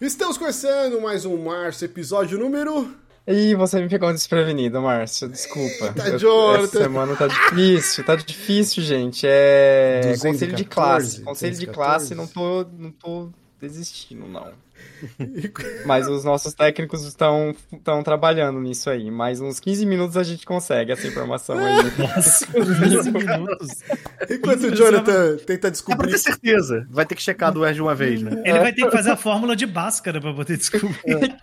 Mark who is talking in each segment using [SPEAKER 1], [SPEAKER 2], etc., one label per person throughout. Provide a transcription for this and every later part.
[SPEAKER 1] Estamos começando mais um Março, episódio número.
[SPEAKER 2] Ih, você me pegou desprevenido, Márcio. Desculpa.
[SPEAKER 1] Tá, Jonathan.
[SPEAKER 2] Essa semana tá difícil, tá difícil, gente. É
[SPEAKER 1] 214,
[SPEAKER 2] conselho de classe. Conselho de
[SPEAKER 1] 214.
[SPEAKER 2] classe, não tô, não tô desistindo, não. Mas os nossos técnicos estão, estão trabalhando nisso aí. Mais uns 15 minutos a gente consegue essa informação aí.
[SPEAKER 3] Nossa, 15 minutos.
[SPEAKER 1] Enquanto o Jonathan tenta
[SPEAKER 3] É pra
[SPEAKER 1] descobrir.
[SPEAKER 3] ter certeza. Vai ter que checar do de uma vez, né?
[SPEAKER 4] Ele vai ter que fazer a fórmula de Bhaskara pra poder descobrir.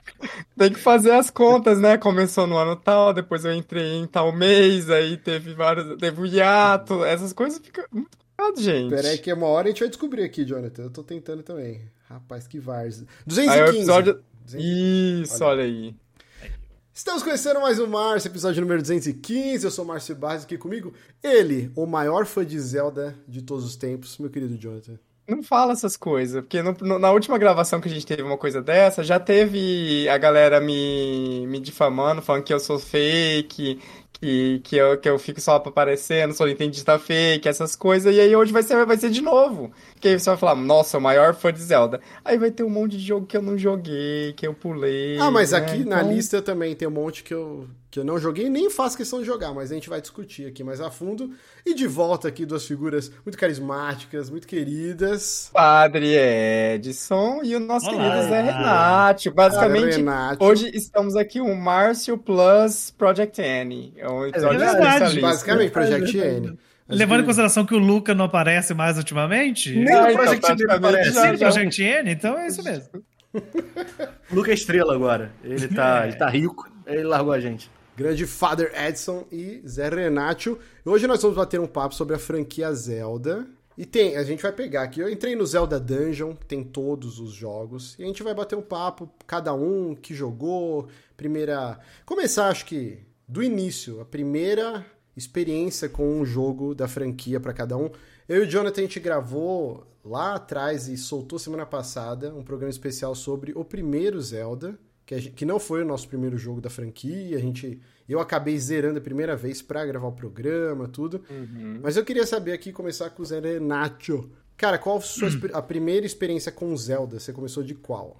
[SPEAKER 2] Tem que fazer as contas, né? Começou no ano tal, depois eu entrei em tal mês, aí teve vários. Teve o hiato. Essas coisas ficam muito complicado, gente.
[SPEAKER 1] Pera aí que uma hora a gente vai descobrir aqui, Jonathan. Eu tô tentando também. Rapaz, que várzea.
[SPEAKER 2] Aí o
[SPEAKER 1] 215.
[SPEAKER 2] episódio.
[SPEAKER 1] 215.
[SPEAKER 2] Isso, olha aí.
[SPEAKER 1] Estamos conhecendo mais um Márcio, episódio número 215. Eu sou o Márcio Barros aqui comigo. Ele, o maior fã de Zelda de todos os tempos, meu querido Jonathan.
[SPEAKER 2] Não fala essas coisas, porque no- no- na última gravação que a gente teve uma coisa dessa, já teve a galera me, me difamando, falando que eu sou fake, que, que, eu, que eu fico só aparecendo, sou nintendista fake, essas coisas, e aí hoje vai ser, vai ser de novo. Que aí você vai falar, nossa, o maior fã de Zelda. Aí vai ter um monte de jogo que eu não joguei, que eu pulei.
[SPEAKER 1] Ah, mas
[SPEAKER 2] né?
[SPEAKER 1] aqui na
[SPEAKER 2] Então,
[SPEAKER 1] lista também tem um monte que eu, que eu não joguei nem faço questão de jogar, mas a gente vai discutir aqui mais a fundo. E de volta aqui, duas figuras muito carismáticas, muito queridas.
[SPEAKER 2] Padre Edson e o nosso
[SPEAKER 4] Olá.
[SPEAKER 2] querido Zé Renato. Basicamente,
[SPEAKER 1] Renato.
[SPEAKER 2] Hoje estamos aqui um Márcio Plus Project N. É um episódio
[SPEAKER 4] É verdade.
[SPEAKER 1] Basicamente, Project N. Mas
[SPEAKER 4] Levando em
[SPEAKER 1] que-
[SPEAKER 4] consideração que o Luca não aparece mais ultimamente.
[SPEAKER 3] Nem
[SPEAKER 2] Ah,
[SPEAKER 3] no
[SPEAKER 2] então,
[SPEAKER 3] Project N
[SPEAKER 2] praticamente
[SPEAKER 3] aparece.
[SPEAKER 4] Sim, Project N, então é isso mesmo.
[SPEAKER 3] O Luca é estrela agora. Ele tá, ele tá rico. Ele largou a gente.
[SPEAKER 1] Grande Father Edson e Zé Renato. Hoje nós vamos bater um papo sobre a franquia Zelda. E tem, a gente vai pegar aqui. Eu entrei no Zelda Dungeon, tem todos os jogos. E a gente vai bater um papo, cada um que jogou. Primeira. Começar, acho que, do início. A primeira experiência com um jogo da franquia para cada um. Eu e o Jonathan, a gente gravou lá atrás e soltou semana passada um programa especial sobre o primeiro Zelda que, a gente- que não foi o nosso primeiro jogo da franquia. A gente, eu acabei zerando a primeira vez pra gravar o programa, tudo. Mas eu queria saber aqui, começar com o Zé Renato. Cara, qual a sua exper- a primeira experiência com Zelda? Você começou de qual?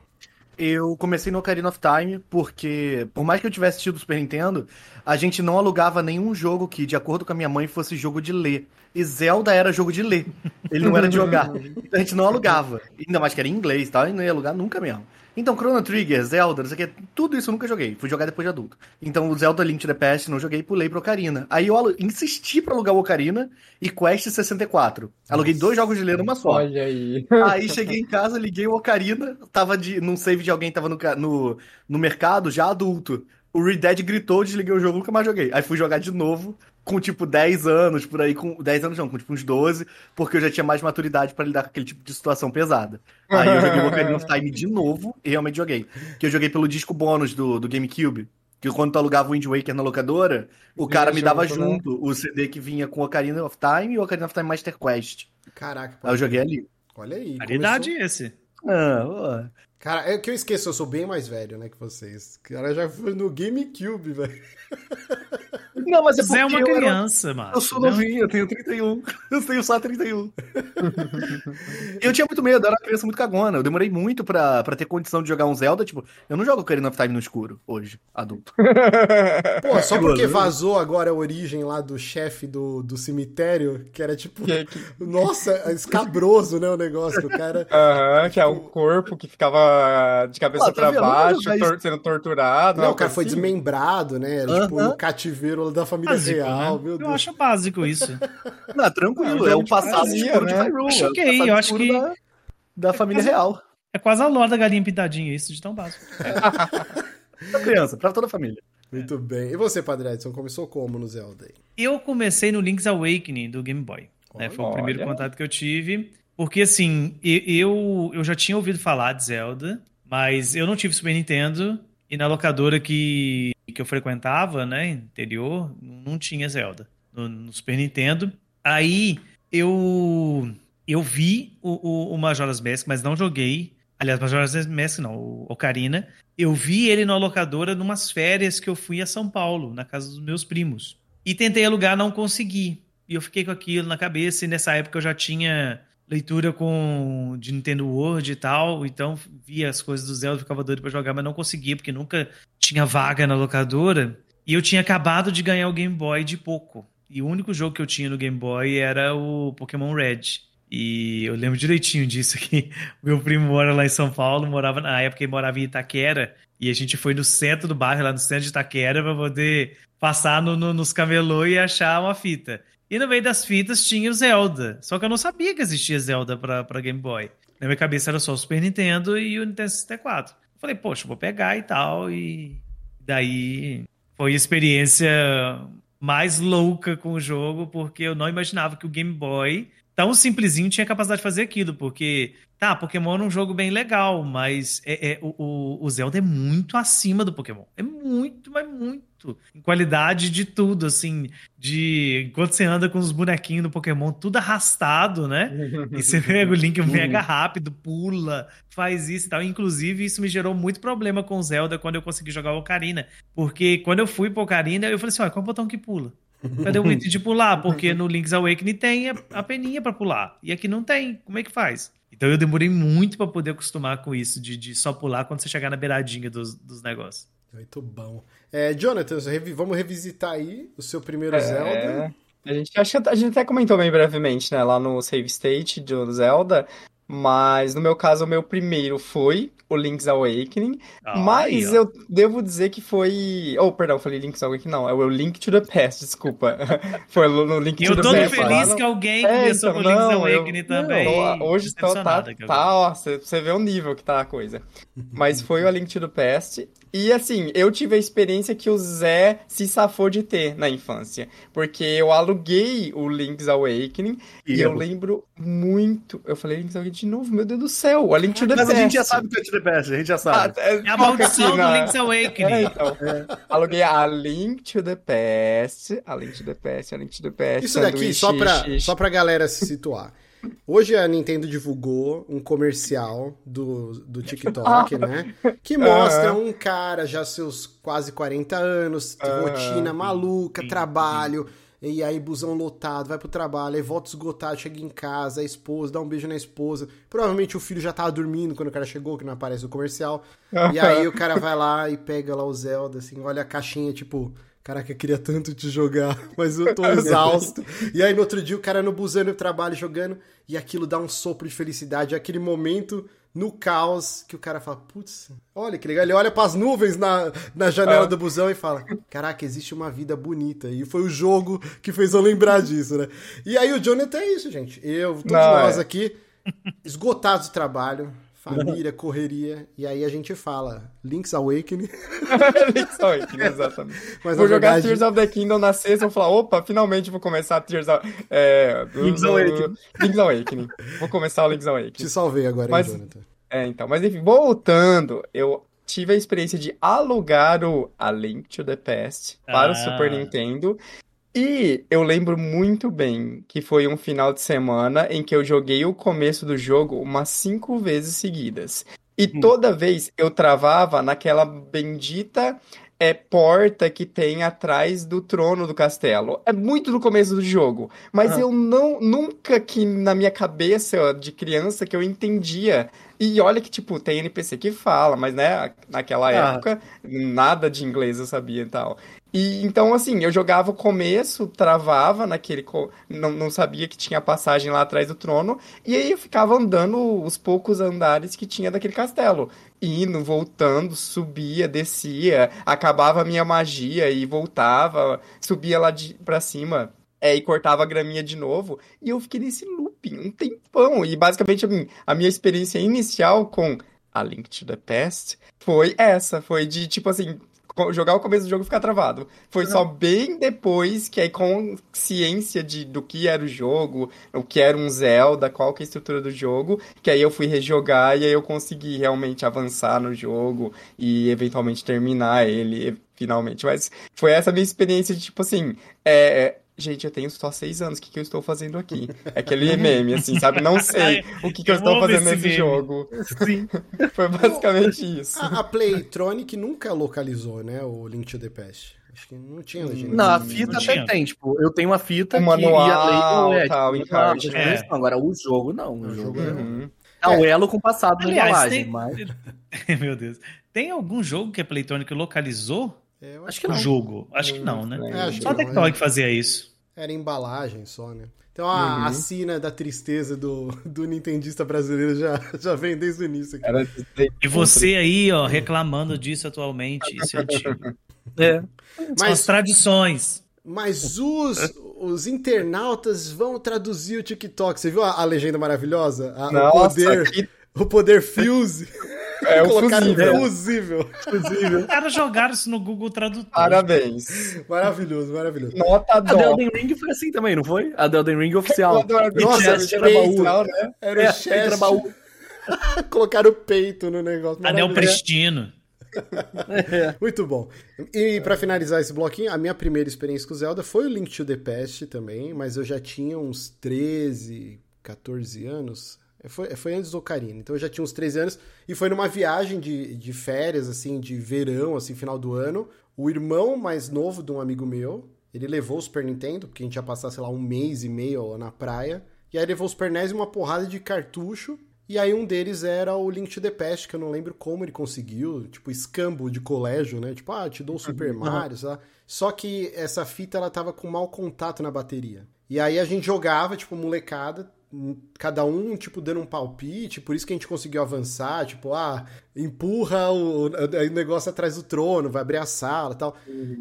[SPEAKER 3] Eu comecei no Ocarina of Time porque, por mais que eu tivesse tido o Super Nintendo, a gente não alugava nenhum jogo que, de acordo com a minha mãe, fosse jogo de ler. E Zelda era jogo de ler. Ele não era de jogar. Então a gente não alugava. Ainda mais que era em inglês e tal, e não ia alugar nunca mesmo. Então, Chrono Trigger, Zelda, não sei o que, tudo isso eu nunca joguei. Fui jogar depois de adulto. Então, o Zelda Link to the Past não joguei e pulei pro Ocarina. Aí eu insisti pra alugar o Ocarina e Quest 64. Aluguei dois jogos de ler numa só.
[SPEAKER 2] Olha aí.
[SPEAKER 3] Aí cheguei em casa, liguei o Ocarina, tava de, num save de alguém, tava no, no, no mercado, já adulto. O Red Dead gritou, desliguei o jogo, nunca mais joguei. Aí fui jogar de novo, com tipo 10 anos, por aí, com 10 anos não, com tipo uns 12, porque eu já tinha mais maturidade pra lidar com aquele tipo de situação pesada. Aí eu joguei o Ocarina of Time de novo e realmente joguei. Que eu joguei pelo disco bônus do, do GameCube. Que quando tu alugava o Wind Waker na locadora, o cara me dava
[SPEAKER 2] junto, né?
[SPEAKER 3] junto o CD que vinha com o Ocarina of Time e o Ocarina of Time Master Quest.
[SPEAKER 1] Caraca,
[SPEAKER 3] Aí eu joguei ali.
[SPEAKER 1] olha aí.
[SPEAKER 4] Caridade
[SPEAKER 1] começou-
[SPEAKER 4] esse.
[SPEAKER 3] Ah, ó.
[SPEAKER 1] Cara, é que eu esqueço, eu sou bem mais velho, né, que vocês. O cara já foi no GameCube, velho.
[SPEAKER 3] Não, mas é
[SPEAKER 4] Zé é uma
[SPEAKER 3] eu era-
[SPEAKER 4] criança, mano.
[SPEAKER 3] Eu sou novinho, eu tenho 31. Eu tenho só 31. eu tinha muito medo, eu era uma criança muito cagona. Eu demorei muito pra, pra ter condição de jogar um Zelda. Tipo, eu não jogo Ocarina of Time no escuro hoje, adulto.
[SPEAKER 1] Pô, só porque
[SPEAKER 3] né?
[SPEAKER 1] vazou agora a origem lá do chefe do, do cemitério, que era tipo.
[SPEAKER 2] Que- que-
[SPEAKER 1] Nossa, escabroso, né? O negócio que o cara.
[SPEAKER 2] Aham, que é um corpo que ficava de cabeça
[SPEAKER 3] Ah,
[SPEAKER 2] pra baixo, tor- sendo torturado.
[SPEAKER 1] Não,
[SPEAKER 2] uma
[SPEAKER 1] o cara foi desmembrado, né? Era tipo
[SPEAKER 3] Aham.
[SPEAKER 1] no cativeiro da família
[SPEAKER 4] Básico,
[SPEAKER 1] real,
[SPEAKER 4] né?
[SPEAKER 1] meu
[SPEAKER 4] Eu
[SPEAKER 1] Deus.
[SPEAKER 4] acho básico isso.
[SPEAKER 3] Não, tranquilo, é
[SPEAKER 2] jogo
[SPEAKER 3] o
[SPEAKER 2] de
[SPEAKER 3] passado
[SPEAKER 2] fantasia,
[SPEAKER 3] escuro de
[SPEAKER 2] né?
[SPEAKER 3] Hyrule.
[SPEAKER 4] Acho
[SPEAKER 3] é o
[SPEAKER 4] ok,
[SPEAKER 3] passado
[SPEAKER 4] eu acho que-
[SPEAKER 3] Da, da família real.
[SPEAKER 4] É quase a lore da galinha pintadinha, isso de tão básico.
[SPEAKER 3] Pra criança, pra toda a família.
[SPEAKER 1] Muito bem. E você, Padre Edson, começou como no Zelda aí?
[SPEAKER 4] Eu comecei no Link's Awakening do Game Boy. né? Foi o
[SPEAKER 2] Olha.
[SPEAKER 4] primeiro contato que eu tive. Porque, assim, eu, eu já tinha ouvido falar de Zelda, mas eu não tive Super Nintendo. E na locadora que, que eu frequentava, né, interior, não tinha Zelda no, no Super Nintendo. Aí eu eu vi o, o, o Majora's Mask, mas não joguei. Aliás, Majora's Mask não, o Ocarina. Eu vi ele na locadora numas férias que eu fui a São Paulo, na casa dos meus primos. E tentei alugar, não consegui. E eu fiquei com aquilo na cabeça, e nessa época eu já tinha leitura com de Nintendo World e tal, então via as coisas do Zelda, ficava doido pra jogar, mas não conseguia, porque nunca tinha vaga na locadora. E eu tinha acabado de ganhar o Game Boy de pouco. E o único jogo que eu tinha no Game Boy era o Pokémon Red. E eu lembro direitinho disso aqui. Meu primo mora lá em São Paulo, morava na época ele morava em Itaquera, e a gente foi no centro do bairro, lá no centro de Itaquera, para poder passar no, no, nos camelô e achar uma fita. E no meio das fitas tinha o Zelda. Só que eu não sabia que existia Zelda para Game Boy. Na minha cabeça era só o Super Nintendo e o Nintendo 64. Eu falei, poxa, vou pegar e tal. E daí foi a experiência mais louca com o jogo, porque eu não imaginava que o Game Boy, tão simplesinho, tinha capacidade de fazer aquilo. Porque, tá, Pokémon é um jogo bem legal, mas é, é o, o Zelda é muito acima do Pokémon. É muito, mas muito em qualidade de tudo, assim, de enquanto você anda com os bonequinhos do Pokémon tudo arrastado, né? E você pega o Link mega rápido, pula, faz isso e tal. Inclusive, isso me gerou muito problema com Zelda quando eu consegui jogar o Ocarina, porque quando eu fui pro Ocarina, eu falei assim, olha, qual é o botão que pula? Cadê o item de pular? Porque no Link's Awakening tem a peninha para pular, e aqui não tem. Como é que faz? Então eu demorei muito para poder acostumar com isso, de, de só pular quando você chegar na beiradinha dos, dos negócios.
[SPEAKER 1] Muito bom. É, Jonathan, vamos revisitar aí o seu primeiro é... Zelda.
[SPEAKER 2] A gente, acho que a gente até comentou bem brevemente, né, lá no Save State do Zelda, mas no meu caso, o meu primeiro foi o Link's Awakening. Ah, mas eu devo dizer que foi. Oh, perdão, falei Link's Awakening, não. É o Link to the Past, desculpa. foi no Link
[SPEAKER 4] eu
[SPEAKER 2] to the Past.
[SPEAKER 4] Eu tô feliz que alguém é, começou então, com o Link's Awakening eu, também.
[SPEAKER 2] Não, hoje tá, tá, tá, ó, você vê o nível que tá a coisa. Mas foi o Link to the Past. E assim, eu tive a experiência que o Zé se safou de ter na infância. Porque eu aluguei o Link's Awakening e, e eu lembro muito. Eu falei Link's Awakening de novo, meu Deus do céu, a Link to the
[SPEAKER 3] Mas
[SPEAKER 2] Past.
[SPEAKER 3] a gente já sabe o que é to the Past, a gente já sabe.
[SPEAKER 4] Ah, é, é a maldição do Link's Awakening. É, então,
[SPEAKER 2] é. Aluguei a Link to the Past, a Link to the Past, a Link to the Past.
[SPEAKER 1] Isso daqui, só pra, só pra galera se situar. Hoje a Nintendo divulgou um comercial do, do TikTok, né? Que mostra um cara já seus quase 40 anos, rotina maluca, trabalho, e aí busão lotado, vai pro trabalho, aí volta esgotado, chega em casa, a esposa, dá um beijo na esposa. Provavelmente o filho já tava dormindo quando o cara chegou, que não aparece no comercial. E aí o cara vai lá e pega lá o Zelda, assim, olha a caixinha, tipo Caraca, eu queria tanto te jogar, mas eu tô exausto. e aí no outro dia o cara no busão no trabalho jogando e aquilo dá um sopro de felicidade, aquele momento no caos que o cara fala, putz, olha que legal. Ele olha para as nuvens na, na janela ah. do busão e fala, caraca, existe uma vida bonita. E foi o jogo que fez eu lembrar disso, né? E aí o Jonathan é isso, gente. Eu, todos Não, nós é. aqui, esgotados do trabalho, família, correria, e aí a gente fala Link's Awakening.
[SPEAKER 2] Link's Awakening, exatamente. Mas, vou jogar verdade... Tears of the Kingdom na sexta e vou falar, opa, finalmente vou começar Tears of... É,
[SPEAKER 3] Link's Awakening.
[SPEAKER 2] Link's Awakening. Vou começar o Link's Awakening.
[SPEAKER 1] Te salvei agora,
[SPEAKER 2] mas,
[SPEAKER 1] hein, Jonathan?
[SPEAKER 2] É, então, mas enfim, voltando, eu tive a experiência de alugar o A Link to the Past para ah. o Super Nintendo e eu lembro muito bem que foi um final de semana em que eu joguei o começo do jogo umas cinco vezes seguidas. E hum. toda vez eu travava naquela bendita é porta que tem atrás do trono do castelo. É muito no começo do jogo, mas ah. eu não nunca que na minha cabeça de criança que eu entendia. E olha que tipo tem NPC que fala, mas né, naquela ah. época nada de inglês eu sabia e tal. E então, assim, eu jogava o começo, travava naquele. Não, não sabia que tinha passagem lá atrás do trono. E aí eu ficava andando os poucos andares que tinha daquele castelo. Indo, voltando, subia, descia, acabava a minha magia e voltava, subia lá de, pra cima. É, e cortava a graminha de novo. E eu fiquei nesse looping um tempão. E basicamente a minha, a minha experiência inicial com A Link to the Past foi essa. Foi de, tipo assim, jogar o começo do jogo e ficar travado. Foi só bem depois que aí com ciência de, do que era o jogo, o que era um Zelda, qual que é a estrutura do jogo, que aí eu fui rejogar e aí eu consegui realmente avançar no jogo e eventualmente terminar ele finalmente. Mas foi essa minha experiência de tipo assim, é, gente, eu tenho só seis anos, o que, que eu estou fazendo aqui? É aquele meme, assim, sabe? Não sei o que, que eu,
[SPEAKER 4] Eu
[SPEAKER 2] estou fazendo
[SPEAKER 4] esse
[SPEAKER 2] nesse
[SPEAKER 4] meme.
[SPEAKER 2] jogo.
[SPEAKER 3] Sim.
[SPEAKER 2] Foi basicamente isso.
[SPEAKER 1] A, a Playtronic nunca localizou, né, o Link to the Past. Acho que não tinha legenda.
[SPEAKER 3] Não, a fita
[SPEAKER 4] Não
[SPEAKER 3] até
[SPEAKER 4] tinha.
[SPEAKER 3] tem, tipo, eu tenho uma fita
[SPEAKER 2] O
[SPEAKER 3] que
[SPEAKER 2] manual,
[SPEAKER 3] ia ler o Ed.
[SPEAKER 2] tal, encarte,
[SPEAKER 3] não, Agora, o jogo não. O
[SPEAKER 1] O
[SPEAKER 3] jogo
[SPEAKER 1] jogo
[SPEAKER 3] não.
[SPEAKER 2] Uhum.
[SPEAKER 3] Ah, o elo com passado na
[SPEAKER 4] Aliás,
[SPEAKER 3] embalagem,
[SPEAKER 4] tem...
[SPEAKER 3] mas...
[SPEAKER 4] Meu Deus. Tem algum jogo que a Playtonic localizou
[SPEAKER 1] É, eu
[SPEAKER 3] Acho
[SPEAKER 1] acho
[SPEAKER 3] que
[SPEAKER 4] o
[SPEAKER 3] não.
[SPEAKER 4] jogo? Acho que não, né?
[SPEAKER 1] É, acho
[SPEAKER 4] Só a Tectoy que fazia isso.
[SPEAKER 1] Era embalagem só, né? Então a,
[SPEAKER 2] Uhum.
[SPEAKER 1] a sina da tristeza do, do nintendista brasileiro já, já vem desde o início aqui.
[SPEAKER 4] E você aí, ó, reclamando disso atualmente. Isso é antigo.
[SPEAKER 3] É.
[SPEAKER 4] São as
[SPEAKER 1] Mas,
[SPEAKER 4] tradições.
[SPEAKER 1] mas os, os internautas vão traduzir o TikTok. Você viu a, a legenda maravilhosa? A- o
[SPEAKER 2] Nossa,
[SPEAKER 1] poder,
[SPEAKER 2] que
[SPEAKER 1] o poder fuse.
[SPEAKER 2] é o
[SPEAKER 1] Colocaram
[SPEAKER 2] fusível.
[SPEAKER 1] fusível.
[SPEAKER 4] Os caras jogaram isso no Google Tradutor.
[SPEAKER 2] Parabéns.
[SPEAKER 1] Maravilhoso, maravilhoso.
[SPEAKER 2] Nota
[SPEAKER 3] A
[SPEAKER 2] dó.
[SPEAKER 3] Elden Ring foi assim também, não foi? A da Elden Ring oficial.
[SPEAKER 1] Nossa,
[SPEAKER 3] Chest era
[SPEAKER 1] peito.
[SPEAKER 3] baú.
[SPEAKER 2] né?
[SPEAKER 1] Era
[SPEAKER 3] É,
[SPEAKER 1] o
[SPEAKER 3] peito era
[SPEAKER 1] chest.
[SPEAKER 3] baú.
[SPEAKER 1] Colocaram o peito no negócio.
[SPEAKER 4] Anel pristino.
[SPEAKER 1] Muito bom. E pra finalizar esse bloquinho, a minha primeira experiência com Zelda foi o Link to the Past também, mas eu já tinha uns 13, 14 anos. Foi, foi antes do Ocarina, então eu já tinha uns 13 anos. E foi numa viagem de, de férias, assim, de verão, assim, final do ano. O irmão mais novo de um amigo meu, ele levou o Super Nintendo, porque a gente ia passar, sei lá, um mês e meio lá na praia. E aí levou os pernéis e uma porrada de cartucho. E aí um deles era o Link to the Past, que eu não lembro como ele conseguiu, tipo, escambo de colégio, né? Tipo, ah, te dou o Super Mario, sei lá. Só que essa fita, ela tava com mau contato na bateria. E aí a gente jogava, tipo, molecada, cada um, tipo, dando um palpite, por isso que a gente conseguiu avançar, tipo, ah, empurra o, o negócio atrás do trono, vai abrir a sala e tal.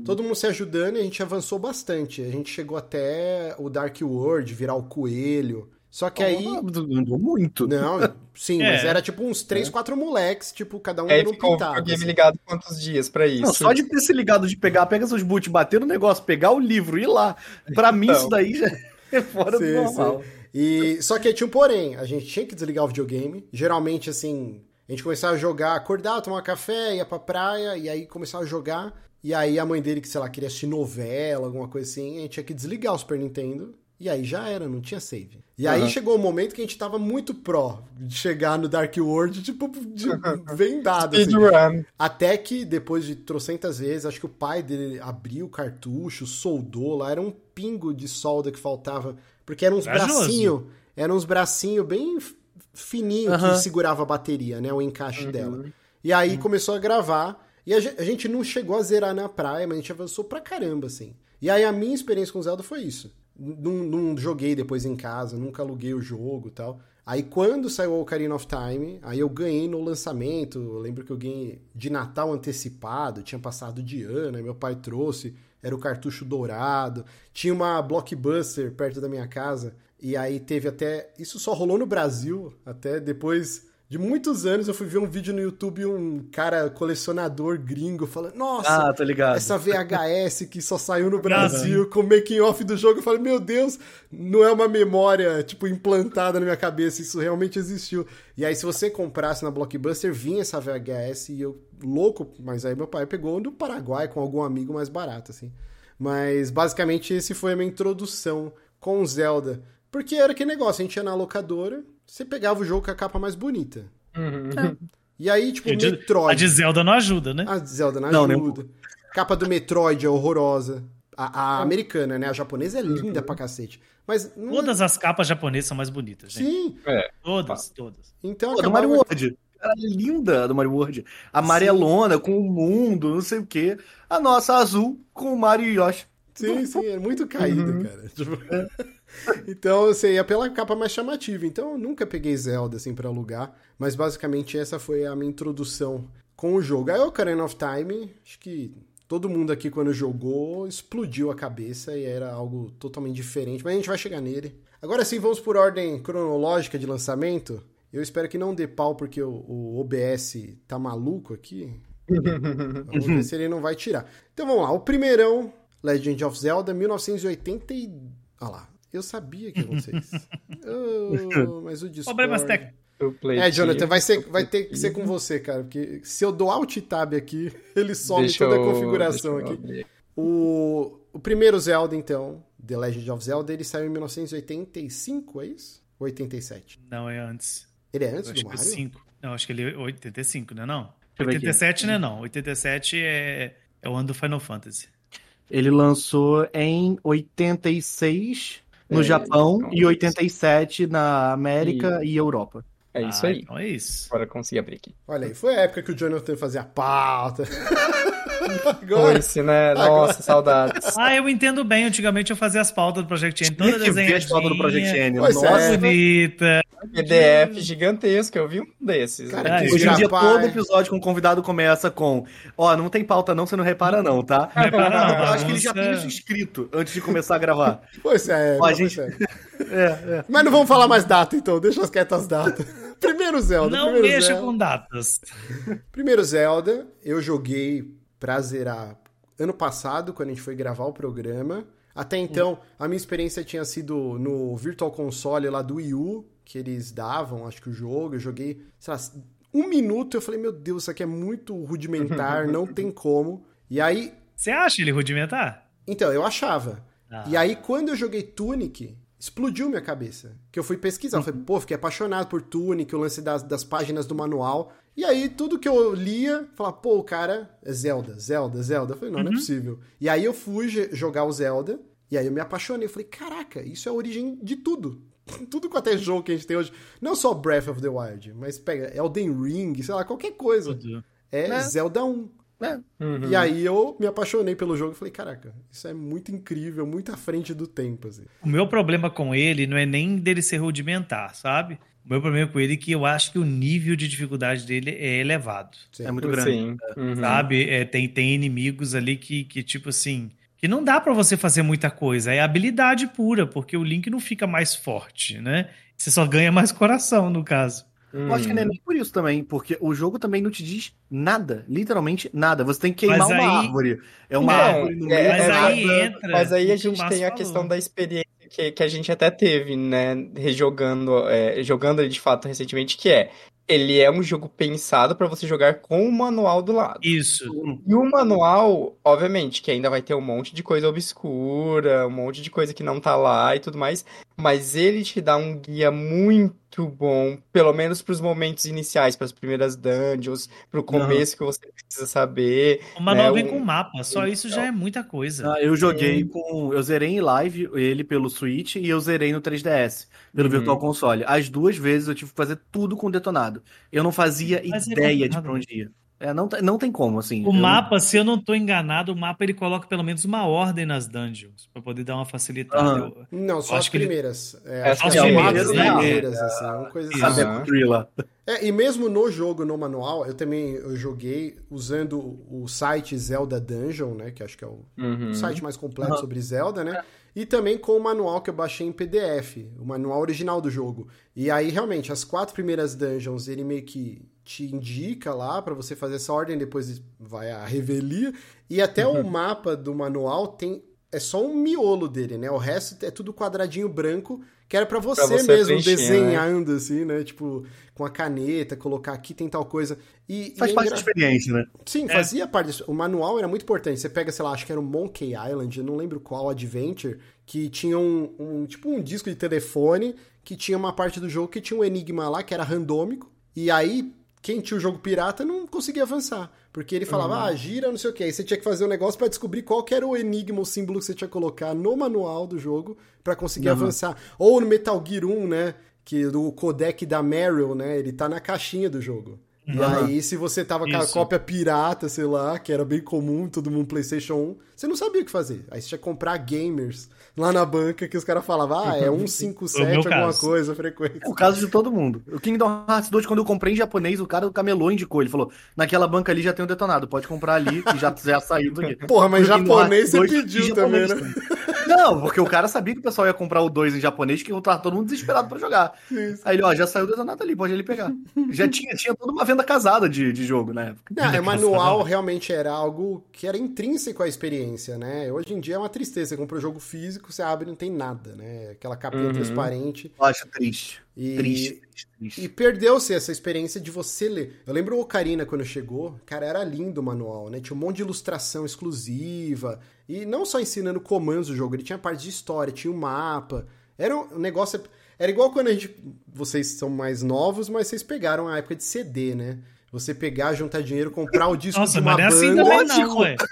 [SPEAKER 1] Todo mundo se ajudando e a gente avançou bastante. A gente chegou até o Dark World, virar o coelho. Só que aí...
[SPEAKER 3] Andou muito.
[SPEAKER 1] Não, sim,
[SPEAKER 4] É.
[SPEAKER 1] mas era tipo uns 3, 4 moleques, tipo, cada um um
[SPEAKER 2] ficou o
[SPEAKER 1] pintado.
[SPEAKER 2] videogame
[SPEAKER 1] assim.
[SPEAKER 2] ligado quantos dias pra isso?
[SPEAKER 3] Não, só de ter se ligado de pegar, pega seus boot, bater no negócio, pegar o livro e ir lá. Pra mim,
[SPEAKER 2] Então.
[SPEAKER 3] isso daí já é fora
[SPEAKER 1] Sim,
[SPEAKER 3] do normal.
[SPEAKER 1] sim. E, só que tinha um porém, a gente tinha que desligar o videogame. Geralmente, assim, a gente começava a jogar, acordar, tomar café, ia pra praia, e aí começava a jogar. E aí a mãe dele, que sei lá, queria assistir novela, alguma coisa assim, a gente tinha que desligar o Super Nintendo. E aí já era, não tinha save. E aí
[SPEAKER 2] Uhum.
[SPEAKER 1] chegou o momento que a gente tava muito pró de chegar no Dark World, tipo, de vendado. assim. Até que depois de trocentas vezes, acho que o pai dele abriu o cartucho, soldou lá, era um pingo de solda que faltava, porque eram uns bracinhos, eram uns bracinhos bem fininho que segurava a bateria, né, o encaixe dela. E aí começou a gravar, e a ge- a gente não chegou a zerar na praia, mas a gente avançou pra caramba, assim. E aí a minha experiência com Zelda foi isso. Não, não joguei depois em casa, nunca aluguei o jogo e tal. Aí quando saiu o Ocarina of Time, aí eu ganhei no lançamento. Eu lembro que eu ganhei de Natal antecipado, tinha passado de ano, aí meu pai trouxe, era o cartucho dourado. Tinha uma blockbuster perto da minha casa, e aí teve até. Isso só rolou no Brasil, até depois de muitos anos eu fui ver um vídeo no YouTube, um cara colecionador gringo falando: Nossa,
[SPEAKER 3] Ah,
[SPEAKER 1] essa VHS que só saiu no Brasil com o making off do jogo. Eu falei, meu Deus, não é uma memória, tipo, implantada na minha cabeça, isso realmente existiu. E aí, se você comprasse na Blockbuster, vinha essa VHS e eu, louco, mas aí meu pai pegou do Paraguai com algum amigo mais barato, assim. Mas, basicamente, esse foi a minha introdução com o Zelda. Porque era aquele negócio, a gente ia na locadora, você pegava o jogo com a capa mais bonita.
[SPEAKER 2] Uhum.
[SPEAKER 1] E aí, tipo,
[SPEAKER 4] de-
[SPEAKER 1] Metroid...
[SPEAKER 4] A de Zelda não ajuda, né?
[SPEAKER 1] A Zelda não
[SPEAKER 3] Não, nem
[SPEAKER 1] ajuda. Capa do Metroid é horrorosa. A, a americana, né? A japonesa é linda pra cacete. Mas.
[SPEAKER 4] Todas as capas japonesas são mais bonitas, gente.
[SPEAKER 1] Sim.
[SPEAKER 2] É.
[SPEAKER 4] Todas, todas.
[SPEAKER 1] Então
[SPEAKER 3] Pô, do
[SPEAKER 1] acabava...
[SPEAKER 3] Mario World. Era linda do Mario World. Amarelona, com o mundo, não sei o quê. A nossa azul com o Mario e Yoshi.
[SPEAKER 1] Sim, sim, é muito caída, cara. Tipo, então você ia pela capa mais chamativa. Então eu nunca peguei Zelda assim pra alugar. Mas basicamente essa foi a minha introdução com o jogo. Aí o Ocarina of Time, acho que todo mundo aqui quando jogou explodiu a cabeça e era algo totalmente diferente. Mas a gente vai chegar nele. Agora sim, vamos por ordem cronológica de lançamento. Eu espero que não dê pau porque o, o OBS tá maluco aqui. Vamos ver se ele não vai tirar. Então vamos lá. O primeirão, Legend of Zelda, 1980 e... Olha lá. Eu sabia que ia acontecer isso. Oh, mas o Discord...
[SPEAKER 4] Problemas técnicos.
[SPEAKER 2] O Play
[SPEAKER 1] É, Jonathan, vai, ser, vai ter que ser com você, cara. Porque se eu dou Alt Tab aqui, ele some
[SPEAKER 2] Deixa
[SPEAKER 1] toda a configuração
[SPEAKER 2] eu
[SPEAKER 1] aqui. O, o primeiro Zelda, então, The Legend of Zelda, ele saiu em 1985, é isso? Ou 87?
[SPEAKER 4] Não, é antes.
[SPEAKER 1] Ele é antes
[SPEAKER 4] Eu
[SPEAKER 1] do
[SPEAKER 4] acho que é
[SPEAKER 1] Mario?
[SPEAKER 4] 5. Não, acho que ele é 85, não é não?
[SPEAKER 3] eu ver aqui.
[SPEAKER 4] 87 não é não. 87 é, é o ano do Final Fantasy.
[SPEAKER 3] Ele lançou em 86 no
[SPEAKER 2] É,
[SPEAKER 3] Japão
[SPEAKER 2] então
[SPEAKER 3] e 87 na América e, Europa.
[SPEAKER 2] É isso
[SPEAKER 4] Ah,
[SPEAKER 2] aí.
[SPEAKER 4] Então é isso.
[SPEAKER 2] Agora eu consegui abrir aqui.
[SPEAKER 1] Olha aí, foi a época que o Jonathan fazia pauta. Agora,
[SPEAKER 2] Foi-se, né? Nossa, saudades.
[SPEAKER 4] Ah, eu entendo bem. Antigamente eu fazia as pautas do Project N, toda
[SPEAKER 3] ver as fotos do Project
[SPEAKER 4] desenhadinha,
[SPEAKER 3] N.
[SPEAKER 1] Pois
[SPEAKER 3] Nossa,
[SPEAKER 1] é.
[SPEAKER 4] bonita.
[SPEAKER 2] PDF gigantesco, eu vi um desses.
[SPEAKER 1] Cara,
[SPEAKER 2] né?
[SPEAKER 3] Hoje em dia,
[SPEAKER 1] Rapaz.
[SPEAKER 3] todo episódio com o convidado começa com: Ó, não tem pauta, não, você não repara, não, tá?
[SPEAKER 4] repara não,
[SPEAKER 3] Eu acho que ele já tem isso escrito antes de começar a gravar.
[SPEAKER 1] Pois é,
[SPEAKER 3] Ó, gente-
[SPEAKER 1] é.
[SPEAKER 3] É, é.
[SPEAKER 1] Mas não vamos falar mais data, então. Deixa as quietas as datas. Primeiro Zelda.
[SPEAKER 4] Não
[SPEAKER 1] primeiro
[SPEAKER 4] mexa
[SPEAKER 1] Zelda.
[SPEAKER 4] com datas.
[SPEAKER 1] Primeiro Zelda, eu joguei pra zerar ano passado, quando a gente foi gravar o programa. Até então, a minha experiência tinha sido no Virtual Console lá do Wii U, que eles davam, acho que o jogo. Eu joguei, sei lá, um minuto. Eu falei, meu Deus, isso aqui é muito rudimentar, não tem como. E aí,
[SPEAKER 4] Você acha ele rudimentar?
[SPEAKER 1] então, eu achava.
[SPEAKER 4] Ah.
[SPEAKER 1] E aí, quando eu joguei Tunic, explodiu minha cabeça. Que eu fui pesquisar. Eu falei, pô, fiquei apaixonado por Tunic, o lance das, das páginas do manual. E aí, tudo que eu lia, falava, pô, o cara é Zelda, Zelda, Zelda. Eu falei, não, não é possível. E aí eu fui jogar o Zelda, e aí eu me apaixonei. Eu falei, caraca, isso é a origem de tudo. Tudo quanto é jogo que a gente tem hoje. Não só Breath of the Wild, mas pega Elden Ring, sei lá, qualquer coisa. É
[SPEAKER 3] É.
[SPEAKER 1] Zelda 1.
[SPEAKER 3] É.
[SPEAKER 2] Uhum.
[SPEAKER 1] E aí eu me apaixonei pelo jogo e falei, caraca, isso é muito incrível, muito à frente do tempo, assim.
[SPEAKER 4] O meu problema com ele não é nem dele ser rudimentar, sabe? O meu problema com ele é que eu acho que o nível de dificuldade dele é elevado.
[SPEAKER 1] Sim.
[SPEAKER 3] É muito grande.
[SPEAKER 2] Sim. Uhum.
[SPEAKER 4] Sabe? É, tem, tem inimigos ali que, que, tipo assim. Que não dá pra você fazer muita coisa. É habilidade pura, porque o Link não fica mais forte, né? Você só ganha mais coração, no caso.
[SPEAKER 3] Eu acho que não é nem por isso também, porque o jogo também não te diz nada, literalmente nada. Você tem que queimar
[SPEAKER 4] Mas
[SPEAKER 3] uma
[SPEAKER 4] aí-
[SPEAKER 3] árvore. É uma
[SPEAKER 2] Não,
[SPEAKER 3] árvore no
[SPEAKER 2] é-
[SPEAKER 3] meio
[SPEAKER 4] Mas
[SPEAKER 3] da
[SPEAKER 4] aí entra.
[SPEAKER 2] Mas aí a gente tem a
[SPEAKER 4] falou.
[SPEAKER 2] questão da experiência que, que a gente até teve, né? Rejogando, é, jogando ele de fato recentemente, que é ele é um jogo pensado pra você jogar com o manual do lado.
[SPEAKER 4] Isso.
[SPEAKER 2] E o manual, obviamente, que ainda vai ter um monte de coisa obscura, um monte de coisa que não tá lá e tudo mais, mas ele te dá um guia muito bom, pelo menos pros momentos iniciais, pras primeiras dungeons, pro começo que você precisa saber.
[SPEAKER 4] O manual
[SPEAKER 2] né,
[SPEAKER 4] vem
[SPEAKER 2] um-
[SPEAKER 4] com mapa, só isso já é muita coisa.
[SPEAKER 3] Ah, eu joguei com. Eu zerei em live ele pelo Switch e eu zerei no 3DS, pelo
[SPEAKER 2] Uhum.
[SPEAKER 3] Virtual Console. As duas vezes eu tive que fazer tudo com detonado. Eu não fazia
[SPEAKER 4] Mas é
[SPEAKER 3] ideia de
[SPEAKER 4] complicado.
[SPEAKER 3] pra onde ia. É, não, tem- não tem como, assim.
[SPEAKER 4] O
[SPEAKER 3] Eu-
[SPEAKER 4] mapa, se eu não tô enganado, o mapa ele coloca pelo menos uma ordem nas dungeons, pra poder dar uma facilitada.
[SPEAKER 3] Aham.
[SPEAKER 4] Eu-
[SPEAKER 1] Não, só as
[SPEAKER 4] ele-
[SPEAKER 1] primeiras. É,
[SPEAKER 2] As
[SPEAKER 1] acho que
[SPEAKER 4] As
[SPEAKER 1] é quatro
[SPEAKER 4] primeiras, né?
[SPEAKER 1] primeiras, assim, uma coisa assim. É, e mesmo no jogo, no manual, eu também eu joguei usando o site Zelda Dungeon, né? Que acho que é o
[SPEAKER 2] Uhum.
[SPEAKER 1] site mais completo sobre Zelda, né? E também com o manual que eu baixei em PDF, o manual original do jogo. E aí, realmente, as quatro primeiras dungeons, ele meio que te indica lá pra você fazer essa ordem, depois vai a revelia. E até o mapa do manual tem. É só um miolo dele, né? O resto é tudo quadradinho branco, que era pra você,
[SPEAKER 2] você
[SPEAKER 1] mesmo
[SPEAKER 2] né?
[SPEAKER 1] desenhando, assim, né? Tipo, com a caneta, colocar aqui tem tal coisa. E,
[SPEAKER 3] Faz
[SPEAKER 1] e é
[SPEAKER 3] parte da
[SPEAKER 1] engra-
[SPEAKER 3] experiência, né?
[SPEAKER 1] Sim, fazia parte disso. O manual era muito importante. Você pega, sei lá, acho que era o Monkey Island, eu não lembro qual Adventure, que tinha um, um- tipo um disco de telefone que tinha uma parte do jogo que tinha um enigma lá que era randômico. E aí, quem tinha o jogo pirata não conseguia avançar. Porque ele falava, ah, gira, não sei o que. Aí você tinha que fazer um negócio pra descobrir qual era o enigma, o símbolo que você tinha que colocar no manual do jogo pra conseguir
[SPEAKER 3] Uhum.
[SPEAKER 1] avançar. Ou no Metal Gear 1, né? Que do codec da Meryl, né? Ele tá na caixinha do jogo. E
[SPEAKER 3] Uhum.
[SPEAKER 1] aí, se você tava com a cópia pirata, sei lá, que era bem comum, todo mundo PlayStation 1, você não sabia o que fazer. Aí você tinha que comprar gamers lá na banca que os caras falavam, ah, é 157
[SPEAKER 4] Foi o meu
[SPEAKER 1] alguma
[SPEAKER 4] caso.
[SPEAKER 1] coisa, frequência.
[SPEAKER 3] É o caso de todo mundo. O Kingdom Hearts 2, quando eu comprei em japonês, o cara do camelô indicou. Ele falou: naquela banca ali já tem um detonado, pode comprar ali, que já, já saiu daqui.
[SPEAKER 1] Porra, mas japonês você
[SPEAKER 3] Hearts 2
[SPEAKER 1] pediu também, né?
[SPEAKER 3] Não, porque o cara sabia que o pessoal ia comprar o 2 em japonês, que eu tava todo mundo desesperado pra jogar. Aí ele, ó, já saiu o detonado ali, pode ali pegar. Já tinha, tinha toda uma venda casada de, de jogo na época.
[SPEAKER 1] Não, é, manual realmente era algo que era intrínseco à experiência, né? Hoje em dia é uma tristeza. Você compra o jogo físico, você abre e não tem nada, né? Aquela capinha
[SPEAKER 2] Uhum.
[SPEAKER 1] transparente.
[SPEAKER 3] Eu acho triste.
[SPEAKER 1] E,
[SPEAKER 3] Triste, triste, triste.
[SPEAKER 1] e perdeu-se essa experiência de você ler. Eu lembro o Ocarina quando chegou, cara, era lindo o manual, né? Tinha um monte de ilustração exclusiva. E não só ensinando comandos do jogo, ele tinha parte de história, tinha um mapa. Era um negócio. Era igual quando a gente. Vocês são mais novos, mas vocês pegaram a época de CD, né? Você pegar, juntar dinheiro, comprar o disco de
[SPEAKER 4] Nossa,
[SPEAKER 1] uma
[SPEAKER 4] mas não é assim
[SPEAKER 1] banda.
[SPEAKER 4] também não, ué.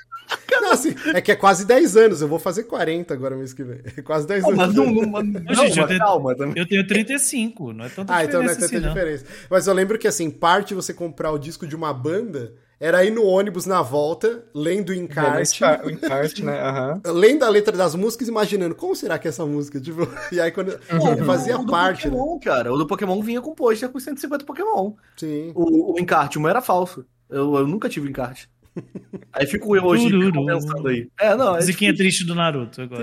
[SPEAKER 1] Não, assim, é que é quase 10 anos, eu vou fazer 40 agora mês que vem. É quase 10
[SPEAKER 3] Não,
[SPEAKER 1] anos.
[SPEAKER 3] mas não, não, não,
[SPEAKER 4] gente, eu
[SPEAKER 3] mas
[SPEAKER 4] tenho-
[SPEAKER 3] calma também.
[SPEAKER 4] Eu tenho 35, não é tanta
[SPEAKER 1] Ah, então não é
[SPEAKER 4] diferença
[SPEAKER 1] tanta
[SPEAKER 4] assim, não.
[SPEAKER 1] diferença. Mas eu lembro que, assim, parte de você comprar o disco de uma banda era ir no ônibus na volta, lendo o encarte,
[SPEAKER 2] O encarte, né? Aham.
[SPEAKER 1] lendo a letra das músicas, imaginando como será que é essa música? Tipo, e aí quando
[SPEAKER 3] Pô,
[SPEAKER 1] fazia
[SPEAKER 3] o do
[SPEAKER 1] parte, né?
[SPEAKER 3] Pokémon, cara. O do Pokémon vinha com pôster com 150 Pokémon.
[SPEAKER 1] Sim.
[SPEAKER 3] O, o encarte, o meu era falso. Eu, eu nunca tive encarte. Aí fico eu hoje
[SPEAKER 4] Tururu.
[SPEAKER 3] pensando aí. É, não, é
[SPEAKER 4] Musiquinha
[SPEAKER 3] difícil.
[SPEAKER 4] triste do Naruto agora.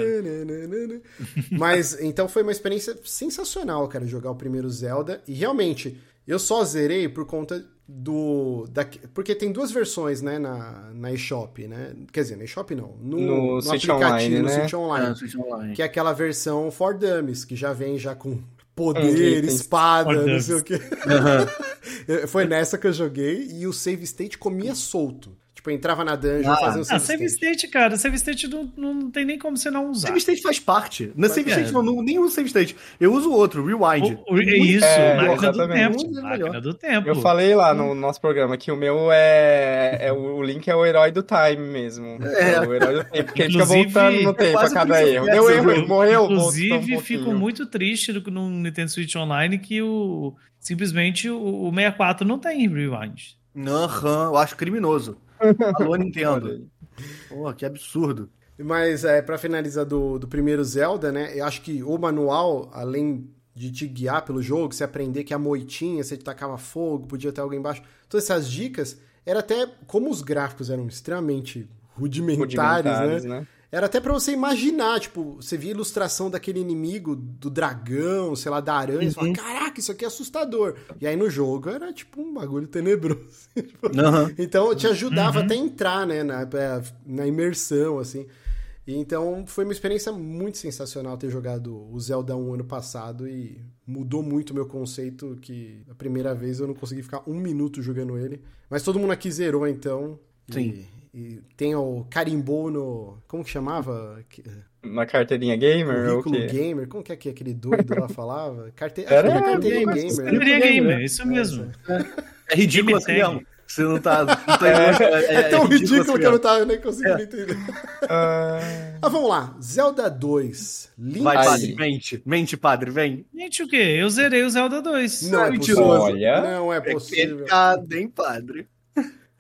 [SPEAKER 1] Mas então foi uma experiência sensacional, cara, jogar o primeiro Zelda. E realmente, eu só zerei por conta do. Da, porque tem duas versões, né, na, na eShop, né? Quer dizer, na eShop não. No,
[SPEAKER 2] No
[SPEAKER 1] no aplicativo,
[SPEAKER 2] Online,
[SPEAKER 1] no
[SPEAKER 2] né?
[SPEAKER 1] Switch Online.
[SPEAKER 3] É, Switch Online.
[SPEAKER 1] Que é aquela versão for dummies, que já vem já com poder,
[SPEAKER 2] Hum, tem-
[SPEAKER 1] espada, não sei o quê. Foi nessa que eu joguei e o save state comia solto. Tipo, eu entrava na dungeon,
[SPEAKER 3] Ah.
[SPEAKER 1] um
[SPEAKER 4] Ah,
[SPEAKER 1] save,
[SPEAKER 4] save
[SPEAKER 1] state.
[SPEAKER 4] state, cara, save state não, não tem nem como você não usar.
[SPEAKER 3] Save State faz parte. Na Save
[SPEAKER 4] É.
[SPEAKER 3] State não, não, nem uso Save State. Eu uso outro, Rewind.
[SPEAKER 4] O- o- é isso,
[SPEAKER 2] É,
[SPEAKER 4] máquina do
[SPEAKER 2] exatamente.
[SPEAKER 4] tempo.
[SPEAKER 3] Melhor.
[SPEAKER 4] Máquina do tempo.
[SPEAKER 2] Eu falei lá no nosso programa que o meu é, é o Link é o herói do time mesmo.
[SPEAKER 3] É.
[SPEAKER 2] o herói do tempo, porque ele fica
[SPEAKER 4] Inclusive,
[SPEAKER 2] voltando no tempo a cada erro. Deu
[SPEAKER 3] of
[SPEAKER 2] erro, ele morreu, voltou um
[SPEAKER 4] Inclusive, fico muito triste no, no Nintendo Switch Online que o simplesmente o, o 64 não tem rewind.
[SPEAKER 3] Aham, eu acho criminoso. Alô, Nintendo. Pô, que absurdo.
[SPEAKER 1] Mas é, para finalizar do, do primeiro Zelda, né? Eu acho que o manual, além de te guiar pelo jogo, você aprender que a moitinha, você tacava fogo, podia ter alguém embaixo, todas essas dicas, era até como os gráficos eram extremamente rudimentares,
[SPEAKER 2] Rudimentares,
[SPEAKER 1] né?
[SPEAKER 2] né?
[SPEAKER 1] Era até pra você imaginar, tipo, você via a ilustração daquele inimigo, do dragão, sei lá, da aranha, e você
[SPEAKER 3] Uhum.
[SPEAKER 1] fala, caraca, isso aqui é assustador. E aí no jogo era tipo um bagulho tenebroso.
[SPEAKER 3] Aham.
[SPEAKER 1] então te ajudava
[SPEAKER 4] Uhum.
[SPEAKER 1] até a entrar, né, na, é, na imersão, assim. E então foi uma experiência muito sensacional ter jogado o Zelda 1 ano passado e mudou muito o meu conceito que a primeira vez eu não consegui ficar um minuto jogando ele. Mas todo mundo aqui zerou, então.
[SPEAKER 3] Sim.
[SPEAKER 1] E, tem o carimbou no... Como que chamava? Que-
[SPEAKER 2] Na carteirinha gamer ou o
[SPEAKER 1] Currículo
[SPEAKER 2] quê?
[SPEAKER 1] gamer. Como que é que aquele doido lá falava? Carte...
[SPEAKER 2] Era
[SPEAKER 1] carteirinha
[SPEAKER 3] gamer.
[SPEAKER 1] gamer. né?
[SPEAKER 4] Seria
[SPEAKER 3] Gamer,
[SPEAKER 4] gamer, isso mesmo.
[SPEAKER 3] É ridículo assim mesmo. Você não tá. Não tá é,
[SPEAKER 1] É tão ridículo
[SPEAKER 3] assim
[SPEAKER 1] que eu não tava nem conseguindo entender.
[SPEAKER 2] Ah,
[SPEAKER 1] Mas vamos lá. Zelda 2. Link
[SPEAKER 3] Vai, padre, mente. Mente, padre, vem.
[SPEAKER 4] Gente, o quê? Eu zerei o Zelda 2.
[SPEAKER 1] Não é
[SPEAKER 3] mentiroso.
[SPEAKER 1] possível.
[SPEAKER 2] Olha.
[SPEAKER 1] Não é possível.
[SPEAKER 3] Pecado, hein, padre?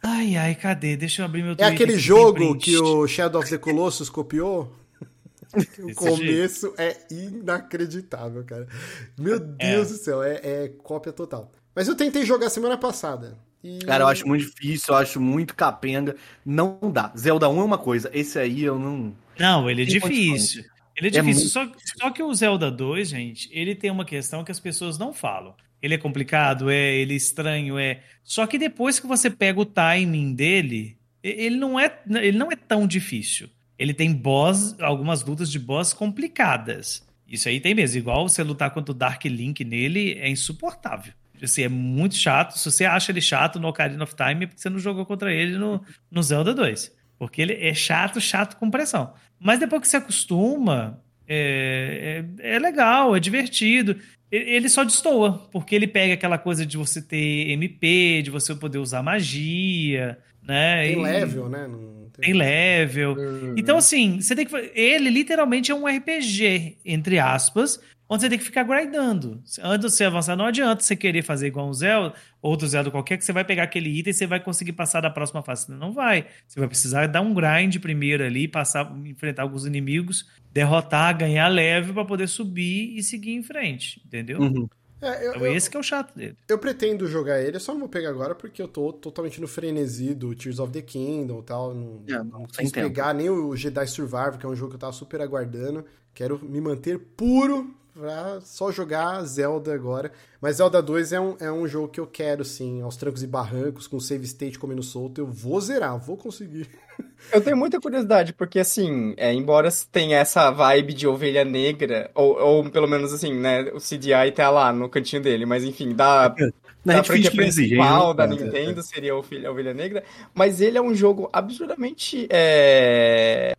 [SPEAKER 4] Ai, ai, cadê? Deixa eu abrir meu
[SPEAKER 1] É
[SPEAKER 4] Twitter
[SPEAKER 1] aquele
[SPEAKER 4] aqui,
[SPEAKER 1] jogo que o Shadow of the Colossus copiou? o
[SPEAKER 4] Desse
[SPEAKER 1] começo é inacreditável, cara. Meu Deus do céu, é, é cópia total. Mas eu tentei jogar semana passada. E...
[SPEAKER 3] Cara, eu acho muito difícil, eu acho muito capenga. Não dá. Zelda 1 é uma coisa, esse aí eu não.
[SPEAKER 4] Não, ele é
[SPEAKER 3] Tem
[SPEAKER 4] difícil. Ele é
[SPEAKER 3] É
[SPEAKER 4] difícil.
[SPEAKER 3] muito
[SPEAKER 4] só, só que o Zelda 2, gente, ele tem uma questão que as pessoas não falam. Ele é complicado, é, ele é estranho, é. Só que depois que você pega o timing dele, ele não é, ele não é tão difícil. Ele tem boss, algumas lutas de boss complicadas. Isso aí tem mesmo. Igual você lutar contra o Dark Link nele, é insuportável. Assim, é muito chato. Se você acha ele chato no Ocarina of Time, é porque você não jogou contra ele no, no Zelda 2. Porque ele é chato, chato com pressão. Mas depois que você acostuma, é, é, é legal, é divertido. Ele só destoa, porque ele pega aquela coisa de você ter MP, de você poder usar magia, né?
[SPEAKER 1] Tem
[SPEAKER 4] E-
[SPEAKER 1] level, né? Não
[SPEAKER 4] Tem level.
[SPEAKER 2] Uhum.
[SPEAKER 4] Então, assim, você tem que. Ele literalmente é um RPG, entre aspas, onde você tem que ficar grindando. Antes de você avançar, não adianta você querer fazer igual um Zelda, outro Zelda qualquer, que você vai pegar aquele item e você vai conseguir passar da próxima fase. Não vai. Você vai precisar dar um grind primeiro ali, passar, enfrentar alguns inimigos, derrotar, ganhar level pra poder subir e seguir em frente. Entendeu?
[SPEAKER 3] Uhum.
[SPEAKER 1] É, eu,
[SPEAKER 4] Então,
[SPEAKER 1] eu,
[SPEAKER 4] esse que é o chato dele.
[SPEAKER 1] eu pretendo jogar ele, eu só não vou pegar agora porque eu tô totalmente no frenesi do Tears of the Kingdom e tal. Não,
[SPEAKER 3] É,
[SPEAKER 1] não
[SPEAKER 3] sem
[SPEAKER 1] quis
[SPEAKER 3] tempo.
[SPEAKER 1] pegar nem o Jedi Survivor, que é um jogo que eu tava super aguardando. Quero me manter puro pra só jogar Zelda agora. Mas Zelda 2 é um, é um jogo que eu quero, sim, aos trancos e barrancos, com save state comendo solto. Eu vou zerar, vou conseguir.
[SPEAKER 2] Eu tenho muita curiosidade, porque assim, é, embora tenha essa vibe de ovelha negra, ou, ou pelo menos assim, né, o CDI tá lá no cantinho dele, mas enfim, dá
[SPEAKER 3] Na
[SPEAKER 2] a
[SPEAKER 3] gente finge
[SPEAKER 2] franquia principal da
[SPEAKER 3] É,
[SPEAKER 2] Nintendo seria o Filho- a Ovelha Negra, mas ele é um jogo absurdamente é,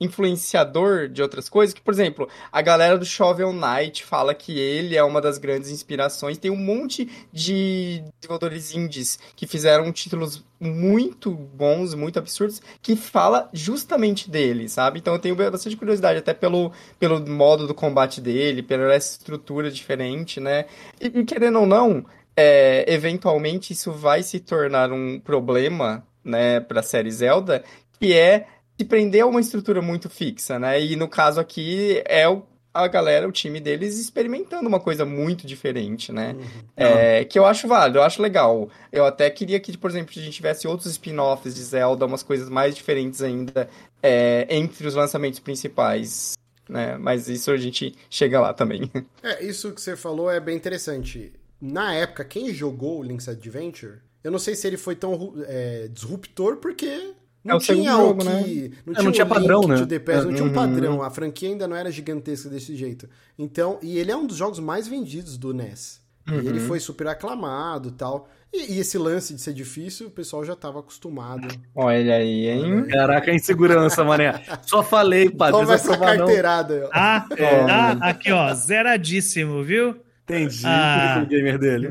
[SPEAKER 2] influenciador de outras coisas, que, por exemplo, a galera do Shovel Knight fala que ele é uma das grandes inspirações, tem um monte de desenvolvedores indies que fizeram títulos muito bons, muito absurdos, que fala justamente dele, sabe? Então eu tenho bastante curiosidade, até pelo, pelo modo do combate dele, pela estrutura diferente, né? E, e querendo ou não, é, eventualmente isso vai se tornar um problema, né, para a série Zelda, que é se prender a uma estrutura muito fixa, né? E no caso aqui é o, a galera, o time deles experimentando uma coisa muito diferente, né? É, que eu acho válido, eu acho legal. Eu até queria que, por exemplo, a gente tivesse outros spin-offs de Zelda, umas coisas mais diferentes ainda é, entre os lançamentos principais, né? Mas isso a gente chega lá também.
[SPEAKER 1] É, isso que você falou é bem interessante. Na época, quem jogou o Link's Adventure, eu não sei se ele foi tão é, disruptor, porque não
[SPEAKER 2] É o
[SPEAKER 1] tinha
[SPEAKER 2] jogo,
[SPEAKER 1] o
[SPEAKER 2] né?
[SPEAKER 1] que. Não
[SPEAKER 3] É,
[SPEAKER 1] tinha,
[SPEAKER 3] não tinha
[SPEAKER 1] o
[SPEAKER 3] padrão, né?
[SPEAKER 1] the Past, não tinha um
[SPEAKER 2] Uhum.
[SPEAKER 1] padrão. A franquia ainda não era gigantesca desse jeito. Então, e ele é um dos jogos mais vendidos do NES. E ele
[SPEAKER 2] Uhum.
[SPEAKER 1] foi super aclamado e tal. E, e esse lance de ser difícil, o pessoal já estava acostumado.
[SPEAKER 2] Olha aí, hein?
[SPEAKER 3] Caraca, a insegurança, mané. Só falei, padre.
[SPEAKER 1] Toma
[SPEAKER 3] Não
[SPEAKER 1] essa
[SPEAKER 3] não.
[SPEAKER 1] carteirada aí, ó.
[SPEAKER 4] Ah,
[SPEAKER 3] É.
[SPEAKER 4] ah, aqui, ó, zeradíssimo, viu?
[SPEAKER 3] Entendi
[SPEAKER 4] Ah.
[SPEAKER 3] o gamer dele.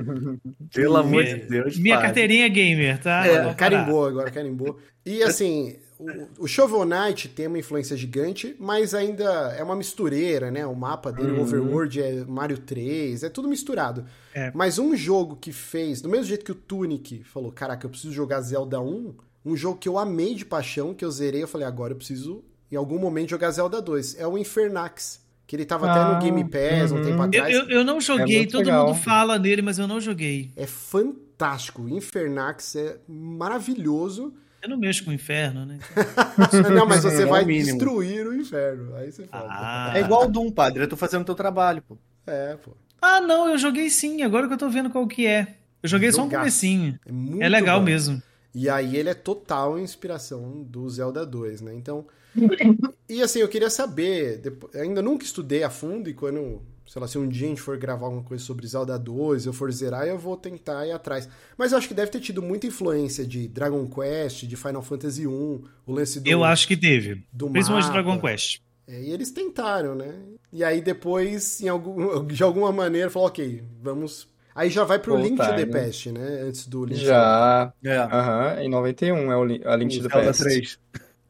[SPEAKER 3] Pelo amor de
[SPEAKER 4] Minha-
[SPEAKER 3] Deus.
[SPEAKER 4] Minha
[SPEAKER 3] padre.
[SPEAKER 4] carteirinha gamer, tá?
[SPEAKER 1] É, carimbou agora, carimbou. E assim, o, o Shovel Knight tem uma influência gigante, mas ainda é uma mistureira, né? O mapa dele, o Overworld, é Mario 3, é tudo misturado.
[SPEAKER 4] É.
[SPEAKER 1] Mas um jogo que fez, do mesmo jeito que o Tunic falou, caraca, eu preciso jogar Zelda 1, um jogo que eu amei de paixão, que eu zerei, eu falei, agora eu preciso, em algum momento, jogar Zelda 2. É o Infernax, que ele tava até
[SPEAKER 2] Ah,
[SPEAKER 1] no Game Pass um
[SPEAKER 2] uhum.
[SPEAKER 1] tempo
[SPEAKER 4] Eu,
[SPEAKER 1] atrás.
[SPEAKER 4] eu, eu não joguei,
[SPEAKER 2] muito
[SPEAKER 4] todo
[SPEAKER 2] legal.
[SPEAKER 4] mundo fala nele, mas eu não joguei.
[SPEAKER 1] É fantástico. O Infernax é maravilhoso.
[SPEAKER 4] Eu não mexo com o inferno, né?
[SPEAKER 1] Não, mas você
[SPEAKER 3] É
[SPEAKER 1] vai destruir o inferno. Aí você fala.
[SPEAKER 4] Ah.
[SPEAKER 3] É igual o Doom, padre. Eu tô fazendo o teu trabalho, pô.
[SPEAKER 1] É, pô.
[SPEAKER 4] Ah, não, eu joguei sim, agora que eu tô vendo qual que é. Eu joguei só um comecinho.
[SPEAKER 1] É, muito
[SPEAKER 4] É legal
[SPEAKER 1] bom.
[SPEAKER 4] mesmo.
[SPEAKER 1] E aí ele é total inspiração do Zelda 2, né? Então. E assim, eu queria saber. depo- ainda nunca estudei a fundo e quando. Sei lá, se um dia a gente for gravar alguma coisa sobre Zelda 2, eu for zerar, eu vou tentar ir atrás. Mas eu acho que deve ter tido muita influência de Dragon Quest, de Final Fantasy 1, o lance do.
[SPEAKER 4] Eu acho que teve.
[SPEAKER 1] do
[SPEAKER 4] Principalmente
[SPEAKER 1] mapa.
[SPEAKER 4] Dragon Quest.
[SPEAKER 1] É, e eles tentaram, né? E aí depois, em algum, de alguma maneira, falou, ok, vamos. Aí já vai pro Link to
[SPEAKER 2] Voltar,
[SPEAKER 1] the
[SPEAKER 2] né?
[SPEAKER 1] Past, né? Antes do Link
[SPEAKER 2] Já.
[SPEAKER 3] É.
[SPEAKER 2] Aham, em 91 é o Li- a Link to the
[SPEAKER 3] Zelda
[SPEAKER 2] Past.
[SPEAKER 3] 3.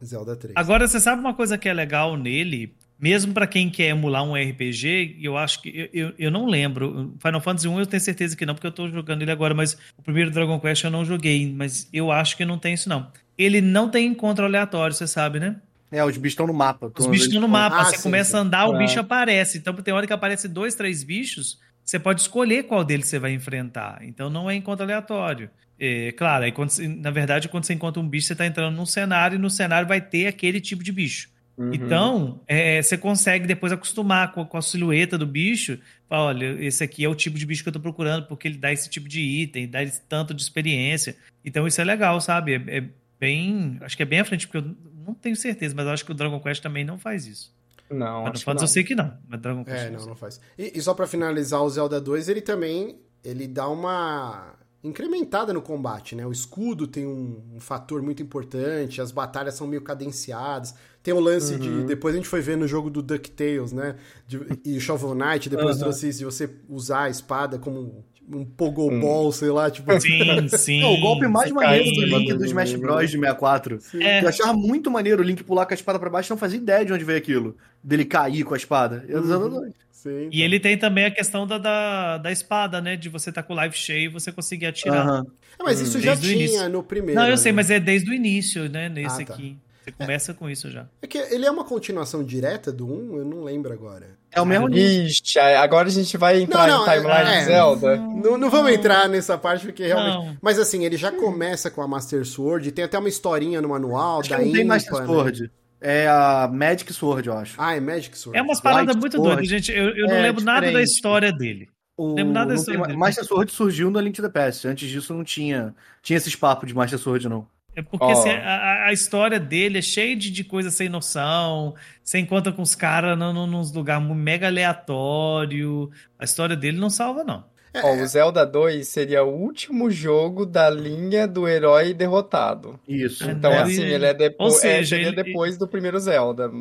[SPEAKER 1] Zelda 3.
[SPEAKER 4] Agora, você sabe uma coisa que é legal nele? Mesmo pra quem quer emular um RPG, eu acho que. Eu, eu, eu não lembro. Final Fantasy 1 eu tenho certeza que não, porque eu tô jogando ele agora, mas o primeiro Dragon Quest eu não joguei. Mas eu acho que não tem isso, não. Ele não tem encontro aleatório, você sabe, né?
[SPEAKER 3] É, os bichos estão no mapa.
[SPEAKER 4] Os bichos estão no mapa.
[SPEAKER 1] Ah,
[SPEAKER 4] você
[SPEAKER 1] sim,
[SPEAKER 4] começa
[SPEAKER 1] sim.
[SPEAKER 4] a andar, o
[SPEAKER 2] Ah.
[SPEAKER 4] bicho aparece. Então, tem hora que aparece dois, três bichos, você pode escolher qual deles você vai enfrentar. Então, não é encontro aleatório. É, claro, aí quando na verdade, quando você encontra um bicho, você está entrando num cenário e no cenário vai ter aquele tipo de bicho.
[SPEAKER 2] Uhum.
[SPEAKER 4] Então, é, você consegue depois acostumar com, com a silhueta do bicho. Fala, olha, esse aqui é o tipo de bicho que eu tô procurando, porque ele dá esse tipo de item, dá esse tanto de experiência. Então, isso é legal, sabe? É, é bem. Acho que é bem à frente, porque eu não tenho certeza, mas eu acho que o Dragon Quest também não faz isso.
[SPEAKER 2] Não,
[SPEAKER 4] Final
[SPEAKER 2] acho que
[SPEAKER 4] Fantasy eu
[SPEAKER 2] não.
[SPEAKER 4] sei que não, mas Dragon Quest
[SPEAKER 1] É, não,
[SPEAKER 4] sei.
[SPEAKER 1] não faz. E, e só pra finalizar o Zelda 2, ele também ele dá uma incrementada no combate, né? O escudo tem um, um fator muito importante, as batalhas são meio cadenciadas. Tem o lance de. Depois a gente foi ver no jogo do DuckTales, né? De, e Shovel Knight, depois
[SPEAKER 3] Uhum.
[SPEAKER 1] trouxe isso de você usar a espada como um pogobol, sei lá, tipo.
[SPEAKER 4] Sim, sim.
[SPEAKER 3] É, o golpe mais
[SPEAKER 4] Você
[SPEAKER 3] maneiro do Link do Smash Bros. de 64.
[SPEAKER 4] É.
[SPEAKER 3] Eu achava muito maneiro o Link pular com a espada pra baixo e não fazia ideia de onde veio aquilo. Dele cair com a espada. Eu
[SPEAKER 1] Uhum. Sim,
[SPEAKER 4] E ele tem também a questão da, da, da espada, né? De você estar com o life cheio e você conseguir atirar.
[SPEAKER 1] É, mas isso já
[SPEAKER 4] Desde o
[SPEAKER 1] tinha
[SPEAKER 4] início.
[SPEAKER 1] no primeiro.
[SPEAKER 4] Não, eu sei,
[SPEAKER 1] né?
[SPEAKER 4] mas é desde o início, né? Nesse
[SPEAKER 1] Ah, tá.
[SPEAKER 4] aqui. Você começa com isso já.
[SPEAKER 1] É que ele é uma continuação direta do 1, eu não lembro agora.
[SPEAKER 3] É o mesmo nível.
[SPEAKER 2] Ixi, aí agora a gente vai entrar
[SPEAKER 1] Não, não,
[SPEAKER 2] em timeline
[SPEAKER 1] é-
[SPEAKER 2] de Zelda.
[SPEAKER 1] Não, não vamos entrar nessa parte porque realmente.
[SPEAKER 4] Não.
[SPEAKER 1] Mas assim, ele já começa com a Master Sword, tem até uma historinha no manual
[SPEAKER 3] Acho que
[SPEAKER 1] da
[SPEAKER 3] não tem
[SPEAKER 1] Impa,
[SPEAKER 3] Master
[SPEAKER 1] né?
[SPEAKER 3] É a Magic Sword, eu acho.
[SPEAKER 1] Ah, é Magic Sword.
[SPEAKER 4] É umas paradas muito
[SPEAKER 3] Sword.
[SPEAKER 4] doidas, gente. Eu, eu não
[SPEAKER 3] É,
[SPEAKER 4] lembro nada da
[SPEAKER 3] diferente.
[SPEAKER 4] história dele.
[SPEAKER 3] O,
[SPEAKER 4] Lembro nada
[SPEAKER 3] não
[SPEAKER 4] dessa
[SPEAKER 3] tem-
[SPEAKER 4] dele.
[SPEAKER 3] Master Sword surgiu no Link to the Past. Antes disso não tinha, tinha esses papos de Master Sword, não.
[SPEAKER 4] É porque
[SPEAKER 2] Ó.
[SPEAKER 4] assim, a, a história dele é cheia de, de coisa sem noção. Você encontra com os caras num, lugares mega aleatório. A história dele não salva, não.
[SPEAKER 2] Ó, o Zelda 2 seria o último jogo da linha do herói derrotado.
[SPEAKER 3] Isso.
[SPEAKER 4] É,
[SPEAKER 2] Então,
[SPEAKER 4] Ele-
[SPEAKER 2] assim, ele é
[SPEAKER 4] ou
[SPEAKER 2] depois,
[SPEAKER 4] seja,
[SPEAKER 2] seria
[SPEAKER 4] ele-
[SPEAKER 2] depois do primeiro Zelda.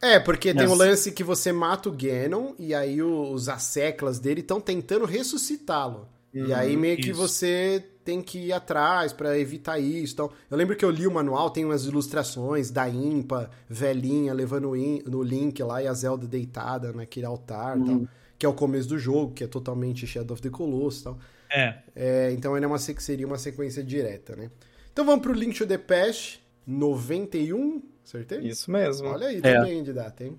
[SPEAKER 1] É, porque tem o lance que você mata o Ganon e aí os asseclas dele estão tentando ressuscitá-lo. E aí meio que
[SPEAKER 4] isso.
[SPEAKER 1] você tem que ir atrás pra evitar isso. Então, eu lembro que eu li o manual, tem umas ilustrações da Impa, velhinha, levando no Link lá e a Zelda deitada naquele altar e tal. Que é o começo do jogo, que é totalmente Shadow of the Colossus e tal.
[SPEAKER 4] É.
[SPEAKER 1] É, então ele é uma, se- seria uma sequência direta, né? Então vamos pro Link to the Past 91, acertei?
[SPEAKER 2] Isso mesmo.
[SPEAKER 1] Olha aí,
[SPEAKER 3] É.
[SPEAKER 1] também de data, hein?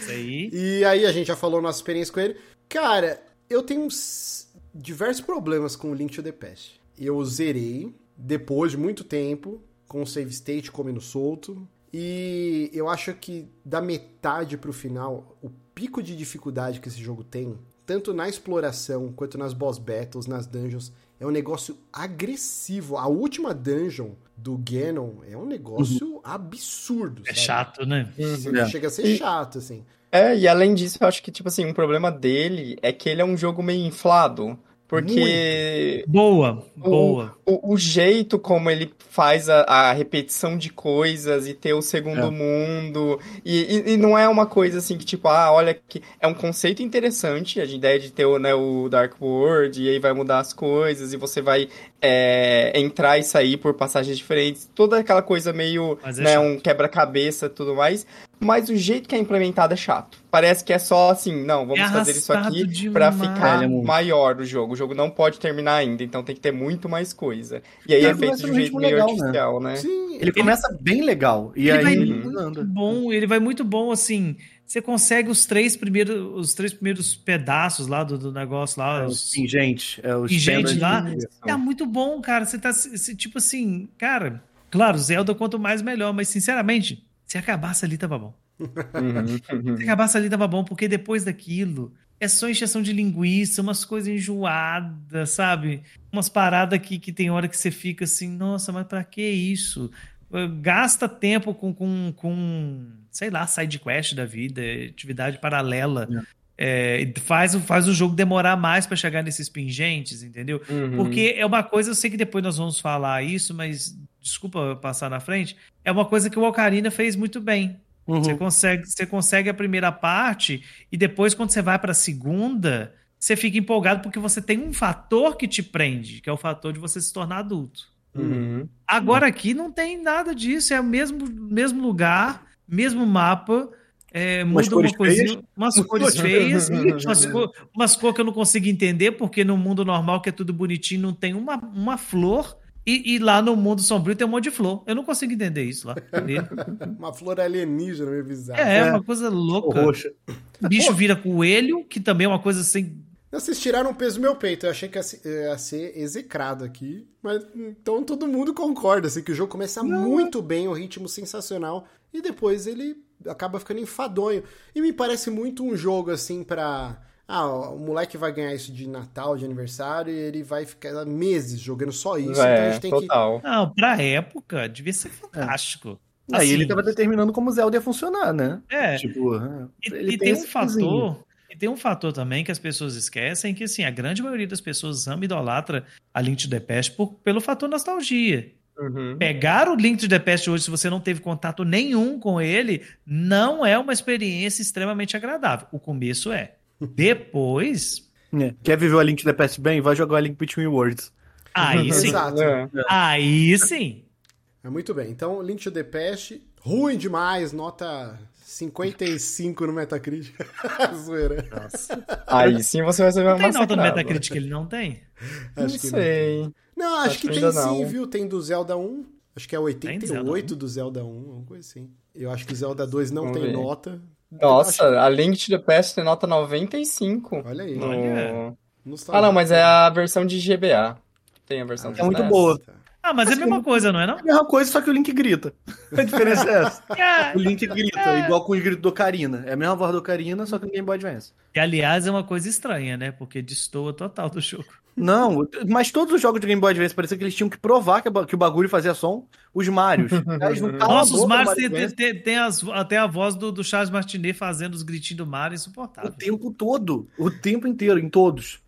[SPEAKER 4] Isso aí.
[SPEAKER 1] E aí a gente já falou nossa experiência com ele. Cara, eu tenho uns diversos problemas com o Link to the Past. Eu zerei depois de muito tempo com o save state comendo solto. E eu acho que da metade pro final, o pico de dificuldade que esse jogo tem, tanto na exploração quanto nas boss battles, nas dungeons, é um negócio agressivo. A última dungeon do Ganon é um negócio absurdo.
[SPEAKER 4] É
[SPEAKER 1] sabe?
[SPEAKER 4] chato, né?
[SPEAKER 3] É.
[SPEAKER 1] Chega a ser
[SPEAKER 2] E-
[SPEAKER 1] chato, assim.
[SPEAKER 2] É, e além disso, eu acho que, tipo assim, um problema dele é que ele é um jogo meio inflado. Porque
[SPEAKER 4] Boa, boa.
[SPEAKER 2] o, o jeito como ele faz a, a repetição de coisas e ter o segundo
[SPEAKER 3] É.
[SPEAKER 2] mundo. E, e- e não é uma coisa assim que, tipo, ah, olha que. É um conceito interessante, a ideia de ter o, né, o Dark World, e aí vai mudar as coisas, e você vai é, entrar e sair por passagens diferentes. Toda aquela coisa meio.
[SPEAKER 4] É
[SPEAKER 2] né,
[SPEAKER 4] chato.
[SPEAKER 2] um quebra-cabeça e tudo mais. Mas o jeito que é implementado é chato. Parece que é só assim, não, vamos
[SPEAKER 4] É
[SPEAKER 2] fazer isso aqui
[SPEAKER 4] demais.
[SPEAKER 2] ficar
[SPEAKER 3] Ele é
[SPEAKER 2] maior o jogo. O jogo não pode terminar ainda, então tem que ter muito mais coisa. E aí
[SPEAKER 3] Ele
[SPEAKER 2] é feito
[SPEAKER 3] começa
[SPEAKER 2] de um jeito
[SPEAKER 3] ritmo
[SPEAKER 2] meio
[SPEAKER 3] legal, né?
[SPEAKER 2] artificial, né?
[SPEAKER 1] Sim,
[SPEAKER 3] Ele começa bem legal. E
[SPEAKER 4] ele
[SPEAKER 3] aí.
[SPEAKER 4] vai muito bom, ele vai muito bom, assim. Você consegue os três primeiros, os três primeiros pedaços lá do, do negócio lá.
[SPEAKER 3] É,
[SPEAKER 4] os-
[SPEAKER 3] os pingentes. É, os
[SPEAKER 4] Pingente
[SPEAKER 3] pendant-
[SPEAKER 4] lá. É muito bom, cara. Você tá, tipo assim, cara. Claro, Zelda quanto mais melhor, mas sinceramente, se acabasse ali tava bom.
[SPEAKER 2] Uhum,
[SPEAKER 4] Se acabasse ali tava bom, porque depois daquilo é só encheção de linguiça, umas coisas enjoadas, sabe? Umas paradas que, que tem hora que você fica assim, nossa, mas pra que isso? Eh, Gasta tempo com, com, com sei lá, side quest da vida, atividade paralela. É, e faz, o- faz o jogo demorar mais pra chegar nesses pingentes, entendeu?
[SPEAKER 2] Uhum.
[SPEAKER 4] Porque é uma coisa, eu sei que depois nós vamos falar isso, mas desculpa passar na frente. É uma coisa que o Ocarina fez muito bem.
[SPEAKER 3] Uhum.
[SPEAKER 4] Você consegue, você consegue a primeira parte e depois quando você vai para a segunda, você fica empolgado porque você tem um fator que te prende, que é o fator de você se tornar adulto.
[SPEAKER 2] Uhum.
[SPEAKER 4] Agora aqui não tem nada disso, é o mesmo, mesmo lugar, mesmo mapa, é,
[SPEAKER 3] Umas
[SPEAKER 4] muda uma coisinha,
[SPEAKER 3] feias.
[SPEAKER 4] umas cores feias, umas, co- umas cores que eu não consigo entender, porque no mundo normal, que é tudo bonitinho, não tem uma, uma flor. E, e lá no mundo sombrio tem um monte de flor. Eu não consigo entender isso lá.
[SPEAKER 1] uma flor alienígena meio bizarra.
[SPEAKER 4] É, é uma coisa louca.
[SPEAKER 3] Roxa.
[SPEAKER 4] O bicho vira coelho, que também é uma coisa assim.
[SPEAKER 1] Vocês tiraram um peso do meu peito. Eu achei que ia se- ia ser execrado aqui. Mas então todo mundo concorda, assim, que o jogo começa muito bem, o ritmo sensacional. E depois ele acaba ficando enfadonho. E me parece muito um jogo, assim, pra. Ah, o moleque vai ganhar isso de Natal, de aniversário, e ele vai ficar meses jogando só isso. então a
[SPEAKER 2] É,
[SPEAKER 1] gente tem que.
[SPEAKER 2] total.
[SPEAKER 4] Não, pra época, devia ser fantástico.
[SPEAKER 3] Aí
[SPEAKER 4] Assim,
[SPEAKER 3] ele tava determinando como o Zelda ia funcionar, né?
[SPEAKER 4] É,
[SPEAKER 3] Tipo, é,
[SPEAKER 4] e,
[SPEAKER 3] ele
[SPEAKER 4] e tem um
[SPEAKER 3] esse cozinho.
[SPEAKER 4] fator. E tem um fator também que as pessoas esquecem, que assim, a grande maioria das pessoas ama e idolatra a Link to the Past por, pelo fator nostalgia.
[SPEAKER 2] Uhum.
[SPEAKER 4] Pegar o Link to the Past hoje, se você não teve contato nenhum com ele, não é uma experiência extremamente agradável. O começo é. Depois,
[SPEAKER 3] É. Quer viver o Link to the Past bem? Vai jogar o Link Between Worlds.
[SPEAKER 4] aí sim.
[SPEAKER 1] Exato.
[SPEAKER 2] É.
[SPEAKER 4] Aí sim.
[SPEAKER 1] É muito bem. Então, Link to the Past, ruim demais, nota 55 no Metacritic. Zoeira.
[SPEAKER 2] Aí sim você vai ser
[SPEAKER 4] Não tem nota no. Metacritic ele não tem?
[SPEAKER 2] Não
[SPEAKER 1] Acho que
[SPEAKER 2] sei.
[SPEAKER 1] Não, acho,
[SPEAKER 2] Acho
[SPEAKER 1] que
[SPEAKER 2] que
[SPEAKER 1] tem sim,
[SPEAKER 2] não.
[SPEAKER 1] viu? Tem do Zelda 1. Acho que é
[SPEAKER 4] Tem do Zelda
[SPEAKER 1] 88 do Zelda 1, alguma coisa assim. Eu acho que o Zelda 2 não
[SPEAKER 2] Vamos
[SPEAKER 1] tem
[SPEAKER 2] ver.
[SPEAKER 1] nota.
[SPEAKER 2] Nossa, a Link to the Past tem nota 95.
[SPEAKER 1] Olha aí.
[SPEAKER 2] No...
[SPEAKER 4] Olha.
[SPEAKER 1] Nostalgia.
[SPEAKER 2] Ah, não, mas é a versão de GBA. Tem a versão
[SPEAKER 1] Ah,
[SPEAKER 2] de
[SPEAKER 3] é muito boa.
[SPEAKER 1] Tá.
[SPEAKER 4] Ah, mas é a
[SPEAKER 3] Assim,
[SPEAKER 4] mesma coisa, não é não?
[SPEAKER 3] É a mesma coisa, só que o Link grita. A diferença é essa.
[SPEAKER 4] É.
[SPEAKER 3] O Link grita, igual com o grito do Ocarina. É a mesma voz do Ocarina, só que no Game Boy Advance.
[SPEAKER 4] E, aliás, é uma coisa estranha, né? Porque destoa total do jogo.
[SPEAKER 3] Não, mas todos os jogos de Game Boy Advance parecia que eles tinham que provar que, o bagulho fazia som. Os Marios.
[SPEAKER 4] Nossa, os Marios
[SPEAKER 3] Mario
[SPEAKER 4] tem,
[SPEAKER 3] Advance
[SPEAKER 4] tem, tem as, até a voz do, do Charles Martinet fazendo os gritinhos do Mario
[SPEAKER 3] O
[SPEAKER 4] insuportável.
[SPEAKER 3] tempo todo. O tempo inteiro, em todos.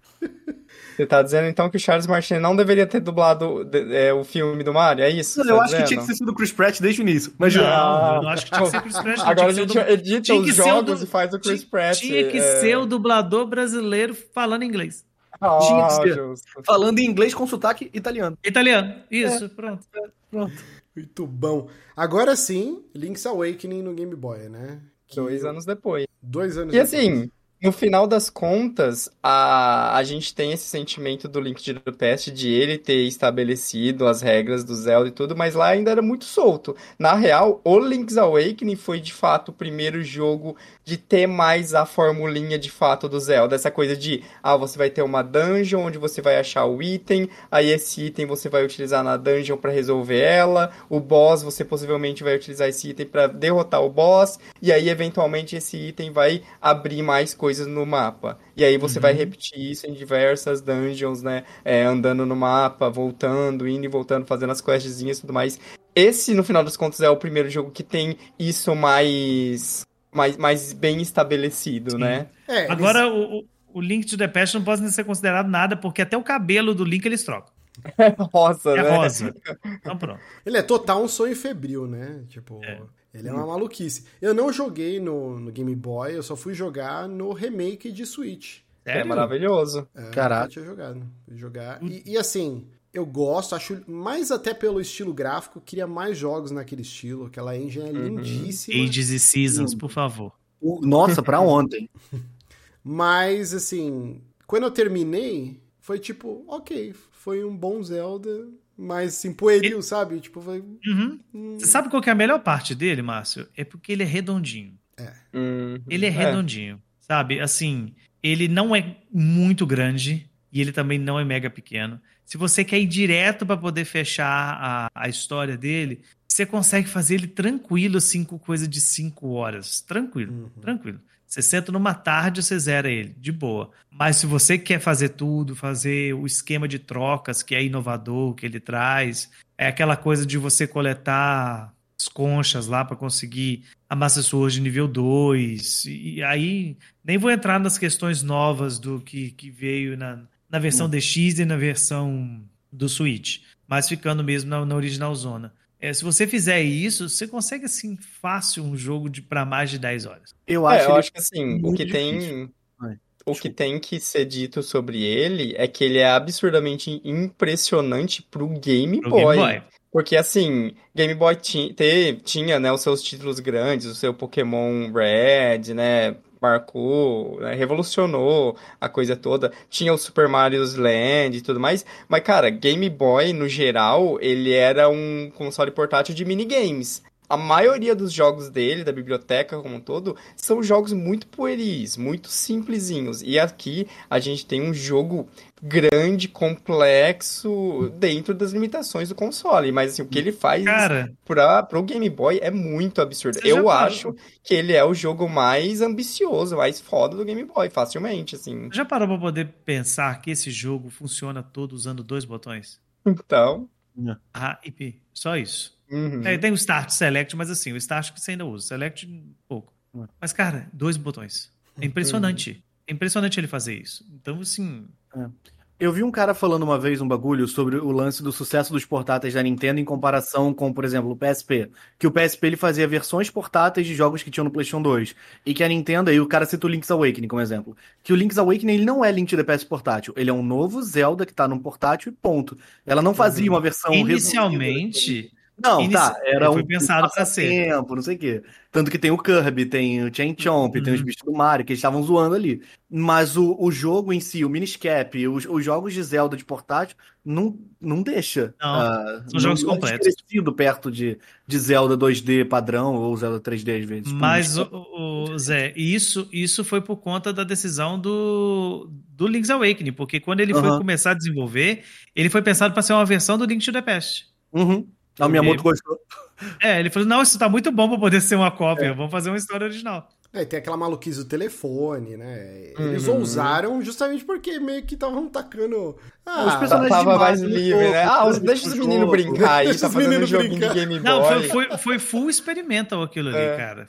[SPEAKER 2] Você tá dizendo então que o Charles Martinet não deveria ter dublado é, o filme do Mario? É isso?
[SPEAKER 3] Eu
[SPEAKER 2] que você tá
[SPEAKER 3] acho que tinha que
[SPEAKER 2] dizendo?
[SPEAKER 3] ter sido o Chris Pratt desde o início. Mas
[SPEAKER 4] Não, eu não acho que tinha que ser Chris Pratt. não.
[SPEAKER 2] Agora a gente
[SPEAKER 4] o du-
[SPEAKER 2] edita
[SPEAKER 4] tinha que
[SPEAKER 2] os
[SPEAKER 4] ser o
[SPEAKER 2] jogos
[SPEAKER 4] du-
[SPEAKER 2] e faz o Chris
[SPEAKER 4] tinha-
[SPEAKER 2] Pratt.
[SPEAKER 4] Tinha que
[SPEAKER 2] é.
[SPEAKER 4] ser o dublador brasileiro falando inglês.
[SPEAKER 2] Ah,
[SPEAKER 3] Tinha que ser.
[SPEAKER 2] justo.
[SPEAKER 3] falando em inglês com sotaque italiano.
[SPEAKER 4] Italiano. Isso, pronto.
[SPEAKER 3] Pronto.
[SPEAKER 1] Muito bom. Agora sim, Link's Awakening no Game Boy, né? Que-
[SPEAKER 2] Dois anos depois.
[SPEAKER 1] Dois anos
[SPEAKER 2] E
[SPEAKER 1] depois.
[SPEAKER 2] assim, no final das contas, a, a gente tem esse sentimento do Link the Past de ele ter estabelecido as regras do Zelda e tudo, mas lá ainda era muito solto. Na real, o Link's Awakening foi de fato o primeiro jogo de ter mais a formulinha de fato do Zelda. Essa coisa de, ah, você vai ter uma dungeon onde você vai achar o item, aí esse item você vai utilizar na dungeon para resolver ela, o boss você possivelmente vai utilizar esse item para derrotar o boss, e aí eventualmente esse item vai abrir mais coisas no mapa. E aí você vai repetir isso em diversas dungeons, né? É, andando no mapa, voltando, indo e voltando, fazendo as questzinhas e tudo mais. Esse, no final das contas, é o primeiro jogo que tem isso mais, mais, mais bem estabelecido,
[SPEAKER 4] Sim.
[SPEAKER 2] né?
[SPEAKER 1] É, eles-
[SPEAKER 4] Agora, o, o- o Link to the Past não pode ser considerado nada, porque até o cabelo do Link eles trocam.
[SPEAKER 2] Rosa,
[SPEAKER 4] É
[SPEAKER 2] né?
[SPEAKER 4] rosa. Então pronto.
[SPEAKER 1] Ele é total um sonho febril, né? Tipo,
[SPEAKER 4] É.
[SPEAKER 1] ele é uma maluquice. Eu não joguei no, no Game Boy, eu só fui jogar no remake de Switch.
[SPEAKER 2] É maravilhoso.
[SPEAKER 1] É,
[SPEAKER 3] Caraca.
[SPEAKER 1] Eu tinha jogado. Fui jogar. E, e, assim, eu gosto, acho mais até pelo estilo gráfico, queria mais jogos naquele estilo. Aquela engine é lindíssima.
[SPEAKER 4] Ages e Seasons, por favor.
[SPEAKER 3] O- Nossa, pra ontem.
[SPEAKER 1] Mas, assim, quando eu terminei, foi tipo, ok, foi um bom Zelda, mas assim, pueril, sabe? Tipo, foi.
[SPEAKER 4] Uhum.
[SPEAKER 1] hum,
[SPEAKER 4] Você sabe qual que é a melhor parte dele, Márcio? É porque ele é redondinho.
[SPEAKER 2] Uhum.
[SPEAKER 4] Ele é redondinho, sabe? Assim, ele não é muito grande e ele também não é mega pequeno. Se você quer ir direto para poder fechar a, a história dele, você consegue fazer ele tranquilo, assim, com coisa de 5 horas. Tranquilo,
[SPEAKER 1] Uhum.
[SPEAKER 4] tranquilo. Você senta numa tarde, você zera ele, de boa. Mas se você quer fazer tudo, fazer o esquema de trocas, que é inovador, que ele traz, é aquela coisa de você coletar as conchas lá para conseguir a Master Sword nível 2. E aí, nem vou entrar nas questões novas do que, que veio na, na versão DX e na versão do Switch. Mas ficando mesmo na, na original zona. É, se você fizer isso, você consegue, assim, fácil um jogo de para mais de 10 horas.
[SPEAKER 3] Eu
[SPEAKER 2] É,
[SPEAKER 3] acho,
[SPEAKER 2] eu
[SPEAKER 3] ele-
[SPEAKER 2] acho que assim, o que tem.
[SPEAKER 3] difícil. Vai,
[SPEAKER 2] O que tem que ser dito sobre ele é que ele é absurdamente impressionante pro Game
[SPEAKER 4] Pro
[SPEAKER 2] Boy.
[SPEAKER 4] Game Boy.
[SPEAKER 2] Porque assim, Game Boy ti- te- tinha, né, os seus títulos grandes, o seu Pokémon Red, né, marcou, né, revolucionou a coisa toda. Tinha o Super Mario's Land e tudo mais. Mas, cara, Game Boy, no geral, ele era um console portátil de minigames. A maioria dos jogos dele, da biblioteca como um todo, são jogos muito pueris, muito simplesinhos. E aqui a gente tem um jogo grande, complexo, dentro das limitações do console. Mas assim, o que ele faz
[SPEAKER 4] Cara,
[SPEAKER 2] para pro Game Boy é muito absurdo. Eu acho que ele é o jogo mais ambicioso, mais foda do Game Boy, facilmente, assim.
[SPEAKER 4] já parou para poder pensar que esse jogo funciona todo usando dois botões?
[SPEAKER 2] Então.
[SPEAKER 4] A e P. Só isso.
[SPEAKER 2] Uhum.
[SPEAKER 4] É, tem o Start Select, mas assim, o Start que você ainda usa. Select, pouco. Mas, cara, dois botões. É impressionante. É impressionante ele fazer isso. Então, assim.
[SPEAKER 3] Eu vi um cara falando uma vez um bagulho sobre o lance do sucesso dos portáteis da Nintendo em comparação com, por exemplo, o PSP. Que o PSP ele fazia versões portáteis de jogos que tinham no PlayStation 2. E que a Nintendo, aí o cara cita o Link's Awakening como exemplo. Que o Link's Awakening ele não é Link the Past portátil. Ele é um novo Zelda que tá num portátil e ponto. Ela não fazia uma versão resumida. Não, tá, era
[SPEAKER 4] foi
[SPEAKER 3] um
[SPEAKER 4] pensado pra ser.
[SPEAKER 3] tempo, não sei o quê. Tanto que tem o Kirby, tem o Chain Chomp, tem os
[SPEAKER 4] Uhum.
[SPEAKER 3] bichos do Mario, que eles estavam zoando ali. Mas o, o jogo em si, o Miniscap, os, os jogos de Zelda de portátil, não, não deixa.
[SPEAKER 4] Não,
[SPEAKER 3] ah,
[SPEAKER 4] são jogos
[SPEAKER 3] não é
[SPEAKER 4] completos.
[SPEAKER 3] desmerecido perto de, de Zelda 2D padrão ou Zelda 3D às vezes.
[SPEAKER 4] Mas, o, o- Zé, isso, isso foi por conta da decisão do, do Link's Awakening, porque quando ele foi
[SPEAKER 3] Aham.
[SPEAKER 4] começar a desenvolver, ele foi pensado para ser uma versão do Link to the Past.
[SPEAKER 3] Uhum. A Miyamoto gostou.
[SPEAKER 4] É, ele falou: não, isso tá muito bom para poder ser uma cópia, vamos fazer uma história original.
[SPEAKER 1] É, tem aquela maluquice do telefone, né? Eles
[SPEAKER 2] Uhum.
[SPEAKER 1] ousaram justamente porque meio que estavam tacando. Ah,
[SPEAKER 3] Os personagens
[SPEAKER 2] Tava mais livre, né? Ah, os, deixa os meninos brincar aí,
[SPEAKER 1] Deixa
[SPEAKER 2] tá
[SPEAKER 1] os
[SPEAKER 2] fazendo um
[SPEAKER 1] meninos
[SPEAKER 2] joguinho de. Game Boy.
[SPEAKER 4] Não, foi, foi, foi full experimental aquilo ali,
[SPEAKER 2] É.
[SPEAKER 4] cara.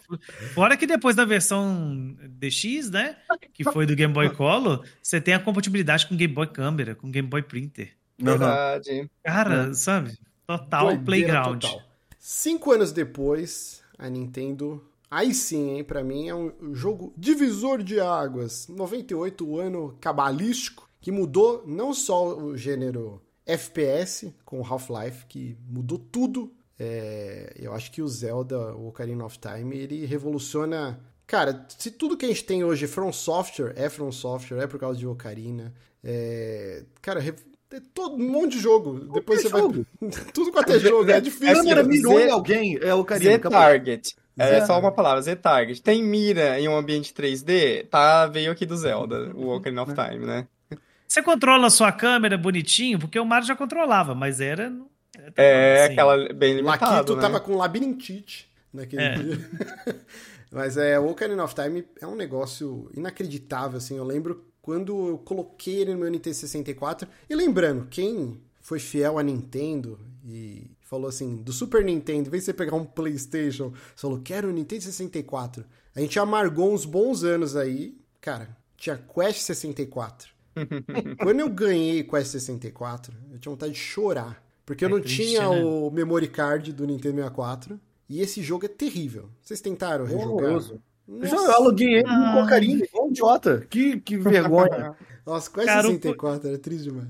[SPEAKER 4] Fora que depois da versão DX, né? Que foi do Game Boy Color, você tem a compatibilidade com Game Boy Câmera, com Game Boy Printer.
[SPEAKER 2] Verdade.
[SPEAKER 4] Cara, sabe? Total
[SPEAKER 1] doideira
[SPEAKER 4] playground.
[SPEAKER 1] total. Cinco anos depois, a Nintendo. Aí sim, hein? Pra mim é um jogo divisor de águas. 98, o ano cabalístico, que mudou não só o gênero FPS com o Half-Life, que mudou tudo. É, eu acho que o Zelda, o Ocarina of Time, ele revoluciona. Cara, se tudo que a gente tem hoje é From Software, é From Software, é por causa de Ocarina. É, cara, é todo um monte de jogo. Depois você
[SPEAKER 3] jogo.
[SPEAKER 1] vai. tudo quanto é jogo, é
[SPEAKER 3] A
[SPEAKER 1] difícil.
[SPEAKER 3] câmera mirou em alguém, é o carinha.
[SPEAKER 2] Z-Target. É só uma palavra, Z-Target. Tem mira em um ambiente 3D? Tá, veio aqui do Zelda, o Ocarina of Time, né?
[SPEAKER 4] Você controla a sua câmera bonitinho, porque o Mario já controlava, mas era. não era
[SPEAKER 2] É,
[SPEAKER 4] assim.
[SPEAKER 2] aquela bem limitado,
[SPEAKER 1] Laquito
[SPEAKER 2] né?
[SPEAKER 1] tava com labirintite naquele
[SPEAKER 4] É.
[SPEAKER 1] dia. Mas é, o Ocarina of Time é um negócio inacreditável, assim. Eu lembro quando eu coloquei ele no meu Nintendo 64. E lembrando, quem foi fiel à Nintendo e falou assim, do Super Nintendo, em vez de você pegar um Playstation, você falou, quero o Nintendo 64. A gente amargou uns bons anos aí. Cara, tinha Quest 64. Quando eu ganhei Quest 64, eu tinha vontade de chorar. Porque eu
[SPEAKER 4] É
[SPEAKER 1] não
[SPEAKER 4] triste,
[SPEAKER 1] tinha
[SPEAKER 4] né?
[SPEAKER 1] o memory card do Nintendo 64. E esse jogo é terrível. Vocês tentaram rejogar?
[SPEAKER 3] Horroroso. Eu
[SPEAKER 1] Nossa,
[SPEAKER 3] já aluguei ele
[SPEAKER 4] Ah.
[SPEAKER 3] com cocaína, igual um idiota. Que, que vergonha.
[SPEAKER 1] nossa,
[SPEAKER 4] Cara, o-
[SPEAKER 1] 64 era triste demais.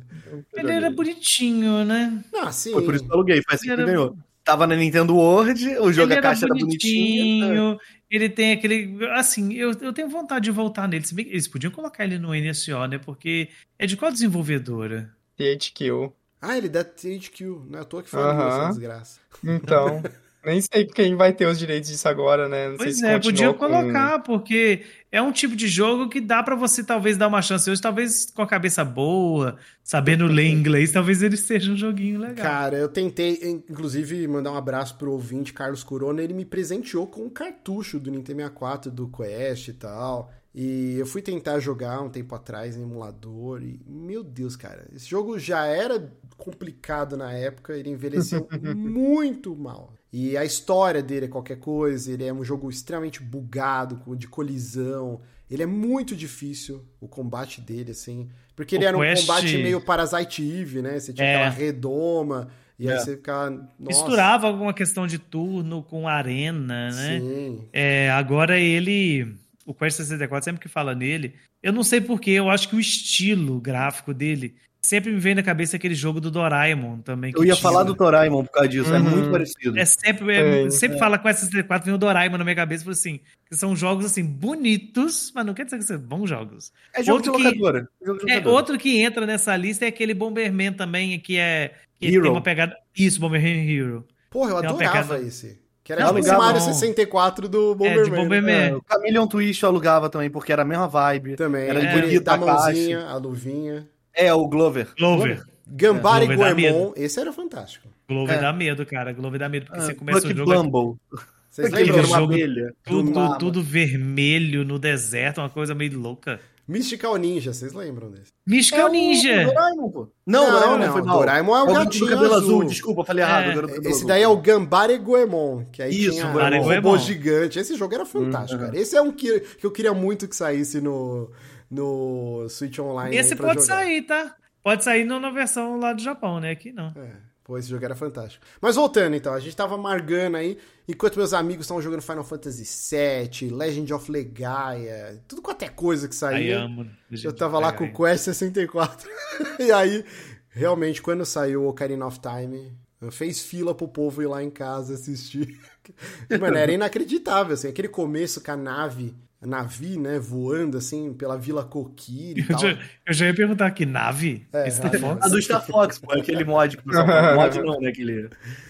[SPEAKER 4] Ele era bonitinho, né?
[SPEAKER 1] Ah, sim.
[SPEAKER 3] Foi por isso que eu aluguei, foi assim que
[SPEAKER 4] Era-
[SPEAKER 3] ganhou. Tava na Nintendo World, o jogo
[SPEAKER 4] ele
[SPEAKER 3] a caixa era bonitinha.
[SPEAKER 4] bonitinho, Ele tem aquele. Assim, eu, eu tenho vontade de voltar nele. Se bem que eles podiam colocar ele no NSO, né? Porque é de qual desenvolvedora?
[SPEAKER 2] THQ.
[SPEAKER 1] Ah, ele dá THQ. Não é à toa que falou
[SPEAKER 2] Aham.
[SPEAKER 1] essa desgraça.
[SPEAKER 2] Então, nem sei quem vai ter os direitos disso agora, né? Não
[SPEAKER 4] Pois
[SPEAKER 2] sei se
[SPEAKER 4] é, podia
[SPEAKER 2] com-
[SPEAKER 4] colocar, porque é um tipo de jogo que dá pra você talvez dar uma chance hoje, talvez com a cabeça boa, sabendo ler inglês, talvez ele seja um joguinho legal.
[SPEAKER 1] Cara, eu tentei, inclusive, mandar um abraço pro ouvinte Carlos Corona. Ele me presenteou com um cartucho do Nintendo 64, do Quest e tal. E eu fui tentar jogar um tempo atrás em emulador e, meu Deus, cara, esse jogo já era complicado na época, ele envelheceu muito mal. E a história dele é qualquer coisa, ele é um jogo extremamente bugado, com- de colisão. Ele é muito difícil, o combate dele, assim. Porque ele
[SPEAKER 4] O
[SPEAKER 1] era um
[SPEAKER 4] Quest-
[SPEAKER 1] combate meio Parasite Eve, né? Você tinha
[SPEAKER 4] É.
[SPEAKER 1] aquela redoma, e aí
[SPEAKER 3] É.
[SPEAKER 1] você ficava. Nossa,
[SPEAKER 4] Misturava alguma questão de turno com arena, né?
[SPEAKER 1] Sim.
[SPEAKER 4] É, agora ele. O Quest 64, sempre que fala nele, eu não sei porquê, eu acho que o estilo gráfico dele sempre me vem na cabeça aquele jogo do Doraemon também. que
[SPEAKER 3] Eu ia
[SPEAKER 4] tinha.
[SPEAKER 3] falar do Doraemon por causa disso, é
[SPEAKER 2] Uhum.
[SPEAKER 3] muito parecido.
[SPEAKER 4] É sempre, é,
[SPEAKER 2] É,
[SPEAKER 4] sempre fala Quest 64, vem o Doraemon na minha cabeça, e falo assim, que são jogos assim, bonitos, mas não quer dizer que são bons jogos.
[SPEAKER 3] É jogo
[SPEAKER 4] outro
[SPEAKER 3] de
[SPEAKER 4] que-
[SPEAKER 3] locadora. Jogo de
[SPEAKER 4] É,
[SPEAKER 3] locadora.
[SPEAKER 4] outro que entra nessa lista é aquele Bomberman também, que é. Que
[SPEAKER 3] Hero.
[SPEAKER 4] tem uma pegada. Isso, Bomberman Hero.
[SPEAKER 1] Porra, eu
[SPEAKER 4] Tem
[SPEAKER 1] adorava
[SPEAKER 4] pegada-
[SPEAKER 1] esse. Que era
[SPEAKER 3] Eu
[SPEAKER 1] tipo o
[SPEAKER 3] alugava
[SPEAKER 1] Mario
[SPEAKER 4] um-
[SPEAKER 1] 64 do
[SPEAKER 4] É, de
[SPEAKER 1] Bomberman. né?
[SPEAKER 4] Bomberman.
[SPEAKER 3] É, o Chameleon Twist eu alugava também, porque era a mesma vibe.
[SPEAKER 1] Também.
[SPEAKER 3] Era bonito
[SPEAKER 1] da
[SPEAKER 3] a
[SPEAKER 1] mãozinha, a luvinha.
[SPEAKER 3] É, o Glover.
[SPEAKER 4] Glover.
[SPEAKER 1] Gambara
[SPEAKER 4] É,
[SPEAKER 1] e Goemon, esse era fantástico.
[SPEAKER 4] Glover
[SPEAKER 3] É.
[SPEAKER 4] dá medo, cara. Glover dá medo, porque
[SPEAKER 3] Ah,
[SPEAKER 4] você começa
[SPEAKER 3] Bucky
[SPEAKER 4] o jogo. aqui,
[SPEAKER 3] Blumble.
[SPEAKER 1] Vocês lembram?
[SPEAKER 3] uma
[SPEAKER 4] jogo-
[SPEAKER 3] abelha.
[SPEAKER 4] Tudo, tudo vermelho no deserto, uma coisa meio louca.
[SPEAKER 1] Mystical Ninja, vocês lembram desse?
[SPEAKER 4] Mystical
[SPEAKER 3] É o
[SPEAKER 4] Ninja!
[SPEAKER 3] Doraemon, pô. Não,
[SPEAKER 1] Não,
[SPEAKER 3] Doraemon
[SPEAKER 1] não,
[SPEAKER 3] foi mal.
[SPEAKER 1] Doraemon é o
[SPEAKER 3] do-
[SPEAKER 1] gatinho
[SPEAKER 3] do cabelo azul.
[SPEAKER 1] azul.
[SPEAKER 3] Desculpa, eu falei errado.
[SPEAKER 4] É,
[SPEAKER 1] Esse daí é o Gambara e Goemon, que aí
[SPEAKER 3] Isso,
[SPEAKER 1] tinha
[SPEAKER 3] e
[SPEAKER 1] um
[SPEAKER 4] Goemon.
[SPEAKER 1] robô gigante. Esse jogo era fantástico,
[SPEAKER 3] Hum,
[SPEAKER 1] cara. Esse é um que, que eu queria muito que saísse no, no Switch Online.
[SPEAKER 4] Esse
[SPEAKER 1] aí
[SPEAKER 4] pode
[SPEAKER 1] jogar.
[SPEAKER 4] sair, tá? Pode sair na versão lá do Japão, né? Aqui não.
[SPEAKER 1] É, pô, esse jogo era fantástico. Mas voltando então, a gente tava margando aí, enquanto meus amigos estavam jogando Final Fantasy VII, Legend of Legaia, tudo quanto é coisa que
[SPEAKER 4] Aí
[SPEAKER 1] saía.
[SPEAKER 4] amo.
[SPEAKER 1] Eu tava lá com o Quest 64. e aí, realmente, quando saiu o Ocarina of Time, Fez fila pro povo ir lá em casa assistir. Mano, era inacreditável, assim, aquele começo com a nave, a navi, né, voando, assim, pela Vila Coquille e
[SPEAKER 4] Eu
[SPEAKER 1] tal.
[SPEAKER 4] já, eu já ia perguntar que nave?
[SPEAKER 1] É,
[SPEAKER 4] Star
[SPEAKER 1] a-
[SPEAKER 4] Fox?
[SPEAKER 3] A do Star Fox, pô, aquele mod que o pessoal fala. Mod não, né? Aquele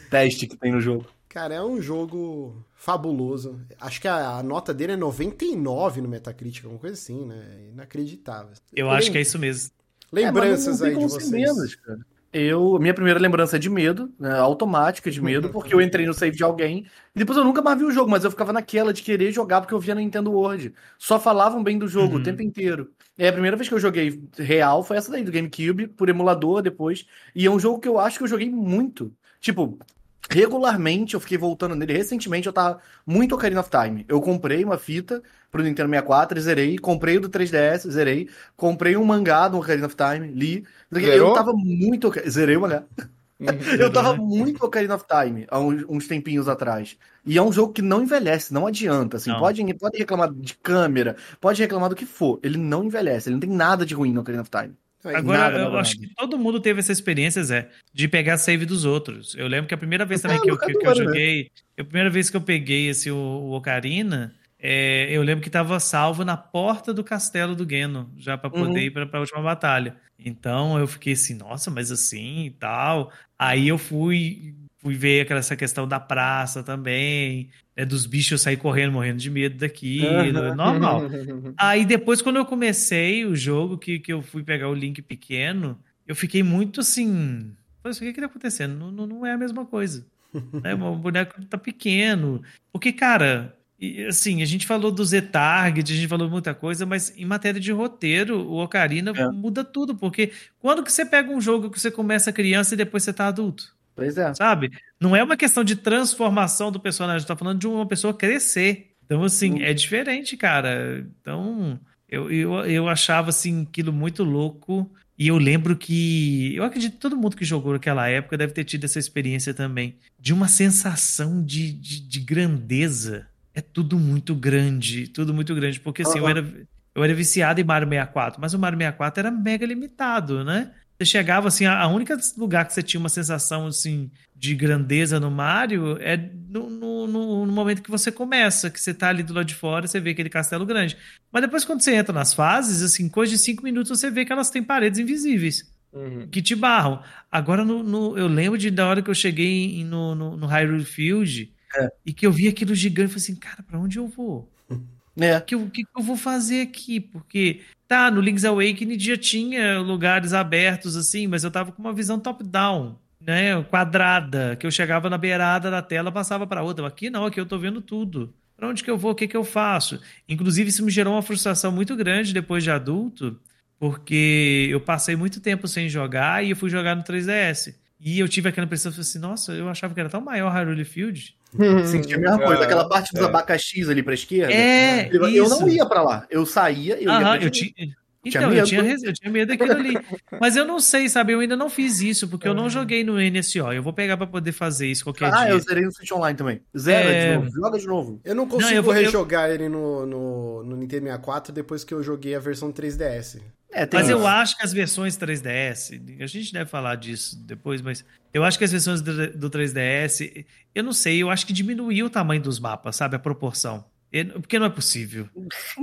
[SPEAKER 3] teste que tem no jogo.
[SPEAKER 1] Cara, é um jogo fabuloso. Acho que a, a nota dele é 99 no Metacritic, alguma coisa assim, né? Inacreditável.
[SPEAKER 4] Eu acho que é isso mesmo.
[SPEAKER 1] Lembranças
[SPEAKER 3] É, mas
[SPEAKER 1] aí
[SPEAKER 3] não
[SPEAKER 1] de vocês.
[SPEAKER 3] menos, cara. Eu, minha primeira lembrança é de medo, né, automática de medo, porque eu entrei no save de alguém e depois eu nunca mais vi o jogo, mas eu ficava naquela de querer jogar porque eu via na Nintendo World. Só falavam bem do jogo
[SPEAKER 4] Uhum.
[SPEAKER 3] o tempo inteiro. E a primeira vez que eu joguei real foi essa daí, do GameCube, por emulador depois. E é um jogo que eu acho que eu joguei muito. Tipo, regularmente eu fiquei voltando nele. Recentemente eu tava muito Ocarina of Time. Eu comprei uma fita pro Nintendo 64 e zerei. Comprei o do 3DS, zerei. Comprei um mangá do Ocarina of Time, li.
[SPEAKER 2] Zerou?
[SPEAKER 3] Eu tava muito. Zerei o mangá. Eu tava muito Ocarina of Time há uns, uns tempinhos atrás. E é um jogo que não envelhece, não adianta. Assim,
[SPEAKER 4] Não.
[SPEAKER 3] Pode, pode reclamar de câmera, pode reclamar do que for. Ele não envelhece, ele não tem nada de ruim no Ocarina of Time.
[SPEAKER 4] Agora,
[SPEAKER 3] nada,
[SPEAKER 4] eu
[SPEAKER 3] nada,
[SPEAKER 4] acho que todo mundo teve essa experiência, Zé, de pegar save dos outros. Eu lembro que a primeira vez também
[SPEAKER 3] É,
[SPEAKER 4] que, eu, que, que eu
[SPEAKER 3] né?
[SPEAKER 4] joguei, a primeira vez que eu peguei esse, o, o Ocarina, é, eu lembro que estava salvo na porta do castelo do Geno, já para poder
[SPEAKER 3] Uhum.
[SPEAKER 4] ir para a última batalha. Então eu fiquei assim, nossa, mas assim e tal. Aí eu fui, fui ver aquela, essa questão da praça também, né, dos bichos sair correndo, morrendo de medo daquilo, é normal. Aí depois, quando eu comecei o jogo, que, que eu fui pegar o link pequeno, eu fiquei muito assim. Falei, assim, o que que tá acontecendo? Não, não, não é a mesma coisa. né? O boneco tá pequeno. Porque, cara, e, assim, a gente falou do Z-Target, a gente falou muita coisa, mas em matéria de roteiro, o Ocarina
[SPEAKER 3] É.
[SPEAKER 4] muda tudo. Porque quando que você pega um jogo que você começa criança e depois você tá adulto?
[SPEAKER 3] Pois é.
[SPEAKER 4] sabe? Não é uma questão de transformação do personagem, tá falando de uma pessoa crescer. Então, assim, é diferente, cara. Então, eu, eu, eu achava, assim, aquilo muito louco. E eu lembro que. Eu acredito que todo mundo que jogou naquela época deve ter tido essa experiência também. De uma sensação de, de, de grandeza. É tudo muito grande. Tudo muito grande. Porque, assim, eu
[SPEAKER 3] Aham.
[SPEAKER 4] era, eu era viciado em Mario 64, mas o Mario 64 era mega limitado, né? Você chegava assim, a a única lugar que você tinha uma sensação assim de grandeza no Mario é no, no, no- no momento que você começa, que você tá ali do lado de fora, você vê aquele castelo grande. Mas depois quando você entra nas fases, assim, coisa de cinco minutos você vê que elas têm paredes invisíveis
[SPEAKER 2] Uhum.
[SPEAKER 4] que te barram. Agora no, no- eu lembro de da hora que eu cheguei em- no, no, no Hyrule Field
[SPEAKER 3] É.
[SPEAKER 4] e que eu vi aquilo gigante, eu falei assim, cara, pra onde eu vou?
[SPEAKER 3] É.
[SPEAKER 4] Que, o que que eu vou fazer aqui? Porque, tá, no Link's Awakening já tinha lugares abertos assim, mas eu tava com uma visão top-down, né? Quadrada, que eu chegava na beirada da tela, passava pra outra. Aqui não, aqui eu tô vendo tudo. Pra onde que eu vou? O que que eu faço? Inclusive, isso me gerou uma frustração muito grande depois de adulto, porque eu passei muito tempo sem jogar e eu fui jogar no 3DS. E eu tive aquela impressão, assim, nossa, eu achava que era tão maior Hyrule Field.
[SPEAKER 3] Senti a mesma coisa.
[SPEAKER 2] É,
[SPEAKER 3] Aquela parte dos
[SPEAKER 2] é.
[SPEAKER 3] abacaxis ali pra esquerda.
[SPEAKER 4] É,
[SPEAKER 3] eu, eu não ia pra lá. Eu saía, eu ia
[SPEAKER 4] Aham,
[SPEAKER 3] pra
[SPEAKER 4] eu tinha.
[SPEAKER 3] Tinha
[SPEAKER 4] Então, eu
[SPEAKER 3] medo.
[SPEAKER 4] tinha, eu tinha medo daquilo ali. Mas eu não sei, sabe? Eu ainda não fiz isso, porque eu não joguei no NSO. Eu vou pegar pra poder fazer isso qualquer
[SPEAKER 3] Ah,
[SPEAKER 4] dia.
[SPEAKER 3] eu zerei no Switch Online também. Zera
[SPEAKER 4] É.
[SPEAKER 3] de novo, joga de novo.
[SPEAKER 1] Eu não consigo
[SPEAKER 4] eu vou- eu-
[SPEAKER 1] rejogar ele no, no, no Nintendo 64 depois que eu joguei a versão 3DS.
[SPEAKER 3] É, tem
[SPEAKER 4] Mas
[SPEAKER 3] isso.
[SPEAKER 4] eu acho que as versões 3DS, a gente deve falar disso depois, mas eu acho que as versões do, do 3DS, eu não sei, eu acho que diminuiu o tamanho dos mapas, sabe? A proporção. Eu- Porque não é possível.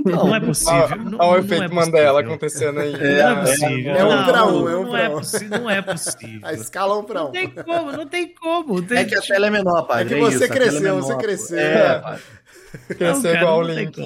[SPEAKER 4] Não, é possível.
[SPEAKER 2] Olha
[SPEAKER 4] não,
[SPEAKER 2] o
[SPEAKER 4] não
[SPEAKER 2] efeito
[SPEAKER 4] é
[SPEAKER 2] Mandela
[SPEAKER 4] possível.
[SPEAKER 2] acontecendo aí.
[SPEAKER 4] Não é possível.
[SPEAKER 1] é um
[SPEAKER 4] Não,
[SPEAKER 1] pra um,
[SPEAKER 4] não,
[SPEAKER 1] é um
[SPEAKER 4] não
[SPEAKER 1] pra
[SPEAKER 4] é
[SPEAKER 1] um.
[SPEAKER 4] possi- Não é possível.
[SPEAKER 1] A escala um pra
[SPEAKER 4] Não
[SPEAKER 1] um.
[SPEAKER 4] tem como, não tem como. Tem-
[SPEAKER 3] É que a tela é menor, pai.
[SPEAKER 1] É que você cresceu, você cresceu.
[SPEAKER 3] É, pai.
[SPEAKER 2] Crescer
[SPEAKER 4] Não, cara,
[SPEAKER 2] igual o
[SPEAKER 4] não tem
[SPEAKER 2] Link.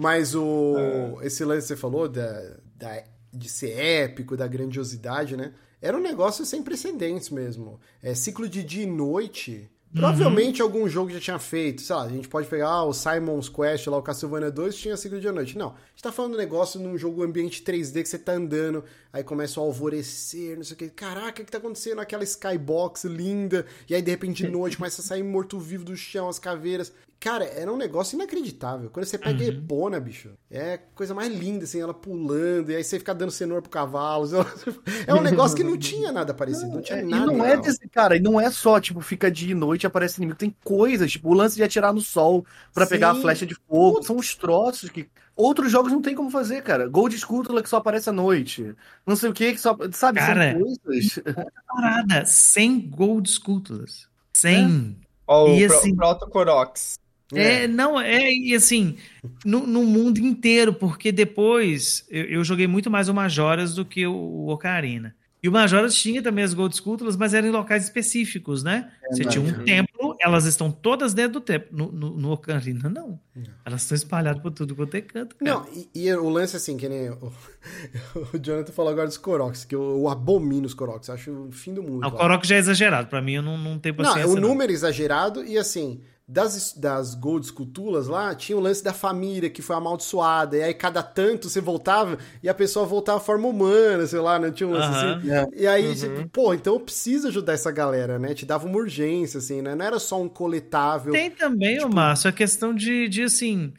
[SPEAKER 1] Mas o
[SPEAKER 2] É.
[SPEAKER 1] esse lance que você falou da, da- de ser épico, da grandiosidade, né? Era um negócio sem precedentes mesmo. É, ciclo de dia e noite.
[SPEAKER 4] Uhum.
[SPEAKER 1] Provavelmente algum jogo já tinha feito. Sei lá, a gente pode pegar ah, o Simon's Quest, lá o Castlevania 2, tinha ciclo de dia noite. Não, a gente tá falando um negócio num jogo ambiente 3D que você tá andando, aí começa o alvorecer, não sei o que. Caraca, o que tá acontecendo? Aquela skybox linda, e aí de repente de noite começa a sair morto-vivo do chão, as caveiras. Cara, era um negócio inacreditável. Quando você pega
[SPEAKER 4] Uhum.
[SPEAKER 1] a Epona, bicho, é a coisa mais linda, assim, ela pulando, e aí você fica dando cenoura pro cavalo. É um negócio que não tinha nada parecido, não, tinha
[SPEAKER 3] É,
[SPEAKER 1] nada.
[SPEAKER 3] e não é desse, cara, e não é só, tipo, fica dia e noite e aparece inimigo. Tem coisas, tipo, o lance de atirar no sol pra
[SPEAKER 1] Sim.
[SPEAKER 3] pegar a flecha de fogo. São os troços que outros jogos não tem como fazer, cara. Gold Sculptor que só aparece à noite. Não sei o que, que só. Sabe,
[SPEAKER 4] Cara,
[SPEAKER 3] são coisas.
[SPEAKER 4] Parada, 100 Gold Sculptors. 100.
[SPEAKER 2] Ó, o
[SPEAKER 4] E
[SPEAKER 2] Pro-
[SPEAKER 4] assim-
[SPEAKER 2] Proto Corox.
[SPEAKER 4] É, não, é, e assim, no, no mundo inteiro, porque depois eu, eu joguei muito mais o Majoras do que o, o Ocarina. E o Majoras tinha também as Gold Sculptures, mas eram em locais específicos, né? Você tinha um
[SPEAKER 3] imagino.
[SPEAKER 4] templo, elas estão todas dentro do templo. No, no, no Ocarina, não. Elas estão espalhadas por tudo quanto é canto. cara.
[SPEAKER 1] Não, e, e o lance assim, que nem o, o Jonathan falou agora dos Koroks, que eu, eu abomino os Koroks, acho o fim do mundo.
[SPEAKER 4] Ah, o. Korok já é exagerado. Pra mim, eu não, não tenho
[SPEAKER 1] Não,
[SPEAKER 4] paciência.
[SPEAKER 1] o
[SPEAKER 4] não.
[SPEAKER 1] número é exagerado e assim, das, das Gold Esculturas lá, tinha o lance da família que foi amaldiçoada, e aí cada tanto você voltava e a pessoa voltava à forma humana, sei lá, não tinha um lance assim.
[SPEAKER 3] É.
[SPEAKER 1] E aí, tipo, pô, então eu preciso ajudar essa galera, né? Te dava uma urgência, assim, né? Não era só um coletável.
[SPEAKER 4] Tem também,
[SPEAKER 1] Tipo-
[SPEAKER 4] ô Márcio, a questão de, de assim,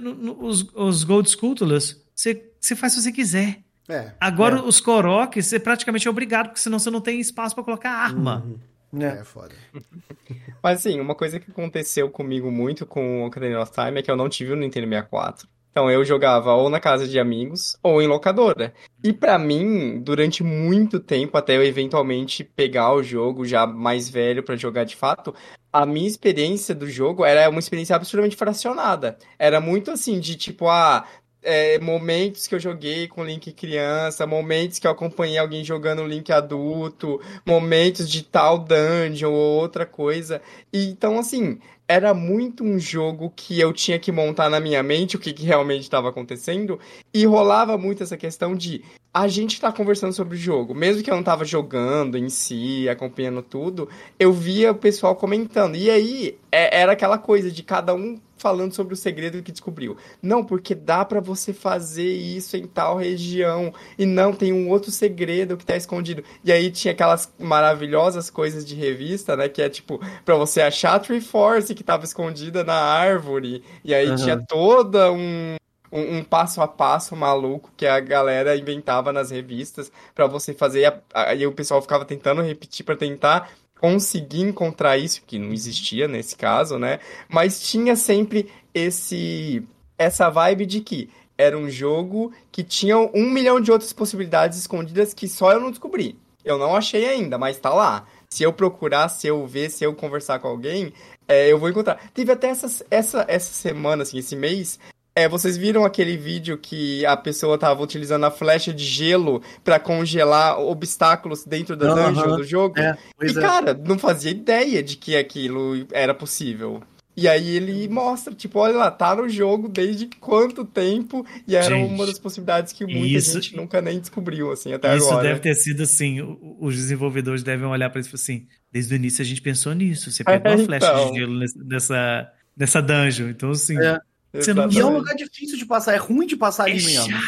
[SPEAKER 4] no- os, os Gold Sculptors, você, você faz se você quiser.
[SPEAKER 1] É.
[SPEAKER 4] Agora,
[SPEAKER 1] é.
[SPEAKER 4] os Koroks, você praticamente é obrigado, porque senão você não tem espaço pra colocar arma.
[SPEAKER 1] Uhum.
[SPEAKER 3] É.
[SPEAKER 1] É, foda.
[SPEAKER 2] Mas assim, uma coisa que aconteceu comigo muito com o Ocarina of Time é que eu não tive o Nintendo 64. Então eu jogava ou na casa de amigos ou em locadora. E pra mim, durante muito tempo, até eu eventualmente pegar o jogo já mais velho pra jogar de fato, a minha experiência do jogo era uma experiência absurdamente fracionada. Era muito assim, de tipo, ah, é, momentos que eu joguei com Link criança, momentos que eu acompanhei alguém jogando Link adulto, momentos de tal dungeon ou outra coisa. E, então, assim, era muito um jogo que eu tinha que montar na minha mente o que, que realmente estava acontecendo. E rolava muito essa questão de a gente tá conversando sobre o jogo. Mesmo que eu não tava jogando em si, acompanhando tudo, eu via o pessoal comentando. E aí, é- era aquela coisa de cada um falando sobre o segredo que descobriu. Não, porque dá pra você fazer isso em tal região. E não, tem um outro segredo que tá escondido. E aí tinha aquelas maravilhosas coisas de revista, né? Que é tipo, pra você achar a Triforce que tava escondida na árvore. E aí
[SPEAKER 3] Aham.
[SPEAKER 2] tinha toda um, um, um passo a passo maluco que a galera inventava nas revistas pra você fazer. e Aí o pessoal ficava tentando repetir pra tentar conseguir encontrar isso, que não existia nesse caso, né? Mas tinha sempre esse essa vibe de que era um jogo que tinha um milhão de outras possibilidades escondidas que só eu não descobri. Eu não achei ainda, mas tá lá. Se eu procurar, se eu ver, se eu conversar com alguém, é, eu vou encontrar. Teve até essa, essa, essa semana, assim, esse mês, é, vocês viram aquele vídeo que a pessoa tava utilizando a flecha de gelo pra congelar obstáculos dentro da
[SPEAKER 3] Aham.
[SPEAKER 2] dungeon do jogo?
[SPEAKER 3] É,
[SPEAKER 2] e,
[SPEAKER 3] é.
[SPEAKER 2] cara, não fazia ideia de que aquilo era possível. E aí ele mostra, tipo, olha lá, tá no jogo desde quanto tempo, e era
[SPEAKER 4] Gente,
[SPEAKER 2] uma das possibilidades que muita
[SPEAKER 4] isso-
[SPEAKER 2] gente nunca nem descobriu, assim, até
[SPEAKER 4] Isso
[SPEAKER 2] agora.
[SPEAKER 4] deve ter sido assim, os desenvolvedores devem olhar pra isso e falar assim, desde o início a gente pensou nisso, você pegou
[SPEAKER 2] É,
[SPEAKER 4] a flecha
[SPEAKER 2] então.
[SPEAKER 4] de gelo nesse- nessa, nessa dungeon, então assim,
[SPEAKER 3] É.
[SPEAKER 4] Você não-
[SPEAKER 3] E é um lugar difícil de passar, é ruim de passar
[SPEAKER 4] é
[SPEAKER 3] ali mesmo.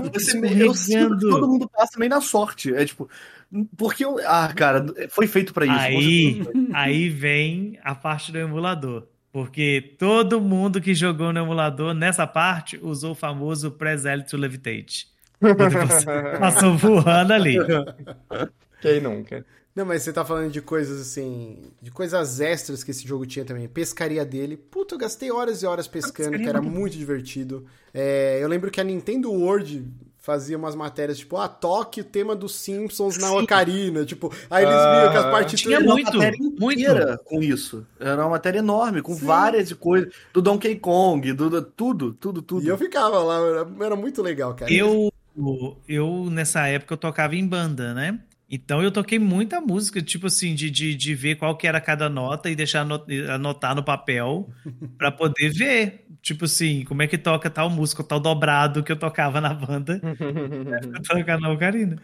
[SPEAKER 4] porque
[SPEAKER 3] Você, eu sinto que todo mundo passa meio na sorte. É tipo, porque eu. Ah, cara, foi feito pra isso.
[SPEAKER 4] Aí, aí vem a parte do emulador. Porque todo mundo que jogou no emulador, nessa parte, usou o famoso Press L to Levitate. Passou voando ali.
[SPEAKER 2] Quem nunca?
[SPEAKER 1] Não, mas você tá falando de coisas assim. De coisas extras que esse jogo tinha também. Pescaria dele. Puta, eu gastei horas e horas pescando, que era
[SPEAKER 4] muito
[SPEAKER 1] divertido. É, eu lembro que a Nintendo World fazia umas matérias, tipo, ah, toque o tema dos Simpsons na
[SPEAKER 4] Sim.
[SPEAKER 1] Ocarina. Tipo, aí eles viam que as
[SPEAKER 2] Ah.
[SPEAKER 1] partituras.
[SPEAKER 4] Tinha muito,
[SPEAKER 3] matéria
[SPEAKER 4] muito.
[SPEAKER 3] inteira com isso. Era uma matéria enorme, com
[SPEAKER 1] Sim.
[SPEAKER 3] várias coisas. Do Donkey Kong, do, do- tudo, tudo, tudo.
[SPEAKER 1] E eu ficava lá, era, era muito legal, cara.
[SPEAKER 4] Eu, eu, nessa época, eu tocava em banda, né? Então eu toquei muita música, tipo assim, de, de, de ver qual que era cada nota e deixar ano- anotar no papel pra poder ver. Tipo assim, como é que toca tal música, tal dobrado que eu tocava na banda pra tocar na Ocarina.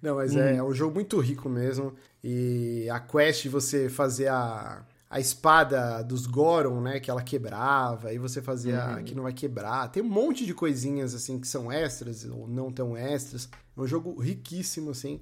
[SPEAKER 1] Não, mas é, é um jogo muito rico mesmo. E a quest de você fazer a, a espada dos Goron, né? Que ela quebrava, aí você fazia a que não vai quebrar. Tem um monte de coisinhas, assim, que são extras ou não tão extras. É um jogo riquíssimo, assim.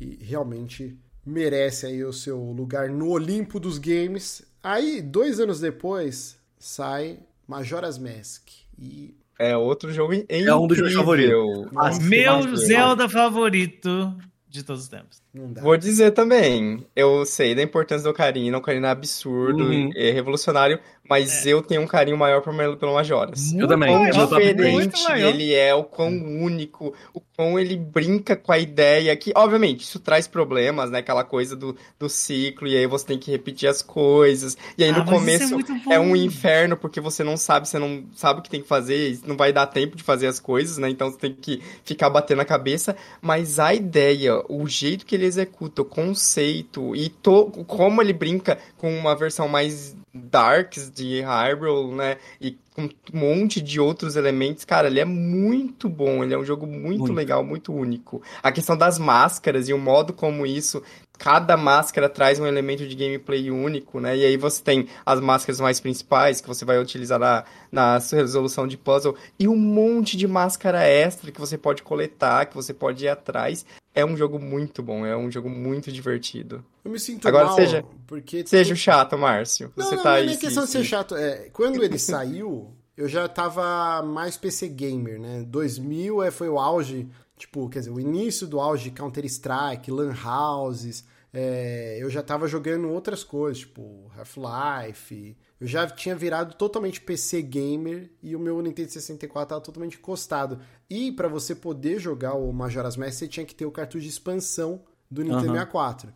[SPEAKER 1] E realmente merece aí o seu lugar no Olimpo dos games. Aí, dois anos depois, sai Majora's Mask. E
[SPEAKER 2] É outro jogo incrível.
[SPEAKER 3] É um dos meus favoritos.
[SPEAKER 1] Nossa,
[SPEAKER 4] Meu
[SPEAKER 2] Mas-
[SPEAKER 4] Zelda favorito de todos os tempos.
[SPEAKER 1] não dá.
[SPEAKER 2] Vou dizer também, eu sei da importância do Ocarina, o Ocarina é absurdo,
[SPEAKER 3] Uhum.
[SPEAKER 2] é revolucionário, mas eu tenho um carinho maior pelo, pelo Majoras.
[SPEAKER 3] Eu também,
[SPEAKER 4] muito
[SPEAKER 2] diferente
[SPEAKER 4] maior.
[SPEAKER 2] ele é, o quão único, o quão ele brinca com a ideia que, obviamente, isso traz problemas, né? Aquela coisa do, do ciclo, e aí você tem que repetir as coisas, e aí
[SPEAKER 4] Ah,
[SPEAKER 2] no
[SPEAKER 4] isso
[SPEAKER 2] começo
[SPEAKER 4] bom.
[SPEAKER 2] é um inferno porque você não sabe, você não sabe o que tem que fazer, não vai dar tempo de fazer as coisas, né? Então você tem que ficar batendo a cabeça, mas a ideia, o jeito que ele executa, o conceito e to, como ele brinca com uma versão mais darks de Hyrule, né? E com um monte de outros elementos, cara, ele é muito bom, ele é um jogo muito,
[SPEAKER 3] Muito.
[SPEAKER 2] legal, muito único. A questão das máscaras e o modo como isso cada máscara traz um elemento de gameplay único, né? E aí você tem as máscaras mais principais que você vai utilizar na, na sua resolução de puzzle e um monte de máscara extra que você pode coletar, que você pode ir atrás. É um jogo muito bom, é um jogo muito divertido.
[SPEAKER 1] Eu me sinto
[SPEAKER 2] Agora
[SPEAKER 1] mal,
[SPEAKER 2] seja-
[SPEAKER 1] porque...
[SPEAKER 2] Seja o chato, Márcio.
[SPEAKER 1] Não,
[SPEAKER 2] Você
[SPEAKER 1] não,
[SPEAKER 2] tá
[SPEAKER 1] não é
[SPEAKER 2] aí.
[SPEAKER 1] nem
[SPEAKER 2] se-
[SPEAKER 1] questão de ser
[SPEAKER 2] se-
[SPEAKER 1] chato. É, quando ele saiu, eu já tava mais PC gamer, né? 2000 é, foi o auge, tipo, quer dizer, o início do auge de Counter-Strike, Lan Houses. é, eu já tava jogando outras coisas, tipo Half-Life. Eu já tinha virado totalmente PC gamer e o meu Nintendo 64 tava totalmente encostado. E pra você poder jogar o Majora's Mask, você tinha que ter o cartucho de expansão do Nintendo
[SPEAKER 3] Aham.
[SPEAKER 1] 64.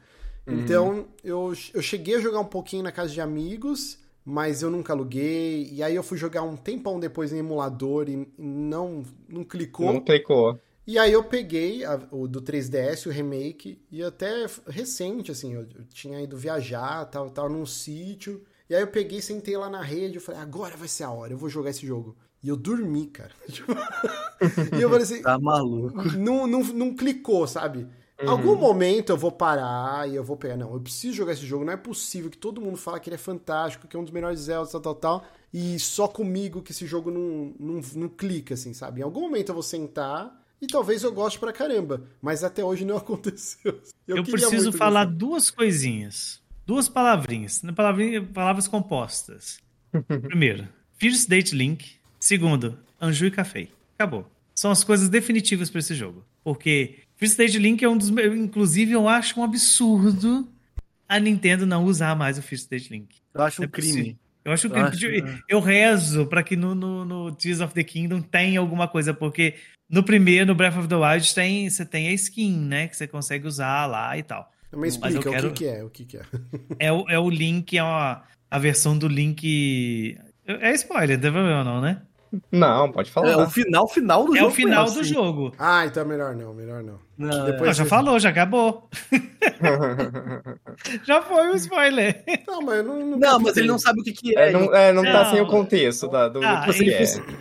[SPEAKER 1] Então, eu, eu cheguei a jogar um pouquinho na casa de amigos, mas eu nunca aluguei. E aí eu fui jogar um tempão depois em emulador e não, não clicou.
[SPEAKER 2] Não clicou.
[SPEAKER 1] E aí eu peguei a- o do 3DS, o remake, e até recente, assim, eu, eu tinha ido viajar, tal, tal, num sítio. E aí eu peguei, sentei lá na rede, eu falei, agora vai ser a hora, eu vou jogar esse jogo. E eu dormi, cara. Tipo, e eu falei assim,
[SPEAKER 3] Tá maluco.
[SPEAKER 1] não, não, não clicou, sabe? Algum momento eu vou parar e eu vou pegar. Não, eu preciso jogar esse jogo. Não é possível que todo mundo fala que ele é fantástico, que é um dos melhores Zelda, tal, tal, tal. E só comigo que esse jogo não, não, não clica, assim, sabe? Em algum momento eu vou sentar e talvez eu goste pra caramba. Mas até hoje não aconteceu.
[SPEAKER 4] Eu,
[SPEAKER 1] queria
[SPEAKER 4] preciso
[SPEAKER 1] muito
[SPEAKER 4] falar
[SPEAKER 1] gostar.
[SPEAKER 4] duas coisinhas. Duas palavrinhas. né, palavrinha- palavras compostas. Primeiro, First Date Link. Segundo, Anju e Café. Acabou. São as coisas definitivas pra esse jogo. Porque First Date Link é um dos. meus- Inclusive, eu acho um absurdo a Nintendo não usar mais o First Date Link.
[SPEAKER 3] Eu acho um
[SPEAKER 4] É
[SPEAKER 3] crime.
[SPEAKER 4] possível. Eu acho que
[SPEAKER 3] Eu acho,
[SPEAKER 4] eu,
[SPEAKER 3] é.
[SPEAKER 4] eu rezo pra que no, no, no Tears of the Kingdom tenha alguma coisa, porque no primeiro, no Breath of the Wild, tem, você tem a skin, né? Que você consegue usar lá e tal.
[SPEAKER 1] Mas
[SPEAKER 4] Mas eu
[SPEAKER 1] explica
[SPEAKER 4] quero-
[SPEAKER 1] o que, que é, o que, que é.
[SPEAKER 4] É o, é o Link, é uma, a versão do Link. É spoiler, deve ou não, né?
[SPEAKER 2] Não, pode falar.
[SPEAKER 3] É o final, final do
[SPEAKER 4] É
[SPEAKER 3] jogo.
[SPEAKER 4] o final
[SPEAKER 3] assim.
[SPEAKER 4] do jogo.
[SPEAKER 1] Ah, então é melhor não, melhor não.
[SPEAKER 3] Não,
[SPEAKER 1] Depois-
[SPEAKER 4] Não, já
[SPEAKER 1] você-
[SPEAKER 4] falou, já acabou. já foi o spoiler.
[SPEAKER 1] Não, mas eu não. Não,
[SPEAKER 3] Não, mas ele não sabe o que, que é.
[SPEAKER 2] É, não, é, não tá
[SPEAKER 4] Não.
[SPEAKER 2] sem o contexto da, do,
[SPEAKER 4] Ah,
[SPEAKER 2] do
[SPEAKER 3] Se
[SPEAKER 2] que
[SPEAKER 3] ele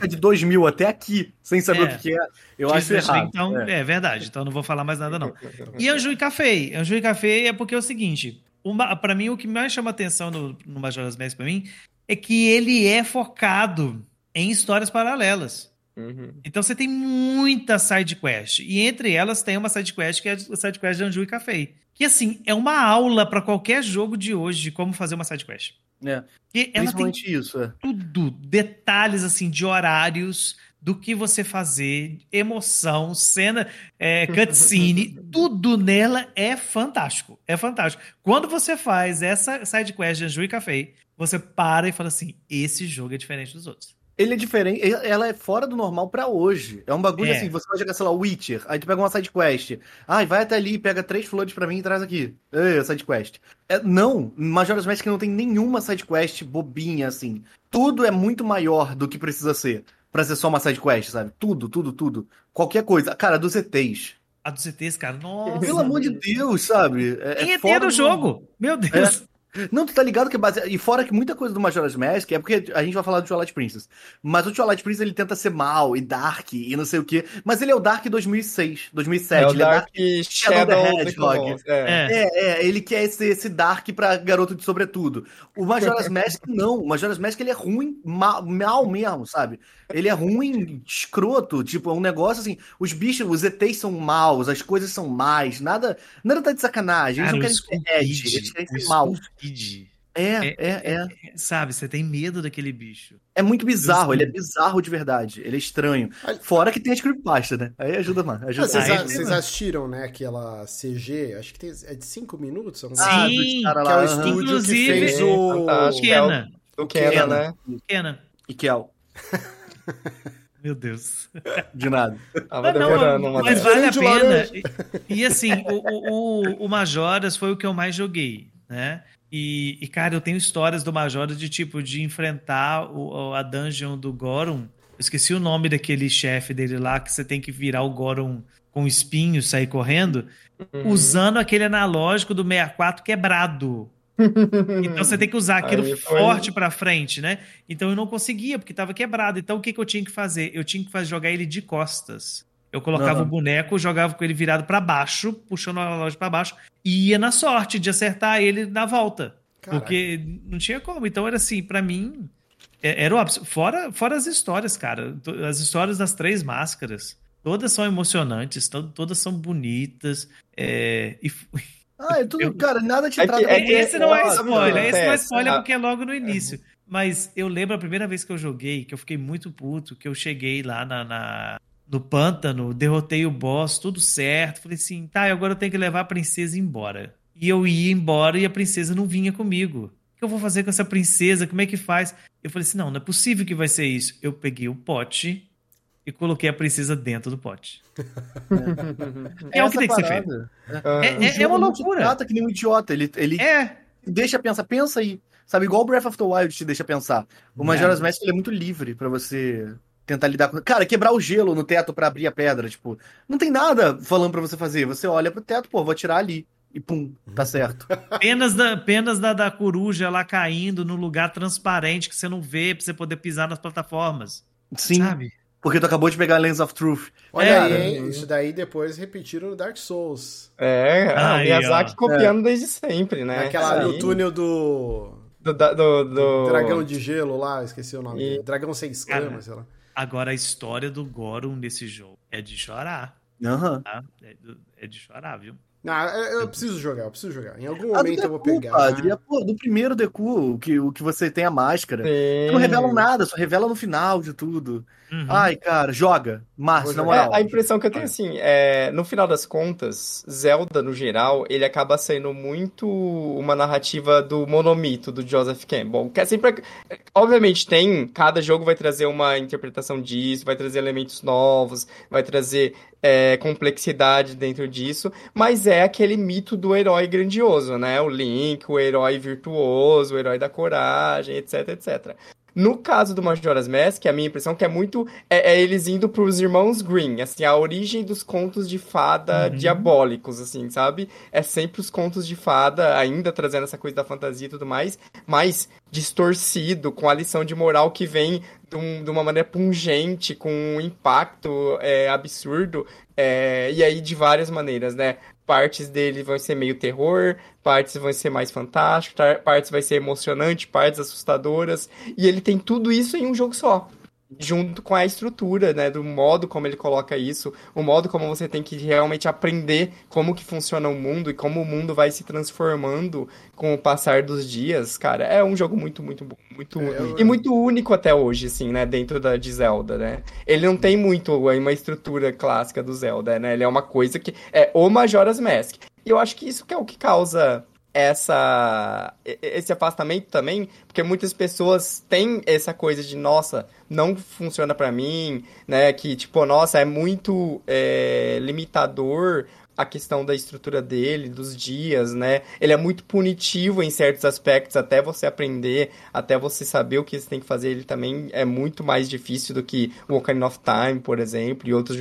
[SPEAKER 2] é.
[SPEAKER 3] de 2000 até aqui, sem saber
[SPEAKER 4] É.
[SPEAKER 3] o que, que é, eu acho errado.
[SPEAKER 4] Então,
[SPEAKER 3] É.
[SPEAKER 4] é. verdade. Então não vou falar mais nada, não. E Anju e Café. Anju e Café é porque é o seguinte: uma, pra mim, o que mais chama atenção no, no Majora's Mask pra mim é que ele é focado em histórias paralelas.
[SPEAKER 2] Uhum.
[SPEAKER 4] Então você tem muita side quest. E entre elas tem uma side quest que é a side quest de Anju e Café. Que assim, é uma aula pra qualquer jogo de hoje de como fazer uma side quest.
[SPEAKER 3] É,
[SPEAKER 4] Porque ela tem
[SPEAKER 3] isso, é.
[SPEAKER 4] tudo, detalhes assim de horários, do que você fazer, emoção, cena, é, cutscene, tudo nela é fantástico. É fantástico. Quando você faz essa side quest de Anju e Café, você para e fala assim: esse jogo é diferente dos outros.
[SPEAKER 3] Ele é diferente, ela é fora do normal pra hoje. É um bagulho
[SPEAKER 4] É.
[SPEAKER 3] assim, você vai jogar, sei lá, Witcher, aí tu pega uma side quest. Ai, vai até ali, pega três flores pra mim e traz aqui. Ei, side quest. É, não, Majora's Mask não tem nenhuma side quest bobinha assim. Tudo é muito maior do que precisa ser pra ser só uma side quest, sabe? Tudo, tudo, tudo. Qualquer coisa. Cara, dos ETs.
[SPEAKER 4] A dos ETs, cara, nossa.
[SPEAKER 3] Pelo amor de Deus, sabe? É,
[SPEAKER 4] Tem
[SPEAKER 3] é
[SPEAKER 4] ET
[SPEAKER 3] fora
[SPEAKER 4] no
[SPEAKER 3] do
[SPEAKER 4] jogo. Meu Deus.
[SPEAKER 3] Não, tu tá ligado que é baseado. E fora que muita coisa do Majora's Mask é porque a gente vai falar do Twilight Princess. Mas o Twilight Princess ele tenta ser mal e dark e não sei o quê. Mas ele é o Dark 2006, 2007.
[SPEAKER 2] É o
[SPEAKER 3] ele
[SPEAKER 2] Dark
[SPEAKER 3] é Dark
[SPEAKER 2] Shadow
[SPEAKER 3] the
[SPEAKER 2] of the
[SPEAKER 3] Hedgehog.
[SPEAKER 2] É.
[SPEAKER 4] É.
[SPEAKER 3] É, é, ele quer esse, esse Dark pra garoto de sobretudo. O Majora's Mask não. O Majora's Mask ele é ruim, mal, mal mesmo, sabe? Ele é ruim, escroto. Tipo, é um negócio assim. Os bichos, os ETs são maus, as coisas são más, nada, nada tá de sacanagem. Eles
[SPEAKER 4] Cara,
[SPEAKER 3] não querem ser edge, eles querem ser mal.
[SPEAKER 4] Kid,
[SPEAKER 3] É, é, é.
[SPEAKER 4] é, Sabe, você tem medo daquele bicho.
[SPEAKER 3] É muito bizarro, ele é bizarro de verdade. Ele é estranho. Fora que tem as creepypasta, né? Aí ajuda, mano.
[SPEAKER 1] Ah,
[SPEAKER 3] Ajuda.
[SPEAKER 1] vocês,
[SPEAKER 4] Aí-
[SPEAKER 1] a- vocês assistiram, né, aquela CG, acho que tem, é de 5 minutos?
[SPEAKER 3] Ah,
[SPEAKER 4] Sim,
[SPEAKER 3] cara
[SPEAKER 1] que é o
[SPEAKER 3] lá,
[SPEAKER 1] estúdio que
[SPEAKER 4] Inclusive-
[SPEAKER 1] fez o...
[SPEAKER 2] É o-
[SPEAKER 4] Kena.
[SPEAKER 2] Kena,
[SPEAKER 3] Kena.
[SPEAKER 2] né?
[SPEAKER 4] Kena.
[SPEAKER 3] E Kel,
[SPEAKER 4] Meu Deus.
[SPEAKER 3] de nada.
[SPEAKER 2] Tava
[SPEAKER 4] Mas, não,
[SPEAKER 2] uma
[SPEAKER 4] mas vale a pena. E, e assim, o, o, o- o Majoras foi o que eu mais joguei, né? E, e, cara, eu tenho histórias do Majoras de tipo, de enfrentar o, a dungeon do Goron. Eu esqueci o nome daquele chefe dele lá, que você tem que virar o Goron com espinhos, sair correndo,
[SPEAKER 2] Uhum.
[SPEAKER 4] usando aquele analógico do 64 quebrado. Então você tem que usar aquilo
[SPEAKER 2] Aí
[SPEAKER 4] forte pra frente, né? Então eu não conseguia, porque tava quebrado. Então o que, que eu tinha que fazer? Eu tinha que fazer, jogar ele de costas. Eu colocava o boneco, jogava com ele virado pra baixo, puxando a loja pra baixo, e ia na sorte de acertar ele na volta.
[SPEAKER 1] Caraca.
[SPEAKER 4] Porque não tinha como. Então era assim, pra mim, é- era o ápice. Fora, fora as histórias, cara. As histórias das três máscaras. Todas são emocionantes, to- todas são bonitas. é, e
[SPEAKER 3] Ah, é tudo,
[SPEAKER 4] Eu-
[SPEAKER 3] cara, nada te
[SPEAKER 2] É que-
[SPEAKER 3] trata
[SPEAKER 2] é que-
[SPEAKER 4] esse não é spoiler,
[SPEAKER 2] mano,
[SPEAKER 4] esse não é
[SPEAKER 2] é,
[SPEAKER 4] spoiler porque é logo no início. Mas eu lembro a primeira vez que eu joguei, que eu fiquei muito puto, que eu cheguei lá na, na- no pântano, derrotei o boss, tudo certo. Falei assim, tá, e agora eu tenho que levar a princesa embora. E eu ia embora e a princesa não vinha comigo. O que eu vou fazer com essa princesa? Como é que faz? Eu falei assim, não, não é possível que vai ser isso. Eu peguei o pote e coloquei a princesa dentro do pote. É o que tem que ser feito. É-
[SPEAKER 3] O
[SPEAKER 4] é
[SPEAKER 3] jogo
[SPEAKER 4] uma loucura.
[SPEAKER 3] trata que nem um idiota. Ele, ele
[SPEAKER 4] É,
[SPEAKER 3] deixa pensar, pensa aí. Sabe, igual o Breath of the Wild te deixa pensar. O Majora's Mask ele é muito livre pra você tentar lidar com. Cara, quebrar o gelo no teto pra abrir a pedra, tipo, não tem nada falando pra você fazer. Você olha pro teto, pô, vou atirar ali. E pum, tá certo.
[SPEAKER 4] Penas da, penas da, da coruja lá caindo no lugar transparente que você não vê pra você poder pisar nas plataformas.
[SPEAKER 3] Sim,
[SPEAKER 4] Sabe?
[SPEAKER 3] porque tu acabou de pegar a Lens of Truth.
[SPEAKER 1] Olha
[SPEAKER 4] É,
[SPEAKER 1] aí,
[SPEAKER 3] cara.
[SPEAKER 1] hein? Isso daí depois repetiram no Dark Souls.
[SPEAKER 2] É, ah,
[SPEAKER 4] Aí,
[SPEAKER 2] Miyazaki
[SPEAKER 4] ó.
[SPEAKER 2] copiando desde sempre, né?
[SPEAKER 1] Naquela,
[SPEAKER 2] Isso
[SPEAKER 1] no túnel do...
[SPEAKER 2] Do, do, do-
[SPEAKER 1] Dragão de gelo lá, esqueci o nome.
[SPEAKER 2] E-.
[SPEAKER 1] Dragão sem escamas,
[SPEAKER 4] Cara.
[SPEAKER 1] sei lá.
[SPEAKER 4] Agora a história do Goron nesse jogo é de chorar,
[SPEAKER 3] Aham.
[SPEAKER 4] tá? É, é de chorar, viu?
[SPEAKER 1] Não, eu, preciso jogar, eu preciso jogar. Em algum
[SPEAKER 3] Ah,
[SPEAKER 1] momento eu vou pegar.
[SPEAKER 3] padre. É, pô, do primeiro Deku, o que, o que você tem a máscara.
[SPEAKER 2] Sim.
[SPEAKER 3] Não revelam nada, só revela no final de tudo.
[SPEAKER 4] Uhum.
[SPEAKER 3] Ai, cara, joga. Márcio, na moral.
[SPEAKER 2] É, a impressão que eu tenho, assim, é, no final das contas, Zelda, no geral, ele acaba sendo muito uma narrativa do monomito do Joseph Campbell. Que é sempre. Obviamente, tem. Cada jogo vai trazer uma interpretação disso, vai trazer elementos novos, vai trazer é, complexidade dentro disso, mas é aquele mito do herói grandioso, né? O Link, o herói virtuoso, o herói da coragem, etc, etc. No caso do Majora's Mask, a minha impressão é que é muito é, é eles indo pros irmãos Green, assim, a origem dos contos de fada
[SPEAKER 4] Uhum.
[SPEAKER 2] diabólicos, assim, sabe? É sempre os contos de fada, ainda trazendo essa coisa da fantasia e tudo mais, mas distorcido, com a lição de moral que vem de, um- de uma maneira pungente, com um impacto é, absurdo, é, e aí de várias maneiras, né? Partes dele vão ser meio terror, partes vão ser mais fantásticas, partes vai ser emocionante, partes assustadoras, e ele tem tudo isso em um jogo só. Junto com a estrutura, né, do modo como ele coloca isso, o modo como você tem que realmente aprender como que funciona o mundo e como o mundo vai se transformando com o passar dos dias, cara, é um jogo muito, muito bom, muito
[SPEAKER 1] É, eu-
[SPEAKER 2] e muito único até hoje, assim, né, dentro da de Zelda, né? Ele não tem muito uma estrutura clássica do Zelda, né? Ele é uma coisa que é o Majora's Mask. E eu acho que isso que é o que causa essa esse afastamento também, porque muitas pessoas têm essa coisa de nossa, não funciona pra mim, né? Que tipo, nossa, é muito é, limitador a questão da estrutura dele, dos dias, né? Ele é muito punitivo em certos aspectos, até você aprender, até você saber o que você tem que fazer, ele também é muito mais difícil do que o Ocarina of Time, por exemplo, e outros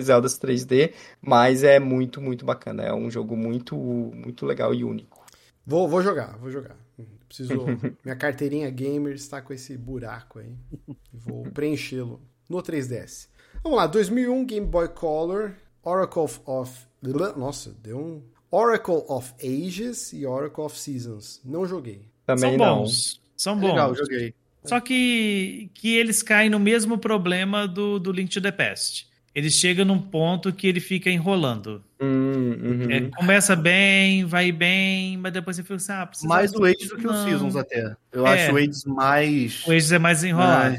[SPEAKER 2] Zeldas 3D, mas é muito, muito bacana. É um jogo muito, muito legal e único.
[SPEAKER 1] Vou, vou jogar, vou jogar. Preciso. minha carteirinha gamer está com esse buraco aí. Vou preenchê-lo no 3DS. Vamos lá, 2001 Game Boy Color, Oracle of. Nossa, deu um. Oracle of Ages e Oracle of Seasons. Não joguei.
[SPEAKER 2] Também
[SPEAKER 4] São
[SPEAKER 2] não.
[SPEAKER 4] bons. São bons.
[SPEAKER 3] Legal, joguei.
[SPEAKER 4] Só que, que eles caem no mesmo problema do, do Link to the Past. Eles chegam num ponto que ele fica enrolando.
[SPEAKER 2] Hum, uhum.
[SPEAKER 4] É, começa bem, vai bem, mas depois você fica assim, ah, precisa...
[SPEAKER 3] Mais o Ages do que o. Seasons até. Eu
[SPEAKER 4] É.
[SPEAKER 3] acho o Ages mais.
[SPEAKER 4] O Ages é mais enrolado.
[SPEAKER 3] É.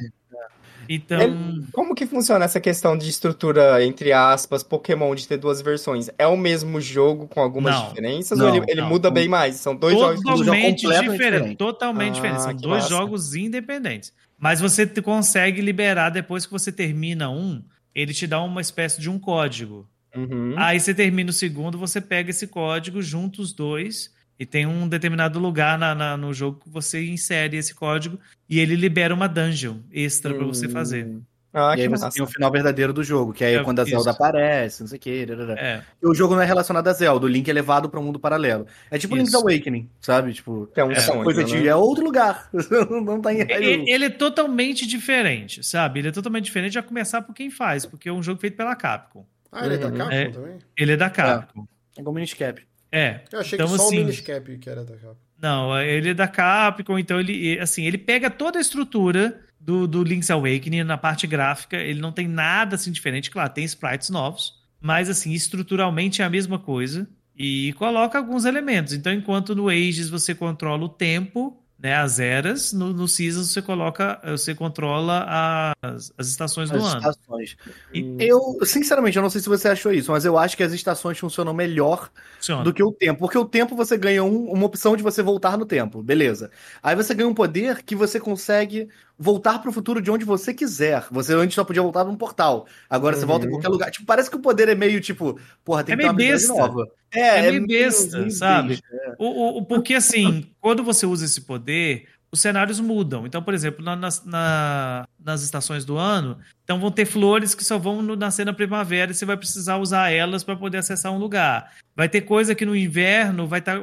[SPEAKER 4] Então,
[SPEAKER 2] Ele- Como que funciona essa questão de estrutura, entre aspas, Pokémon, de ter duas versões? É o mesmo jogo com algumas
[SPEAKER 4] Não.
[SPEAKER 2] diferenças
[SPEAKER 3] Não,
[SPEAKER 2] ou ele, ele
[SPEAKER 4] não.
[SPEAKER 2] muda bem mais? São dois jogos
[SPEAKER 3] jogo
[SPEAKER 4] totalmente diferente.
[SPEAKER 3] diferente.
[SPEAKER 4] Totalmente
[SPEAKER 2] Ah,
[SPEAKER 4] diferente. São dois
[SPEAKER 2] massa.
[SPEAKER 4] jogos independentes. Mas você consegue liberar depois que você termina um, ele te dá uma espécie de um código.
[SPEAKER 2] Uhum.
[SPEAKER 4] Aí você termina o segundo, você pega esse código, junta os dois e tem um determinado lugar na- na- no jogo que você insere esse código e ele libera uma dungeon extra pra você fazer.
[SPEAKER 2] Ah,
[SPEAKER 3] e
[SPEAKER 2] que
[SPEAKER 3] aí você
[SPEAKER 2] massa.
[SPEAKER 3] tem o final verdadeiro do jogo, que aí é,
[SPEAKER 4] É,
[SPEAKER 3] quando a Zelda
[SPEAKER 4] isso.
[SPEAKER 3] aparece, não sei o que.
[SPEAKER 4] É,
[SPEAKER 3] O jogo não é relacionado a Zelda, o Link é levado para um mundo paralelo. É tipo Link's
[SPEAKER 4] Isso.
[SPEAKER 3] Awakening, sabe? Tipo,
[SPEAKER 2] É um
[SPEAKER 4] É,
[SPEAKER 2] sonho,
[SPEAKER 3] coisa
[SPEAKER 2] né?
[SPEAKER 3] de. É outro lugar. não tá em
[SPEAKER 4] ele, ele é totalmente diferente, sabe? Ele é totalmente diferente a começar por quem faz, porque é um jogo feito pela Capcom.
[SPEAKER 1] Ah, ele é da
[SPEAKER 2] Uhum.
[SPEAKER 1] Capcom
[SPEAKER 4] É.
[SPEAKER 1] também?
[SPEAKER 4] Ele é da Capcom.
[SPEAKER 3] É como Miniscap.
[SPEAKER 4] É.
[SPEAKER 1] Eu achei
[SPEAKER 4] Então,
[SPEAKER 1] que só
[SPEAKER 4] assim-
[SPEAKER 1] o Miniscap que era da Capcom.
[SPEAKER 4] Não, ele é da Capcom, então ele, assim, ele pega toda a estrutura do, do Link's Awakening na parte gráfica, ele não tem nada assim diferente, claro, tem sprites novos, mas assim, estruturalmente é a mesma coisa e coloca alguns elementos. Então, enquanto no Ages você controla o tempo, né, as eras, no, no Seasons você coloca, você controla as, as estações do
[SPEAKER 3] As
[SPEAKER 4] ano.
[SPEAKER 3] estações.
[SPEAKER 4] E
[SPEAKER 3] Eu, sinceramente, eu não sei se você achou isso, mas eu acho que as estações funcionam melhor
[SPEAKER 4] funciona.
[SPEAKER 3] do que o tempo. Porque o tempo você ganha um- uma opção de você voltar no tempo, beleza. Aí você ganha um poder que você consegue voltar pro futuro de onde você quiser. Você antes só podia voltar num portal. Agora você
[SPEAKER 2] Uhum.
[SPEAKER 3] volta em qualquer lugar. Tipo, parece que o poder é meio tipo, porra, tem
[SPEAKER 4] É
[SPEAKER 3] que
[SPEAKER 4] meio besta.
[SPEAKER 3] nova.
[SPEAKER 4] É meio besta,
[SPEAKER 3] meio
[SPEAKER 4] sabe?
[SPEAKER 3] besta.
[SPEAKER 4] O, o- o- porque assim, quando você usa esse poder, os cenários mudam. Então, por exemplo, na- nas, na- nas estações do ano, então vão ter flores que só vão nascer na primavera e você vai precisar usar elas para poder acessar um lugar. Vai ter coisa que no inverno vai estar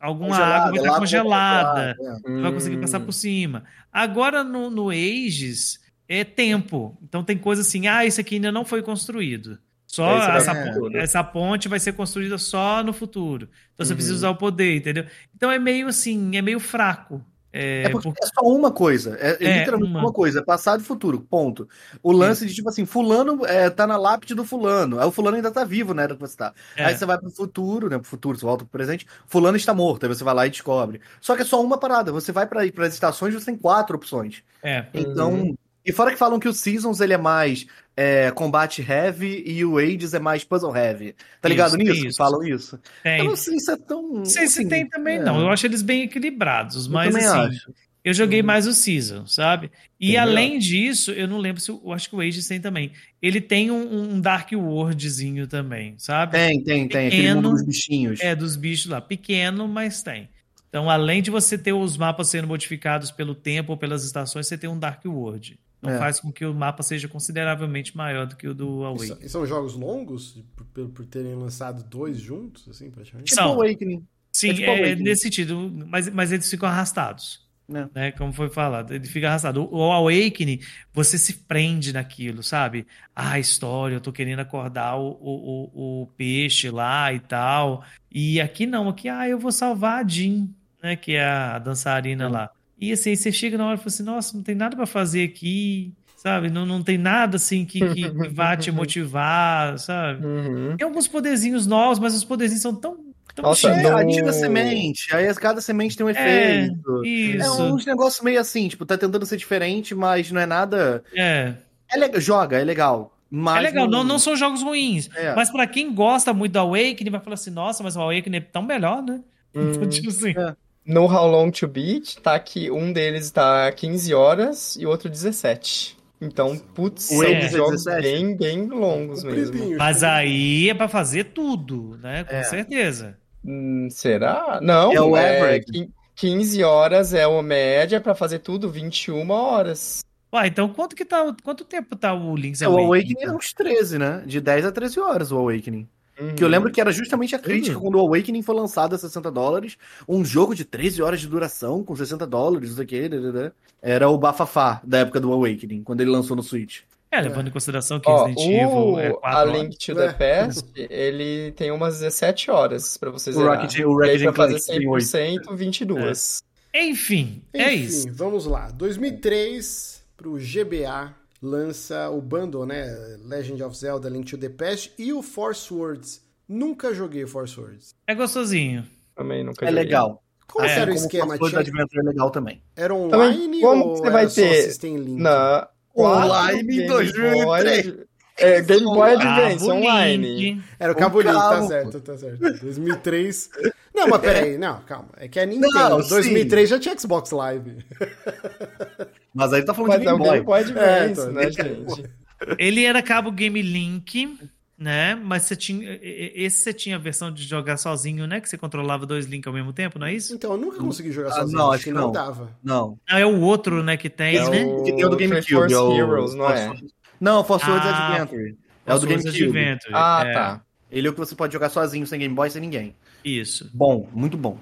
[SPEAKER 4] alguma água vai estar
[SPEAKER 3] lá
[SPEAKER 4] congelada.
[SPEAKER 3] congelada, é.
[SPEAKER 4] Vai conseguir passar por cima. Agora no, no Ages é tempo. Então tem coisa assim, ah, isso aqui ainda não foi construído. Só
[SPEAKER 2] vai
[SPEAKER 4] essa,
[SPEAKER 3] pro
[SPEAKER 4] pon-
[SPEAKER 2] futuro.
[SPEAKER 4] essa ponte vai ser construída só no futuro. Então você
[SPEAKER 2] Uhum.
[SPEAKER 4] precisa usar o poder, entendeu? Então é meio assim, é meio fraco. É,
[SPEAKER 3] É porque
[SPEAKER 4] porque-
[SPEAKER 3] é só uma coisa. É, é
[SPEAKER 4] É,
[SPEAKER 3] literalmente
[SPEAKER 4] uma.
[SPEAKER 3] uma. coisa. É passado e futuro. Ponto. O lance de, tipo assim, fulano é, tá na lápide do fulano. Aí o fulano ainda tá vivo, né? Da que você tá.
[SPEAKER 4] é.
[SPEAKER 3] Aí você vai pro futuro, né? Pro futuro, você volta pro presente. Fulano está morto. Aí você vai lá e descobre. Só que é só uma parada. Você vai para as estações, você tem quatro opções.
[SPEAKER 4] é.
[SPEAKER 3] Então. E fora que falam que o Seasons ele é mais é, combate heavy e o Ages é mais puzzle heavy. Tá ligado
[SPEAKER 4] Isso,
[SPEAKER 3] nisso?
[SPEAKER 4] isso.
[SPEAKER 3] Falam isso.
[SPEAKER 4] Tem.
[SPEAKER 3] Eu não sei se é tão.
[SPEAKER 4] Não sei se
[SPEAKER 3] assim,
[SPEAKER 4] tem também,
[SPEAKER 3] é.
[SPEAKER 4] não. Eu acho eles bem equilibrados,
[SPEAKER 3] Eu
[SPEAKER 4] mas assim,
[SPEAKER 3] acho.
[SPEAKER 4] eu joguei
[SPEAKER 3] Uhum.
[SPEAKER 4] mais o Season, sabe? E
[SPEAKER 3] Bem
[SPEAKER 4] além disso, eu não lembro se. Eu acho que o Ages tem também. Ele tem um, um Dark Worldzinho também, sabe?
[SPEAKER 3] Tem, tem, tem. Aquele
[SPEAKER 4] Pequeno.
[SPEAKER 3] mundo dos bichinhos.
[SPEAKER 4] É, dos bichos lá. Pequeno, mas tem. Então, além de você ter os mapas sendo modificados pelo tempo ou pelas estações, você tem um Dark World. Então
[SPEAKER 3] É.
[SPEAKER 4] faz com que o mapa seja consideravelmente maior do que o do
[SPEAKER 1] E são- E são jogos longos, por, por- terem lançado dois juntos, assim, praticamente?
[SPEAKER 3] Tipo
[SPEAKER 4] São.
[SPEAKER 3] Awakening.
[SPEAKER 4] Sim,
[SPEAKER 3] é tipo
[SPEAKER 4] é,
[SPEAKER 3] Awakening.
[SPEAKER 4] nesse sentido, mas, mas eles ficam arrastados.
[SPEAKER 3] É.
[SPEAKER 4] Né, como foi falado, ele fica arrastado. O, o Awakening, você se prende naquilo, sabe? Ah, história, eu tô querendo acordar o, o, o, o peixe lá e tal. E aqui não, aqui, ah, eu vou salvar a Jean, né? Que é a dançarina lá. E assim, você chega na hora e fala assim, nossa, não tem nada pra fazer aqui, sabe? Não, não tem nada assim que, que, que vá te motivar, sabe?
[SPEAKER 2] Uhum.
[SPEAKER 4] Tem alguns poderzinhos novos, mas os poderzinhos são tão, tão
[SPEAKER 2] Nossa,
[SPEAKER 3] É, atira a semente, aí cada semente tem um
[SPEAKER 4] É,
[SPEAKER 3] efeito. É,
[SPEAKER 4] Isso.
[SPEAKER 3] uns negócios meio assim, tipo, tá tentando ser diferente, mas não é nada.
[SPEAKER 4] É.
[SPEAKER 3] É legal, joga, é legal. Mas
[SPEAKER 4] É legal, não, não são jogos ruins.
[SPEAKER 3] É.
[SPEAKER 4] Mas pra quem gosta muito do Awakening, vai falar assim, nossa, mas o Awakening é tão melhor, né? Então,
[SPEAKER 2] Hum.
[SPEAKER 4] tipo assim,
[SPEAKER 3] É.
[SPEAKER 2] No How Long to Beat, tá que um deles tá 15 horas e o outro 17. Então, putz,
[SPEAKER 3] O
[SPEAKER 2] são
[SPEAKER 3] é
[SPEAKER 2] jogos
[SPEAKER 3] 17?
[SPEAKER 2] bem, bem longos mesmo.
[SPEAKER 4] Mas aí é pra fazer tudo, né? Com
[SPEAKER 3] É.
[SPEAKER 4] certeza.
[SPEAKER 2] Hum, será? Não,
[SPEAKER 3] É o
[SPEAKER 2] é,
[SPEAKER 3] average.
[SPEAKER 2] quin- 15 horas é uma média pra fazer tudo 21 horas.
[SPEAKER 4] Ué, então quanto que tá, quanto tempo tá o Link's
[SPEAKER 3] É, o
[SPEAKER 4] Awakening?
[SPEAKER 3] Awakening é uns 13, né? De 10 a 13 horas o Awakening.
[SPEAKER 2] Uhum.
[SPEAKER 3] Que eu lembro que era justamente a crítica quando o Awakening foi lançado a 60 dólares. Um jogo de 13 horas de duração com 60 dólares, não sei o que. Era o bafafá da época do Awakening, quando ele lançou no Switch.
[SPEAKER 4] É, levando em consideração que
[SPEAKER 2] Ó,
[SPEAKER 4] Resident Evil
[SPEAKER 2] o
[SPEAKER 4] é
[SPEAKER 2] A
[SPEAKER 4] 4
[SPEAKER 2] Link to the
[SPEAKER 1] É.
[SPEAKER 2] Past, ele tem umas 17 horas pra você
[SPEAKER 3] O
[SPEAKER 2] zerar.
[SPEAKER 3] Rocket- o
[SPEAKER 2] E aí
[SPEAKER 3] Ratchet
[SPEAKER 2] pra
[SPEAKER 3] Clank
[SPEAKER 2] fazer
[SPEAKER 3] tem oito.
[SPEAKER 2] 100%, 22.
[SPEAKER 4] Enfim, é
[SPEAKER 1] Enfim,
[SPEAKER 4] isso.
[SPEAKER 1] vamos lá. 2003, pro GBA, lança o bundle, né? Legend of Zelda, Link to the Past e o Force Words. Nunca joguei o Force Words.
[SPEAKER 4] É gostosinho.
[SPEAKER 2] Também nunca
[SPEAKER 3] É
[SPEAKER 2] joguei.
[SPEAKER 3] legal.
[SPEAKER 1] Como
[SPEAKER 4] É,
[SPEAKER 1] era o esquema? Tinha...
[SPEAKER 3] Adventure é legal também.
[SPEAKER 1] Era online
[SPEAKER 2] Também, como
[SPEAKER 1] ou
[SPEAKER 2] você
[SPEAKER 1] era
[SPEAKER 2] vai
[SPEAKER 1] só
[SPEAKER 2] ter-
[SPEAKER 1] Link?
[SPEAKER 2] Na...
[SPEAKER 3] Online em 2003.
[SPEAKER 2] Boy- É, Game Boy
[SPEAKER 3] Cabo
[SPEAKER 2] Advance online.
[SPEAKER 4] Link.
[SPEAKER 1] Era o Cabo Link, tá certo, tá certo. 2003... Não, mas peraí, não, calma. É que é Nintendo.
[SPEAKER 3] Não, sim.
[SPEAKER 1] 2003 já tinha Xbox Live.
[SPEAKER 3] Mas aí tá falando
[SPEAKER 2] Mas
[SPEAKER 3] de
[SPEAKER 2] é
[SPEAKER 3] Game Boy.
[SPEAKER 2] Game Boy Advance,
[SPEAKER 1] É,
[SPEAKER 2] né,
[SPEAKER 3] Game
[SPEAKER 2] gente?
[SPEAKER 4] Ele era cabo Game Link, né? Mas você tinha. Esse você tinha a versão de jogar sozinho, né? Que você controlava dois links ao mesmo tempo, não é isso?
[SPEAKER 1] Então, eu nunca consegui jogar
[SPEAKER 3] Ah,
[SPEAKER 1] sozinho.
[SPEAKER 3] não,
[SPEAKER 1] acho
[SPEAKER 3] acho
[SPEAKER 1] que não
[SPEAKER 3] não.
[SPEAKER 1] dava.
[SPEAKER 3] Não.
[SPEAKER 4] Ah, é o outro, né? Que tem,
[SPEAKER 2] É
[SPEAKER 4] né?
[SPEAKER 2] o
[SPEAKER 3] Que tem o do
[SPEAKER 2] Triforce
[SPEAKER 3] GameCube. é o
[SPEAKER 2] Heroes, não é?
[SPEAKER 3] Force- Não, Force Words
[SPEAKER 4] Ah,
[SPEAKER 3] Adventure. É o do
[SPEAKER 4] Force
[SPEAKER 3] GameCube.
[SPEAKER 4] Adventure,
[SPEAKER 2] Ah,
[SPEAKER 4] é,
[SPEAKER 2] tá.
[SPEAKER 3] Ele é o que você pode jogar sozinho, sem Game Boy, sem ninguém.
[SPEAKER 4] Isso.
[SPEAKER 3] Bom, muito bom.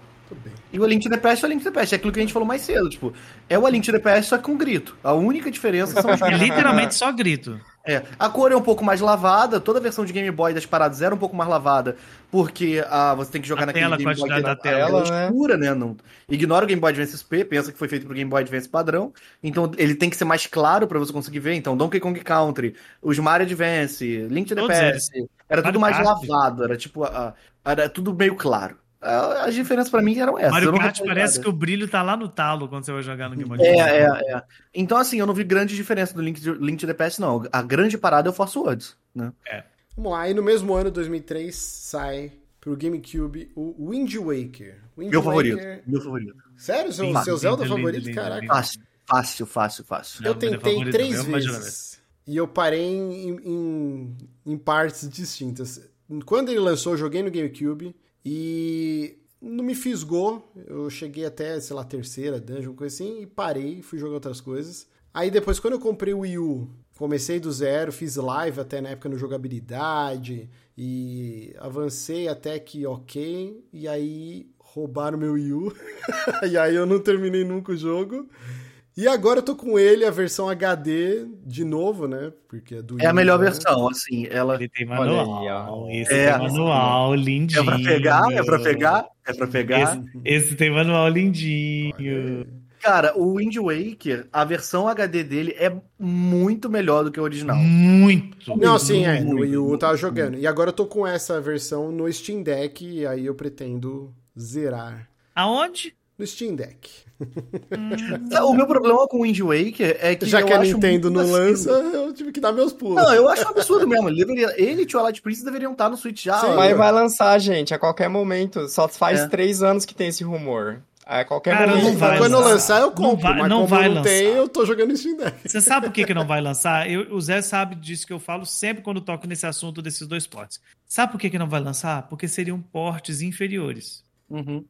[SPEAKER 3] E o A Link to the Past é o A Link to the Past. É aquilo que a gente falou mais cedo, tipo, é o A Link to the Past só com grito. A única diferença são os
[SPEAKER 4] É literalmente só grito.
[SPEAKER 3] É, a cor é um pouco mais lavada, toda a versão de Game Boy das paradas era um pouco mais lavada, porque ah, você tem que jogar
[SPEAKER 4] A
[SPEAKER 3] naquele
[SPEAKER 4] tela, a
[SPEAKER 3] Game Boy é
[SPEAKER 4] da tela,
[SPEAKER 3] é
[SPEAKER 2] né?
[SPEAKER 3] escura, né? Não, ignora o Game Boy Advance SP, pensa que foi feito pro Game Boy Advance padrão, então ele tem que ser mais claro pra você conseguir ver. Então, Donkey Kong Country, os Mario Advance, Link to the
[SPEAKER 4] Todos
[SPEAKER 3] Past, era tudo mais lavado, era tipo, ah, era tudo meio claro. Ah, As diferenças pra mim eram essas.
[SPEAKER 4] Mario Kart parece
[SPEAKER 3] nada.
[SPEAKER 4] que o brilho tá lá no talo quando você vai jogar no Game Boy.
[SPEAKER 3] É, é, é. Então, assim, eu não vi grande diferença do Link, to- Link to the Past, não. A grande parada é o Force Words, né?
[SPEAKER 1] Vamos lá, e no mesmo ano, 2003, sai pro GameCube o Wind Waker. Wind
[SPEAKER 3] Meu favorito.
[SPEAKER 1] Waker-
[SPEAKER 3] Meu favorito.
[SPEAKER 1] Sério? Seu,
[SPEAKER 4] Lindo,
[SPEAKER 1] seu Zelda
[SPEAKER 4] lindo,
[SPEAKER 1] favorito?
[SPEAKER 4] lindo,
[SPEAKER 1] Caraca.
[SPEAKER 3] Fácil, fácil, fácil, fácil.
[SPEAKER 1] Eu
[SPEAKER 4] é
[SPEAKER 1] tentei
[SPEAKER 4] favorito
[SPEAKER 1] três
[SPEAKER 4] meu,
[SPEAKER 1] vezes. E eu parei em, em, em partes distintas. Quando ele lançou, eu joguei no GameCube e não me fisgou. Eu cheguei até, sei lá, terceira dungeon, coisa assim, e parei, fui jogar outras coisas. Aí depois, quando eu comprei o Wii U, comecei do zero, fiz live até na época no jogabilidade e avancei até que ok, e aí roubaram meu Wii U. e aí eu não terminei nunca o jogo. E agora eu tô com ele, a versão HD, de novo, né? Porque é do
[SPEAKER 3] É a melhor
[SPEAKER 1] né?
[SPEAKER 3] versão, assim, ela
[SPEAKER 4] Ele tem
[SPEAKER 2] Olha
[SPEAKER 4] manual.
[SPEAKER 2] aí, ó.
[SPEAKER 4] Esse
[SPEAKER 3] É,
[SPEAKER 4] tem manual lindinho.
[SPEAKER 3] é pra pegar, é pra pegar, é pra pegar.
[SPEAKER 4] Esse, esse tem manual lindinho.
[SPEAKER 3] Cara, o Wind Waker, a versão HD dele é muito melhor do que a original.
[SPEAKER 4] Muito.
[SPEAKER 1] Não, sim, é. No
[SPEAKER 3] Muito,
[SPEAKER 1] Wii U eu tava jogando. E agora eu tô com essa versão no Steam Deck, e aí eu pretendo zerar.
[SPEAKER 4] Aonde?
[SPEAKER 1] No Steam Deck.
[SPEAKER 3] O meu problema com o Wind Waker é que
[SPEAKER 1] Já
[SPEAKER 3] eu
[SPEAKER 1] que a
[SPEAKER 3] acho
[SPEAKER 1] Nintendo não
[SPEAKER 3] vacilo.
[SPEAKER 1] lança, eu tive que dar meus pulos.
[SPEAKER 3] Não, eu acho um absurdo mesmo. Ele, deveria, ele e o Twilight Princess deveriam estar no Switch já.
[SPEAKER 1] Sim.
[SPEAKER 2] Mas vai lançar, gente, a qualquer momento. Só faz
[SPEAKER 3] É.
[SPEAKER 2] três anos que tem esse rumor. A qualquer
[SPEAKER 4] Cara,
[SPEAKER 2] momento.
[SPEAKER 4] não vai
[SPEAKER 1] quando
[SPEAKER 4] lançar.
[SPEAKER 1] lançar, eu compro.
[SPEAKER 4] Não vai-
[SPEAKER 1] mas
[SPEAKER 4] não
[SPEAKER 1] como
[SPEAKER 4] vai
[SPEAKER 1] não tem,
[SPEAKER 4] lançar.
[SPEAKER 1] eu tô jogando no Steam Deck.
[SPEAKER 4] Você sabe por que, que não vai lançar? Eu- o Zé sabe disso que eu falo sempre quando toco nesse assunto desses dois portes. Sabe por que, que não vai lançar? Porque seriam portes inferiores.
[SPEAKER 3] Uhum.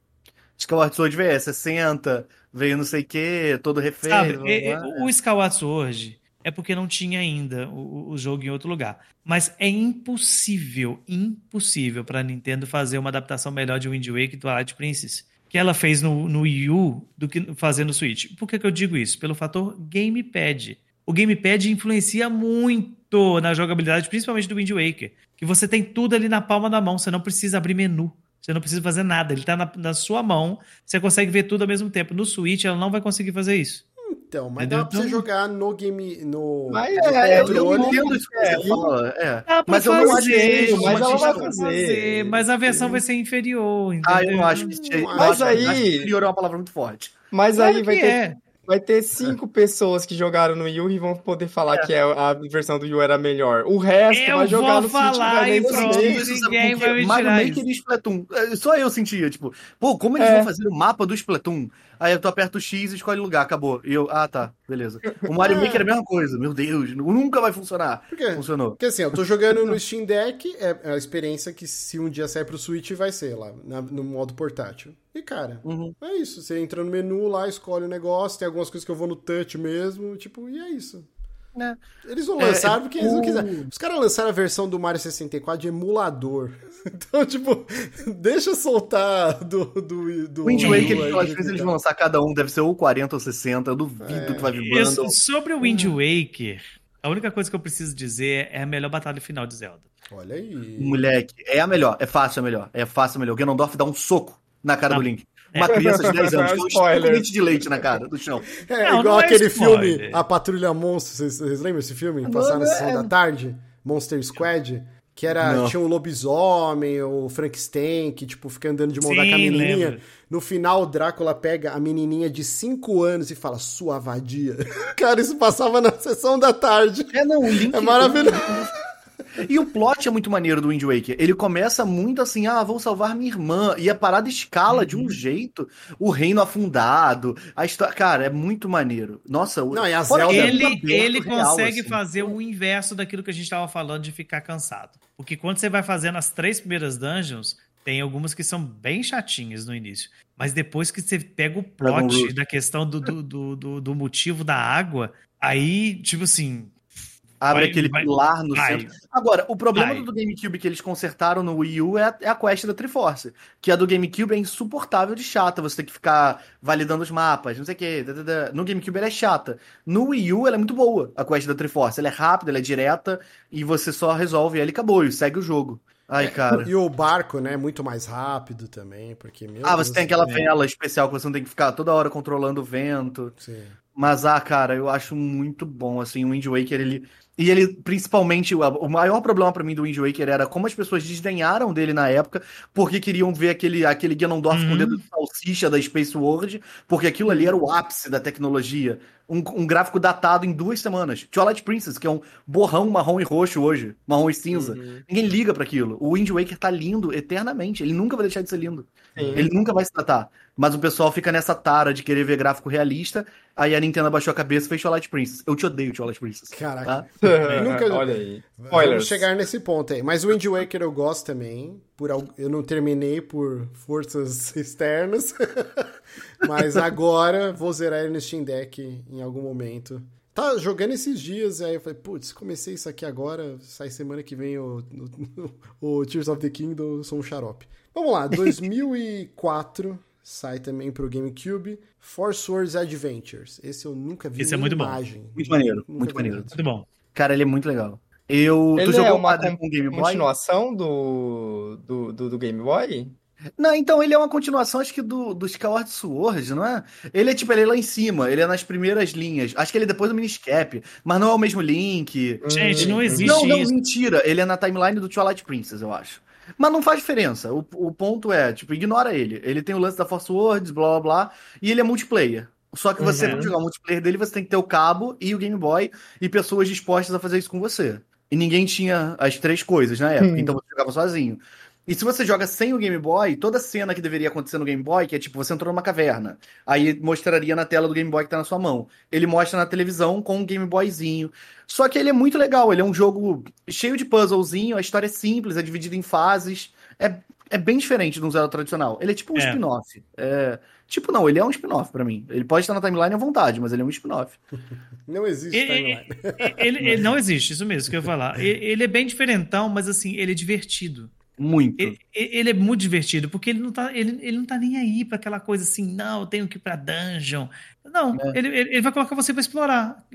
[SPEAKER 3] Skyward Sword veio 60, veio não sei o que, todo.
[SPEAKER 4] Sabe?
[SPEAKER 3] blá,
[SPEAKER 4] É- é-
[SPEAKER 3] blá.
[SPEAKER 4] o Skyward Sword é porque não tinha ainda o, o- jogo em outro lugar. Mas é impossível, impossível para a Nintendo fazer uma adaptação melhor de Wind Waker e Twilight Princess que ela fez no, no Wii U do que fazer no Switch. Por que, que eu digo isso? Pelo fator Gamepad. O Gamepad influencia muito na jogabilidade, principalmente do Wind Waker. Que você tem tudo ali na palma da mão, você não precisa abrir menu. Você não precisa fazer nada, ele tá na, na sua mão, você consegue ver tudo ao mesmo tempo. No Switch, ela não vai conseguir fazer isso.
[SPEAKER 1] Então, mas
[SPEAKER 4] Entendeu?
[SPEAKER 1] dá pra você
[SPEAKER 4] Então-
[SPEAKER 1] jogar no game. No,
[SPEAKER 2] Mas
[SPEAKER 1] no
[SPEAKER 2] é,
[SPEAKER 3] Eu, eu
[SPEAKER 1] controle.
[SPEAKER 3] entendo isso que você fala. É.
[SPEAKER 4] Dá pra
[SPEAKER 3] Mas eu não acho que
[SPEAKER 4] fazer,
[SPEAKER 2] mas ela vai fazer.
[SPEAKER 4] fazer, mas a versão vai ser inferior, entendeu?
[SPEAKER 3] Ah, eu acho que seja. eu
[SPEAKER 2] Mas aí-
[SPEAKER 3] acho que inferior é uma palavra muito forte.
[SPEAKER 2] Mas
[SPEAKER 4] Claro
[SPEAKER 2] aí vai ter,
[SPEAKER 4] é.
[SPEAKER 2] Vai ter cinco pessoas que jogaram no Wii U e vão poder falar que é a versão do Wii U era melhor. O resto
[SPEAKER 4] Eu
[SPEAKER 2] vai jogar
[SPEAKER 4] vou
[SPEAKER 2] no Switch e
[SPEAKER 4] falar
[SPEAKER 2] vai nem
[SPEAKER 4] e pronto.
[SPEAKER 3] Isso,
[SPEAKER 4] ninguém vai me
[SPEAKER 3] Mario
[SPEAKER 4] tirar
[SPEAKER 3] Maker e Splatoon. É, Só eu sentia, tipo, pô, como eles
[SPEAKER 2] É.
[SPEAKER 3] vão fazer o mapa do Splatoon? Aí tu aperta o X e escolhe lugar, acabou. E eu, ah, tá, beleza. O Mario
[SPEAKER 1] É.
[SPEAKER 3] Maker é a mesma coisa, meu Deus, nunca vai funcionar.
[SPEAKER 1] Por quê?
[SPEAKER 3] Funcionou.
[SPEAKER 1] Porque assim, eu tô jogando no Steam Deck, é a experiência que se um dia sair pro Switch vai ser lá, na- no modo portátil. E cara,
[SPEAKER 3] Uhum.
[SPEAKER 1] é isso. Você entra no menu lá, escolhe o negócio, tem algumas coisas que eu vou no touch mesmo, tipo, e é isso.
[SPEAKER 3] Né?
[SPEAKER 1] Eles vão
[SPEAKER 3] É,
[SPEAKER 1] lançar
[SPEAKER 3] é
[SPEAKER 1] porque eles não quiseram. Os caras lançaram a versão do Mario 64 de emulador. Então, tipo, deixa soltar do. do, do
[SPEAKER 3] O Wind Waker,
[SPEAKER 1] do-
[SPEAKER 3] acho que eles vão lançar cada um, deve ser ou 40 ou 60, eu duvido
[SPEAKER 1] É.
[SPEAKER 3] que vai vir
[SPEAKER 4] sobre o Wind Waker, a única coisa que eu preciso dizer é a melhor batalha final de Zelda.
[SPEAKER 1] Olha aí.
[SPEAKER 3] Moleque, é a melhor, é fácil a melhor, é fácil a melhor. O Ganondorf dá um soco na cara
[SPEAKER 4] Tá.
[SPEAKER 3] do Link. Uma criança de 10 anos, com um
[SPEAKER 2] Spoiler.
[SPEAKER 3] estudo dente de leite na cara, do chão.
[SPEAKER 1] É
[SPEAKER 4] Não,
[SPEAKER 1] igual
[SPEAKER 4] não é
[SPEAKER 1] aquele
[SPEAKER 4] spoiler.
[SPEAKER 1] filme A Patrulha Monstro. Vocês, vocês lembram esse filme? Passar na sessão
[SPEAKER 3] é-
[SPEAKER 1] da tarde? Monster Squad? Que era,
[SPEAKER 3] Não.
[SPEAKER 1] tinha um lobisomem, o Frankenstein, que tipo, fica andando de mão dada com a
[SPEAKER 4] Sim,
[SPEAKER 1] menininha.
[SPEAKER 4] lembro.
[SPEAKER 1] No final, o Drácula pega a menininha de 5 anos e fala, sua vadia. Cara, isso passava na sessão da tarde.
[SPEAKER 3] É, não, o Link.
[SPEAKER 1] É maravilhoso.
[SPEAKER 3] E o plot é muito maneiro do Wind Waker. Ele começa muito assim, ah, vou salvar minha irmã. E a parada escala de um jeito. O reino afundado. A história. Cara, é muito maneiro. Nossa, o-
[SPEAKER 1] Não, e a Zelda-
[SPEAKER 3] é
[SPEAKER 4] Ele,
[SPEAKER 3] aberto
[SPEAKER 4] ele
[SPEAKER 3] real,
[SPEAKER 4] consegue
[SPEAKER 3] assim.
[SPEAKER 4] fazer o inverso daquilo que a gente estava falando de ficar cansado. Porque quando você vai fazendo as três primeiras dungeons, tem algumas que são bem chatinhas no início. Mas depois que você pega o plot da questão do, do, do, do- do motivo da água, aí, tipo assim.
[SPEAKER 3] Abre
[SPEAKER 4] Vai-
[SPEAKER 3] aquele
[SPEAKER 4] vai-
[SPEAKER 3] pilar no
[SPEAKER 4] vai.
[SPEAKER 3] centro. Agora, o problema
[SPEAKER 4] Vai.
[SPEAKER 3] do GameCube que eles consertaram no Wii U é a, é a quest da Triforce. Que a do GameCube é insuportável de chata. Você tem que ficar validando os mapas, não sei o quê. No GameCube ela é chata. No Wii U ela é muito boa, a quest da Triforce. Ela é rápida, ela é direta, e você só resolve ela e acabou, e segue o jogo. Ai, cara.
[SPEAKER 1] E o barco, né, é muito mais rápido também, porque... Meu
[SPEAKER 3] Ah,
[SPEAKER 1] Deus
[SPEAKER 3] você tem aquela vela especial que você não tem que ficar toda hora controlando o vento.
[SPEAKER 1] Sim.
[SPEAKER 3] Mas, ah, cara, eu acho muito bom, assim, o Wind Waker, ele... E ele, principalmente, o maior problema pra mim do Wind Waker era como as pessoas desdenharam dele na época, porque queriam ver aquele, aquele Ganondorf com
[SPEAKER 4] Uhum.
[SPEAKER 3] o dedo de salsicha da Space World, porque aquilo ali era o ápice da tecnologia. Um, um gráfico datado em duas semanas. Twilight Princess, que é um borrão marrom e roxo hoje, marrom e cinza.
[SPEAKER 1] Uhum.
[SPEAKER 3] Ninguém liga pra aquilo. O Wind Waker tá lindo eternamente, ele nunca vai deixar de ser lindo.
[SPEAKER 2] Sim.
[SPEAKER 3] Ele nunca vai se tratar. Mas o pessoal fica nessa tara de querer ver gráfico realista. Aí a Nintendo abaixou a cabeça e fez Twilight Princess. Eu te odeio, Twilight Princess.
[SPEAKER 1] Caraca.
[SPEAKER 3] Tá?
[SPEAKER 1] Nunca-
[SPEAKER 2] Olha aí.
[SPEAKER 1] Vamos chegar nesse ponto aí. Mas o Wind Waker eu gosto também. Por, eu não terminei por forças externas. Mas agora vou zerar ele no Steam Deck em algum momento. Tá jogando esses dias, aí eu falei, putz, comecei isso aqui agora, sai semana que vem o, o, o Tears of the Kingdom, eu sou um xarope. Vamos lá, 2004 sai também pro GameCube, Force Wars Adventures. Esse eu nunca vi
[SPEAKER 4] Esse é muito bom.
[SPEAKER 1] imagem.
[SPEAKER 3] Muito maneiro,
[SPEAKER 1] Nunca
[SPEAKER 3] muito maneiro.
[SPEAKER 4] Muito bom.
[SPEAKER 3] Cara, ele é muito legal. Eu,
[SPEAKER 2] Ele
[SPEAKER 3] tu jogou
[SPEAKER 2] é uma
[SPEAKER 3] Padre com Game Boy?
[SPEAKER 2] Continuação do, do, do, do Game Boy?
[SPEAKER 3] Não, então ele é uma continuação, acho que do, do Skyward Sword, não é? Ele é tipo, ele é lá em cima, ele é nas primeiras linhas. Acho que ele é depois do Miniscap, mas não é o mesmo Link.
[SPEAKER 4] Gente, não existe
[SPEAKER 3] Não, não,
[SPEAKER 4] isso.
[SPEAKER 3] mentira. Ele é na timeline do Twilight Princess, eu acho. Mas não faz diferença. O, o ponto é, tipo, ignora ele. Ele tem o lance da Force Words, blá blá blá, e ele é multiplayer. Só que você,
[SPEAKER 4] Uhum.
[SPEAKER 3] pra jogar o multiplayer dele, você tem que ter o cabo e o Game Boy e pessoas dispostas a fazer isso com você. E ninguém tinha as três coisas na época,
[SPEAKER 2] Hum.
[SPEAKER 3] então você jogava sozinho. E se você joga sem o Game Boy, toda cena que deveria acontecer no Game Boy, que é tipo, você entrou numa caverna, aí mostraria na tela do Game Boy que tá na sua mão. Ele mostra na televisão com um Game Boyzinho. Só que ele é muito legal, ele é um jogo cheio de puzzlezinho, a história é simples, é dividida em fases. É, é bem diferente de um Zelda tradicional. Ele é tipo um
[SPEAKER 4] É.
[SPEAKER 3] spin-off. É, tipo, não, ele é um spin-off pra mim. Ele pode estar na timeline à vontade, mas ele é um spin-off.
[SPEAKER 1] Não existe
[SPEAKER 4] Ele,
[SPEAKER 1] timeline.
[SPEAKER 4] ele- ele não existe, isso mesmo que eu ia falar. Ele, ele é bem diferentão, mas assim, ele é divertido.
[SPEAKER 3] Muito.
[SPEAKER 4] Ele, ele é muito divertido, porque ele não tá, ele, ele não tá nem aí pra aquela coisa assim, não, eu tenho que ir pra dungeon. Não,
[SPEAKER 3] É.
[SPEAKER 4] ele, ele vai colocar você pra explorar.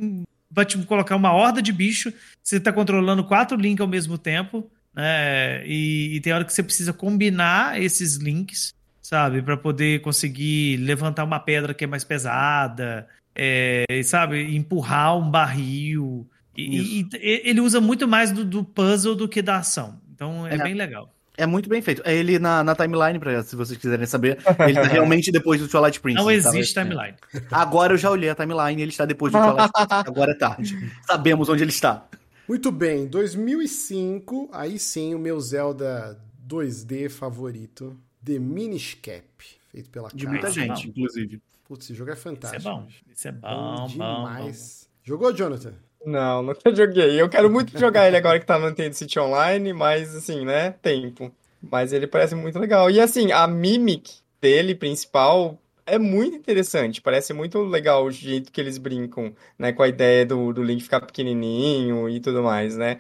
[SPEAKER 4] Vai te colocar uma horda de bicho, você tá controlando quatro links ao mesmo tempo, né? E, e tem hora que você precisa combinar esses links, sabe? Pra poder conseguir levantar uma pedra que é mais pesada, é, sabe? Empurrar um barril. E, e- e ele usa muito mais do, do puzzle do que da ação. Então é
[SPEAKER 3] É.
[SPEAKER 4] bem legal.
[SPEAKER 3] É muito bem feito. É ele na, na timeline, pra, se vocês quiserem saber. Ele tá realmente depois do Twilight Princess.
[SPEAKER 4] Não
[SPEAKER 3] tá?
[SPEAKER 4] existe timeline.
[SPEAKER 3] Agora eu já olhei a timeline e ele está depois do Twilight Princess. Agora é tarde. Sabemos onde ele está.
[SPEAKER 1] Muito bem, 2005, aí sim o meu Zelda 2D favorito, The Minish Cap, feito pela
[SPEAKER 3] De muita gente,
[SPEAKER 4] bom.
[SPEAKER 3] inclusive.
[SPEAKER 1] Putz, esse jogo é
[SPEAKER 4] Isso é
[SPEAKER 1] fantástico.
[SPEAKER 4] bom. Isso é bom, bom, bom.
[SPEAKER 1] demais. Jogou, Jonathan?
[SPEAKER 2] Não, nunca joguei. Eu quero muito jogar ele agora que tá no Nintendo City Online, mas assim, né? Tempo. Mas ele parece muito legal. E assim, a Mimic dele, principal, é muito interessante. Parece muito legal o jeito que eles brincam, né? Com a ideia do, do Link ficar pequenininho e tudo mais, né?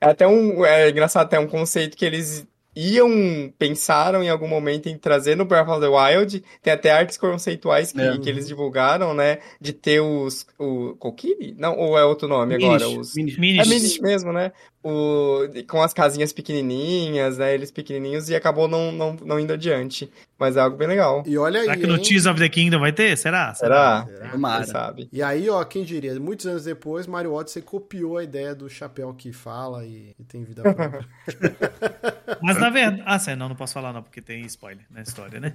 [SPEAKER 2] É até um, é engraçado, até um conceito que eles iam, pensaram em algum momento em trazer no Breath of the Wild. Tem até artes conceituais que,
[SPEAKER 3] É.
[SPEAKER 2] que eles divulgaram, né? De ter os. O Kokiri? Não, ou é outro nome agora? Os...
[SPEAKER 3] Minish.
[SPEAKER 2] É
[SPEAKER 4] Minish.
[SPEAKER 2] Minish mesmo, né? O... Com as casinhas pequenininhas, né? Eles pequenininhos e acabou não, não, não indo adiante. Mas é algo bem legal.
[SPEAKER 1] E olha aí,
[SPEAKER 4] Será que no
[SPEAKER 1] hein?
[SPEAKER 4] Tears of the Kingdom vai ter? Será?
[SPEAKER 2] Será?
[SPEAKER 1] Será?
[SPEAKER 3] Tomara.
[SPEAKER 2] sabe?
[SPEAKER 1] E aí, ó, quem diria, muitos anos depois, Mario Odyssey copiou a ideia do chapéu que fala e, e tem vida própria.
[SPEAKER 4] Mas na verdade. Ah, sério, não, não posso falar não, porque tem spoiler na história, né?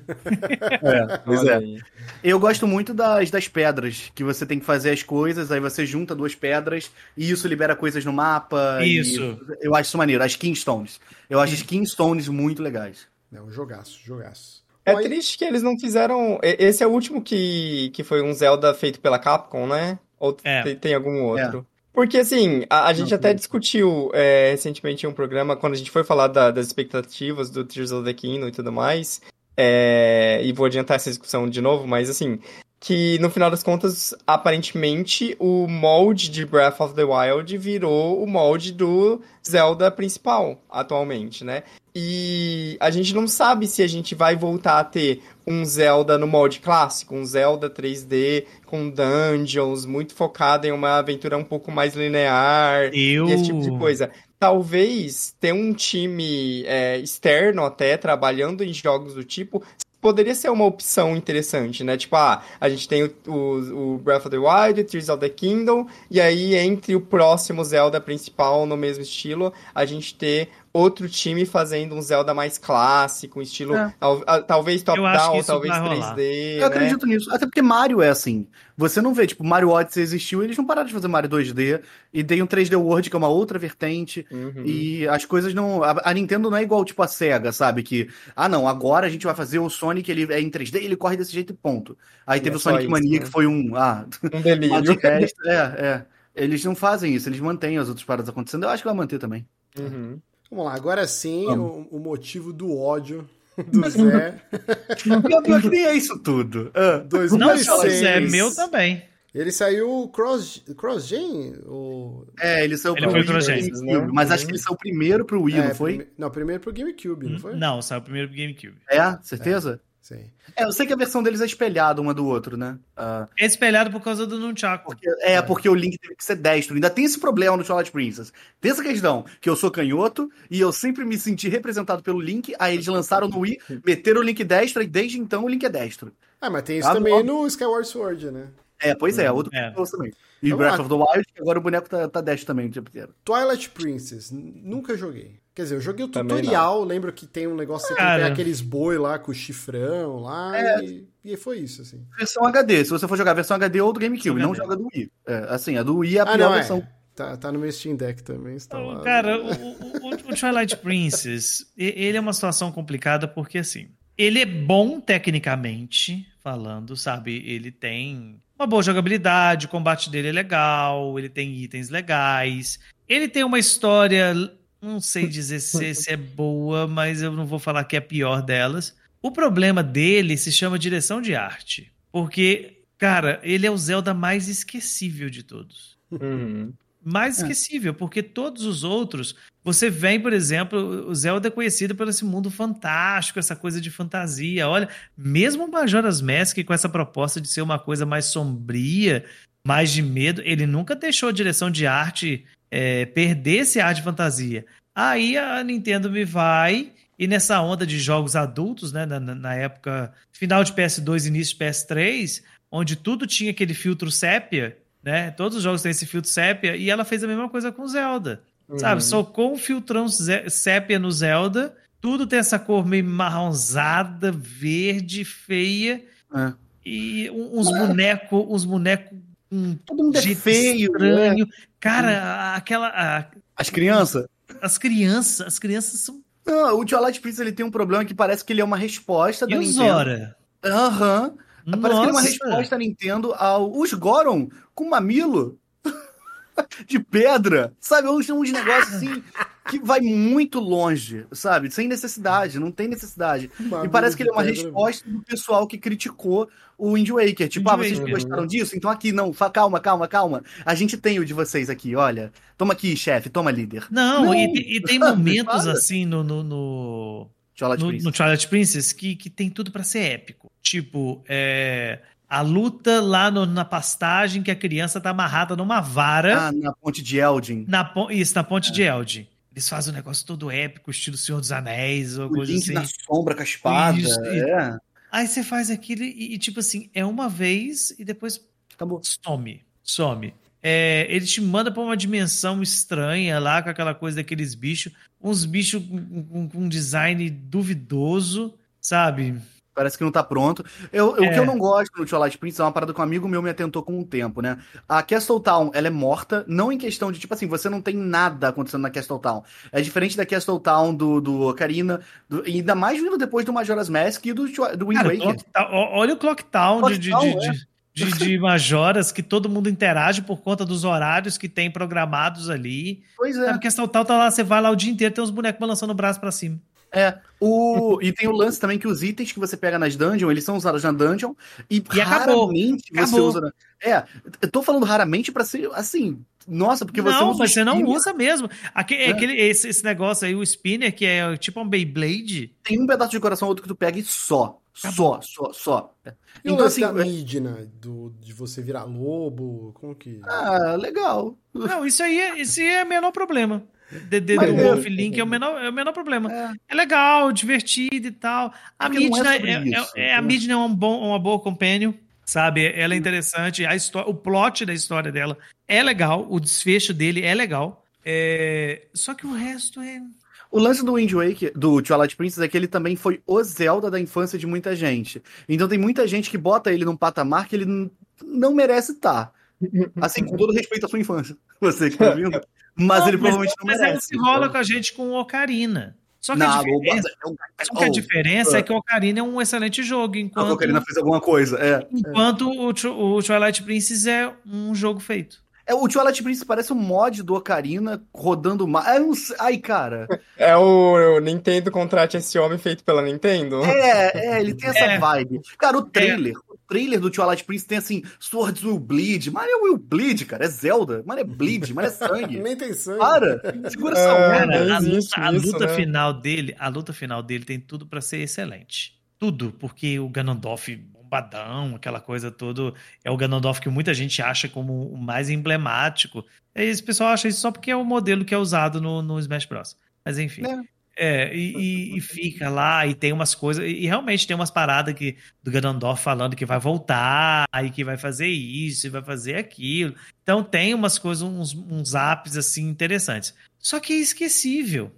[SPEAKER 3] É, pois é.
[SPEAKER 2] aí.
[SPEAKER 3] Eu gosto muito das, das pedras, que você tem que fazer as coisas, aí você junta duas pedras e isso libera coisas no mapa. e
[SPEAKER 4] Isso.
[SPEAKER 3] eu acho isso maneiro, as Kingstones. Eu acho as Kingstones muito legais.
[SPEAKER 1] É um jogaço, jogaço.
[SPEAKER 2] É triste que eles não fizeram. Esse é o último que, que foi um Zelda feito pela Capcom, né? Ou
[SPEAKER 4] É.
[SPEAKER 2] tem, tem algum outro? Porque, assim, a, a gente
[SPEAKER 3] Não,
[SPEAKER 2] até
[SPEAKER 3] tem.
[SPEAKER 2] discutiu é, recentemente em um programa, quando a gente foi falar da- das expectativas do Tears of the Kingdom e tudo mais. é, e vou adiantar essa discussão de novo, mas, assim, que no final das contas, aparentemente, o molde de Breath of the Wild virou o molde do Zelda principal, atualmente, né? E a gente não sabe se a gente vai voltar a ter um Zelda no molde clássico, um Zelda 3D com dungeons, muito focado em uma aventura um pouco mais linear,
[SPEAKER 4] Eu.
[SPEAKER 2] e esse tipo de coisa. Talvez ter um time é, externo até trabalhando em jogos do tipo poderia ser uma opção interessante, né? Tipo, ah, a gente tem o, o, o Breath of the Wild, Tears of the Kingdom, e aí entre o próximo Zelda principal no mesmo estilo, a gente ter outro time fazendo um Zelda mais clássico, um estilo
[SPEAKER 3] É.
[SPEAKER 2] tal- ah, talvez top-down, talvez
[SPEAKER 4] vai rolar.
[SPEAKER 2] 3D,
[SPEAKER 3] Eu
[SPEAKER 2] né?
[SPEAKER 3] acredito nisso. Até porque Mario é assim. Você não vê, tipo, Mario Odyssey existiu, eles não pararam de fazer Mario 2D e tem um 3D World, que é uma outra vertente.
[SPEAKER 2] Uhum.
[SPEAKER 3] E as coisas não. A, a Nintendo não é igual, tipo, a SEGA, sabe? Que, ah, não, agora a gente vai fazer o Sonic, ele é em 3D ele corre desse jeito e ponto. Aí
[SPEAKER 2] E
[SPEAKER 3] teve
[SPEAKER 2] é
[SPEAKER 3] o Sonic
[SPEAKER 2] isso,
[SPEAKER 3] Mania,
[SPEAKER 2] né?
[SPEAKER 3] que foi um. Ah,
[SPEAKER 2] Um delírio.
[SPEAKER 3] é, é. Eles não fazem isso, eles mantêm as outras paradas acontecendo. Eu acho que vai manter também.
[SPEAKER 2] Uhum.
[SPEAKER 1] Vamos lá, agora sim, o, o motivo do ódio do Zé.
[SPEAKER 3] Pior que nem é isso tudo. Ah.
[SPEAKER 4] Não, só
[SPEAKER 1] seis.
[SPEAKER 4] é meu também.
[SPEAKER 1] Ele saiu cross, cross-gen? O...
[SPEAKER 3] É, ele saiu
[SPEAKER 4] Ele
[SPEAKER 3] pro
[SPEAKER 4] foi
[SPEAKER 3] Wii,
[SPEAKER 4] pro
[SPEAKER 3] e
[SPEAKER 4] Gen.
[SPEAKER 3] GameCube, Mas acho que ele saiu primeiro pro Wii,
[SPEAKER 1] É,
[SPEAKER 3] não foi?
[SPEAKER 1] prime- Não, primeiro pro GameCube, não foi?
[SPEAKER 4] Não, saiu primeiro pro GameCube.
[SPEAKER 3] É, certeza?
[SPEAKER 1] Sim.
[SPEAKER 3] É, eu sei que a versão deles é espelhada uma do outro, né? Ah,
[SPEAKER 4] É espelhado por causa do Nunchaku.
[SPEAKER 3] porque- é, porque o Link teve que ser destro. Ainda tem esse problema no Twilight Princess. Tem essa questão, que eu sou canhoto e eu sempre me senti representado pelo Link, aí eles lançaram no Wii, meteram o Link destro e desde então o Link é destro.
[SPEAKER 1] Ah, mas tem isso
[SPEAKER 3] Ah,
[SPEAKER 1] também no Skyward Sword, né?
[SPEAKER 3] É, pois é, outro
[SPEAKER 4] É.
[SPEAKER 3] também. E
[SPEAKER 1] Vamos
[SPEAKER 3] Breath
[SPEAKER 1] lá.
[SPEAKER 3] of the Wild, que agora o boneco tá, tá destro também o tempo inteiro.
[SPEAKER 1] Twilight Princess, nunca joguei. Quer dizer, eu joguei o
[SPEAKER 2] Também
[SPEAKER 1] tutorial, lembro que tem um negócio que você tem aqueles boi lá com o chifrão lá,
[SPEAKER 3] É.
[SPEAKER 1] e, e foi isso, assim.
[SPEAKER 3] Versão HD, se você for jogar a versão HD ou do GameCube, não
[SPEAKER 4] HD.
[SPEAKER 3] joga do Wii. É, assim, a do Wii é a
[SPEAKER 1] Ah,
[SPEAKER 3] pior
[SPEAKER 1] não, é.
[SPEAKER 3] versão.
[SPEAKER 1] Tá, tá no meu Steam Deck também instalado.
[SPEAKER 4] Cara, o, o- o- Twilight Princess, ele é uma situação complicada porque, assim, ele é bom tecnicamente falando, sabe? Ele tem uma boa jogabilidade, o combate dele é legal, ele tem itens legais, ele tem uma história, não sei dizer se, se é boa, mas eu não vou falar que é a pior delas. O problema dele se chama direção de arte, porque, cara, ele é o Zelda mais esquecível de todos
[SPEAKER 2] Uhum.
[SPEAKER 4] mais
[SPEAKER 3] É.
[SPEAKER 4] esquecível, porque todos os outros, você vem, por exemplo, o Zelda é conhecido pelo esse mundo fantástico, essa coisa de fantasia. Olha, mesmo o Majora's Mask com essa proposta de ser uma coisa mais sombria, mais de medo, ele nunca deixou a direção de arte é, perder esse ar de fantasia. Aí a Nintendo me vai e nessa onda de jogos adultos, né, na, na- época final de PS2, início de PS3, onde tudo tinha aquele filtro sépia, né? Todos os jogos têm esse filtro sépia e ela fez a mesma coisa com Zelda. Sabe,
[SPEAKER 2] Uhum.
[SPEAKER 4] socou um filtrão sépia no Zelda, tudo tem essa cor meio marronzada, verde, feia,
[SPEAKER 3] É.
[SPEAKER 4] e uns bonecos, uns bonecos com
[SPEAKER 3] Todo mundo é feio, né?
[SPEAKER 4] estranho. Cara, aquela. a-
[SPEAKER 3] As crianças.
[SPEAKER 4] as crianças, as crianças são.
[SPEAKER 3] Não, o Twilight Princess ele tem um problema que parece que ele é uma resposta
[SPEAKER 4] E
[SPEAKER 3] da Nintendo.
[SPEAKER 4] Zora?
[SPEAKER 3] Aham. Parece que ele é uma resposta da Nintendo ao. Os Goron com mamilo de pedra. Sabe? Uns, uns negócios assim. que vai muito longe, sabe? Sem necessidade, não tem necessidade.
[SPEAKER 1] Uma
[SPEAKER 3] e parece que ele é uma
[SPEAKER 1] pedra.
[SPEAKER 3] resposta do pessoal que criticou o Wind Waker. Tipo,
[SPEAKER 4] Wind
[SPEAKER 3] ah, vocês não
[SPEAKER 4] Waker.
[SPEAKER 3] gostaram disso? Então aqui, não, calma, calma, calma. A gente tem o de vocês aqui, olha. Toma aqui, chefe, toma líder.
[SPEAKER 4] Não,
[SPEAKER 3] Não,
[SPEAKER 4] e, tem- e tem
[SPEAKER 3] sabe,
[SPEAKER 4] momentos
[SPEAKER 3] para.
[SPEAKER 4] assim no, no, no,
[SPEAKER 3] Twilight
[SPEAKER 4] no,
[SPEAKER 3] Princess.
[SPEAKER 4] no Twilight Princess que, que tem tudo pra ser épico. Tipo, é, a luta lá no- na pastagem que a criança tá amarrada numa vara.
[SPEAKER 3] Ah, na ponte de Eldin.
[SPEAKER 4] Na, isso, na
[SPEAKER 3] É.
[SPEAKER 4] ponte de Eldin. Eles fazem um negócio todo épico, estilo Senhor dos Anéis, ou
[SPEAKER 3] O
[SPEAKER 4] coisa assim.
[SPEAKER 3] na sombra com a espada.
[SPEAKER 4] Isso,
[SPEAKER 3] é,
[SPEAKER 4] Aí você faz aquilo e, e, tipo assim, é uma vez e depois
[SPEAKER 3] acabou.
[SPEAKER 4] some. Some. É, ele te manda pra uma dimensão estranha lá, com aquela coisa daqueles bichos. Uns bichos com, com- com um design duvidoso, sabe?
[SPEAKER 3] Parece que não tá pronto. Eu, eu- O
[SPEAKER 4] É.
[SPEAKER 3] que eu não gosto no Twilight Princess é uma parada que um amigo meu me atentou com o tempo, né? A Castle Town, ela é morta, não em questão de, tipo assim, você não tem nada acontecendo na Castle Town. É diferente da Castle Town do, do Ocarina, do- e ainda mais vindo depois do Majora's Mask e do, do Wind
[SPEAKER 4] Cara,
[SPEAKER 3] Waker.
[SPEAKER 4] Olha o Clock Town de,
[SPEAKER 3] Clock
[SPEAKER 4] de,
[SPEAKER 3] Town,
[SPEAKER 4] de, de- de majoras que todo mundo interage por conta dos horários que tem programados ali.
[SPEAKER 3] Pois é.
[SPEAKER 4] Porque essa tal tá lá, você vai lá o dia inteiro, tem uns bonecos balançando o braço pra cima.
[SPEAKER 3] É, o... e tem o lance também que os itens que você pega nas dungeons, eles são usados na dungeon e,
[SPEAKER 4] E acabou.
[SPEAKER 3] raramente você
[SPEAKER 4] Acabou.
[SPEAKER 3] usa. na- É, eu tô falando raramente pra ser assim. Nossa, porque você
[SPEAKER 4] não,
[SPEAKER 3] usa
[SPEAKER 4] você não usa mesmo. Aque-
[SPEAKER 3] É.
[SPEAKER 4] aquele, esse, esse negócio aí, o spinner, que é tipo um Beyblade.
[SPEAKER 3] Tem um pedaço de coração outro que tu pega e só. Só, só, só.
[SPEAKER 1] E o
[SPEAKER 3] Então,
[SPEAKER 1] lance
[SPEAKER 3] assim.
[SPEAKER 1] da Midna, do, de você virar lobo, como que...
[SPEAKER 3] Ah, legal.
[SPEAKER 4] Não, isso aí é, esse é o menor problema. De, de,
[SPEAKER 3] Mas
[SPEAKER 4] do
[SPEAKER 3] é-
[SPEAKER 4] Wolf Link é o menor, é o menor problema.
[SPEAKER 3] É.
[SPEAKER 4] É legal, divertido e tal. A
[SPEAKER 3] Porque não é
[SPEAKER 4] Midna
[SPEAKER 3] sobre
[SPEAKER 4] é,
[SPEAKER 3] isso,
[SPEAKER 4] é- é- a
[SPEAKER 3] né?
[SPEAKER 4] Midna é um bom, uma boa companion, sabe? Ela é interessante, a história, o plot da história dela é legal, o desfecho dele é legal. É, só que o resto é.
[SPEAKER 3] O lance do Wind Waker, do Twilight Princess, é que ele também foi o Zelda da infância de muita gente. Então tem muita gente que bota ele num patamar que ele não merece estar. Assim, com todo respeito à sua infância. Você que tá ouvindo. Mas
[SPEAKER 4] Não,
[SPEAKER 3] ele provavelmente não
[SPEAKER 4] mas
[SPEAKER 3] merece.
[SPEAKER 4] ela se rola com a gente com o Ocarina. Só que a
[SPEAKER 3] Não,
[SPEAKER 4] diferença,
[SPEAKER 3] o-
[SPEAKER 4] só que a
[SPEAKER 3] Oh,
[SPEAKER 4] diferença é que o Ocarina é um excelente jogo,
[SPEAKER 3] A
[SPEAKER 4] enquanto,
[SPEAKER 3] Ocarina fez alguma coisa. É.
[SPEAKER 4] enquanto o, Tw- o Twilight Princess é um jogo feito.
[SPEAKER 3] é. O Twilight Princess parece um mod do Ocarina rodando mais. Não sei- Ai, cara.
[SPEAKER 2] É o Nintendo contrate esse homem feito pela Nintendo?
[SPEAKER 3] É, é, ele tem essa
[SPEAKER 4] É.
[SPEAKER 3] vibe. Cara, o trailer. O trailer do Twilight Princess tem assim, Swords will bleed. Mas é will bleed, cara. É Zelda. Mas é bleed, mas é sangue.
[SPEAKER 1] Nem tem sangue.
[SPEAKER 3] Para! Segura
[SPEAKER 2] É,
[SPEAKER 3] essa onda.
[SPEAKER 4] Cara, a luta, a
[SPEAKER 2] isso,
[SPEAKER 4] luta
[SPEAKER 2] né?
[SPEAKER 4] final dele, a luta final dele tem tudo pra ser excelente. Tudo, porque o Ganondorf bombadão, aquela coisa toda, é o Ganondorf que muita gente acha como o mais emblemático. E esse pessoal acha isso só porque é o modelo que é usado no, no Smash Bros. Mas enfim.
[SPEAKER 3] É.
[SPEAKER 4] É, e, e- fica lá, e tem umas coisas, e realmente tem umas paradas que, do Ganondorf falando que vai voltar, e que vai fazer isso, e vai fazer aquilo. Então tem umas coisas, uns, uns apps assim interessantes. Só que é esquecível.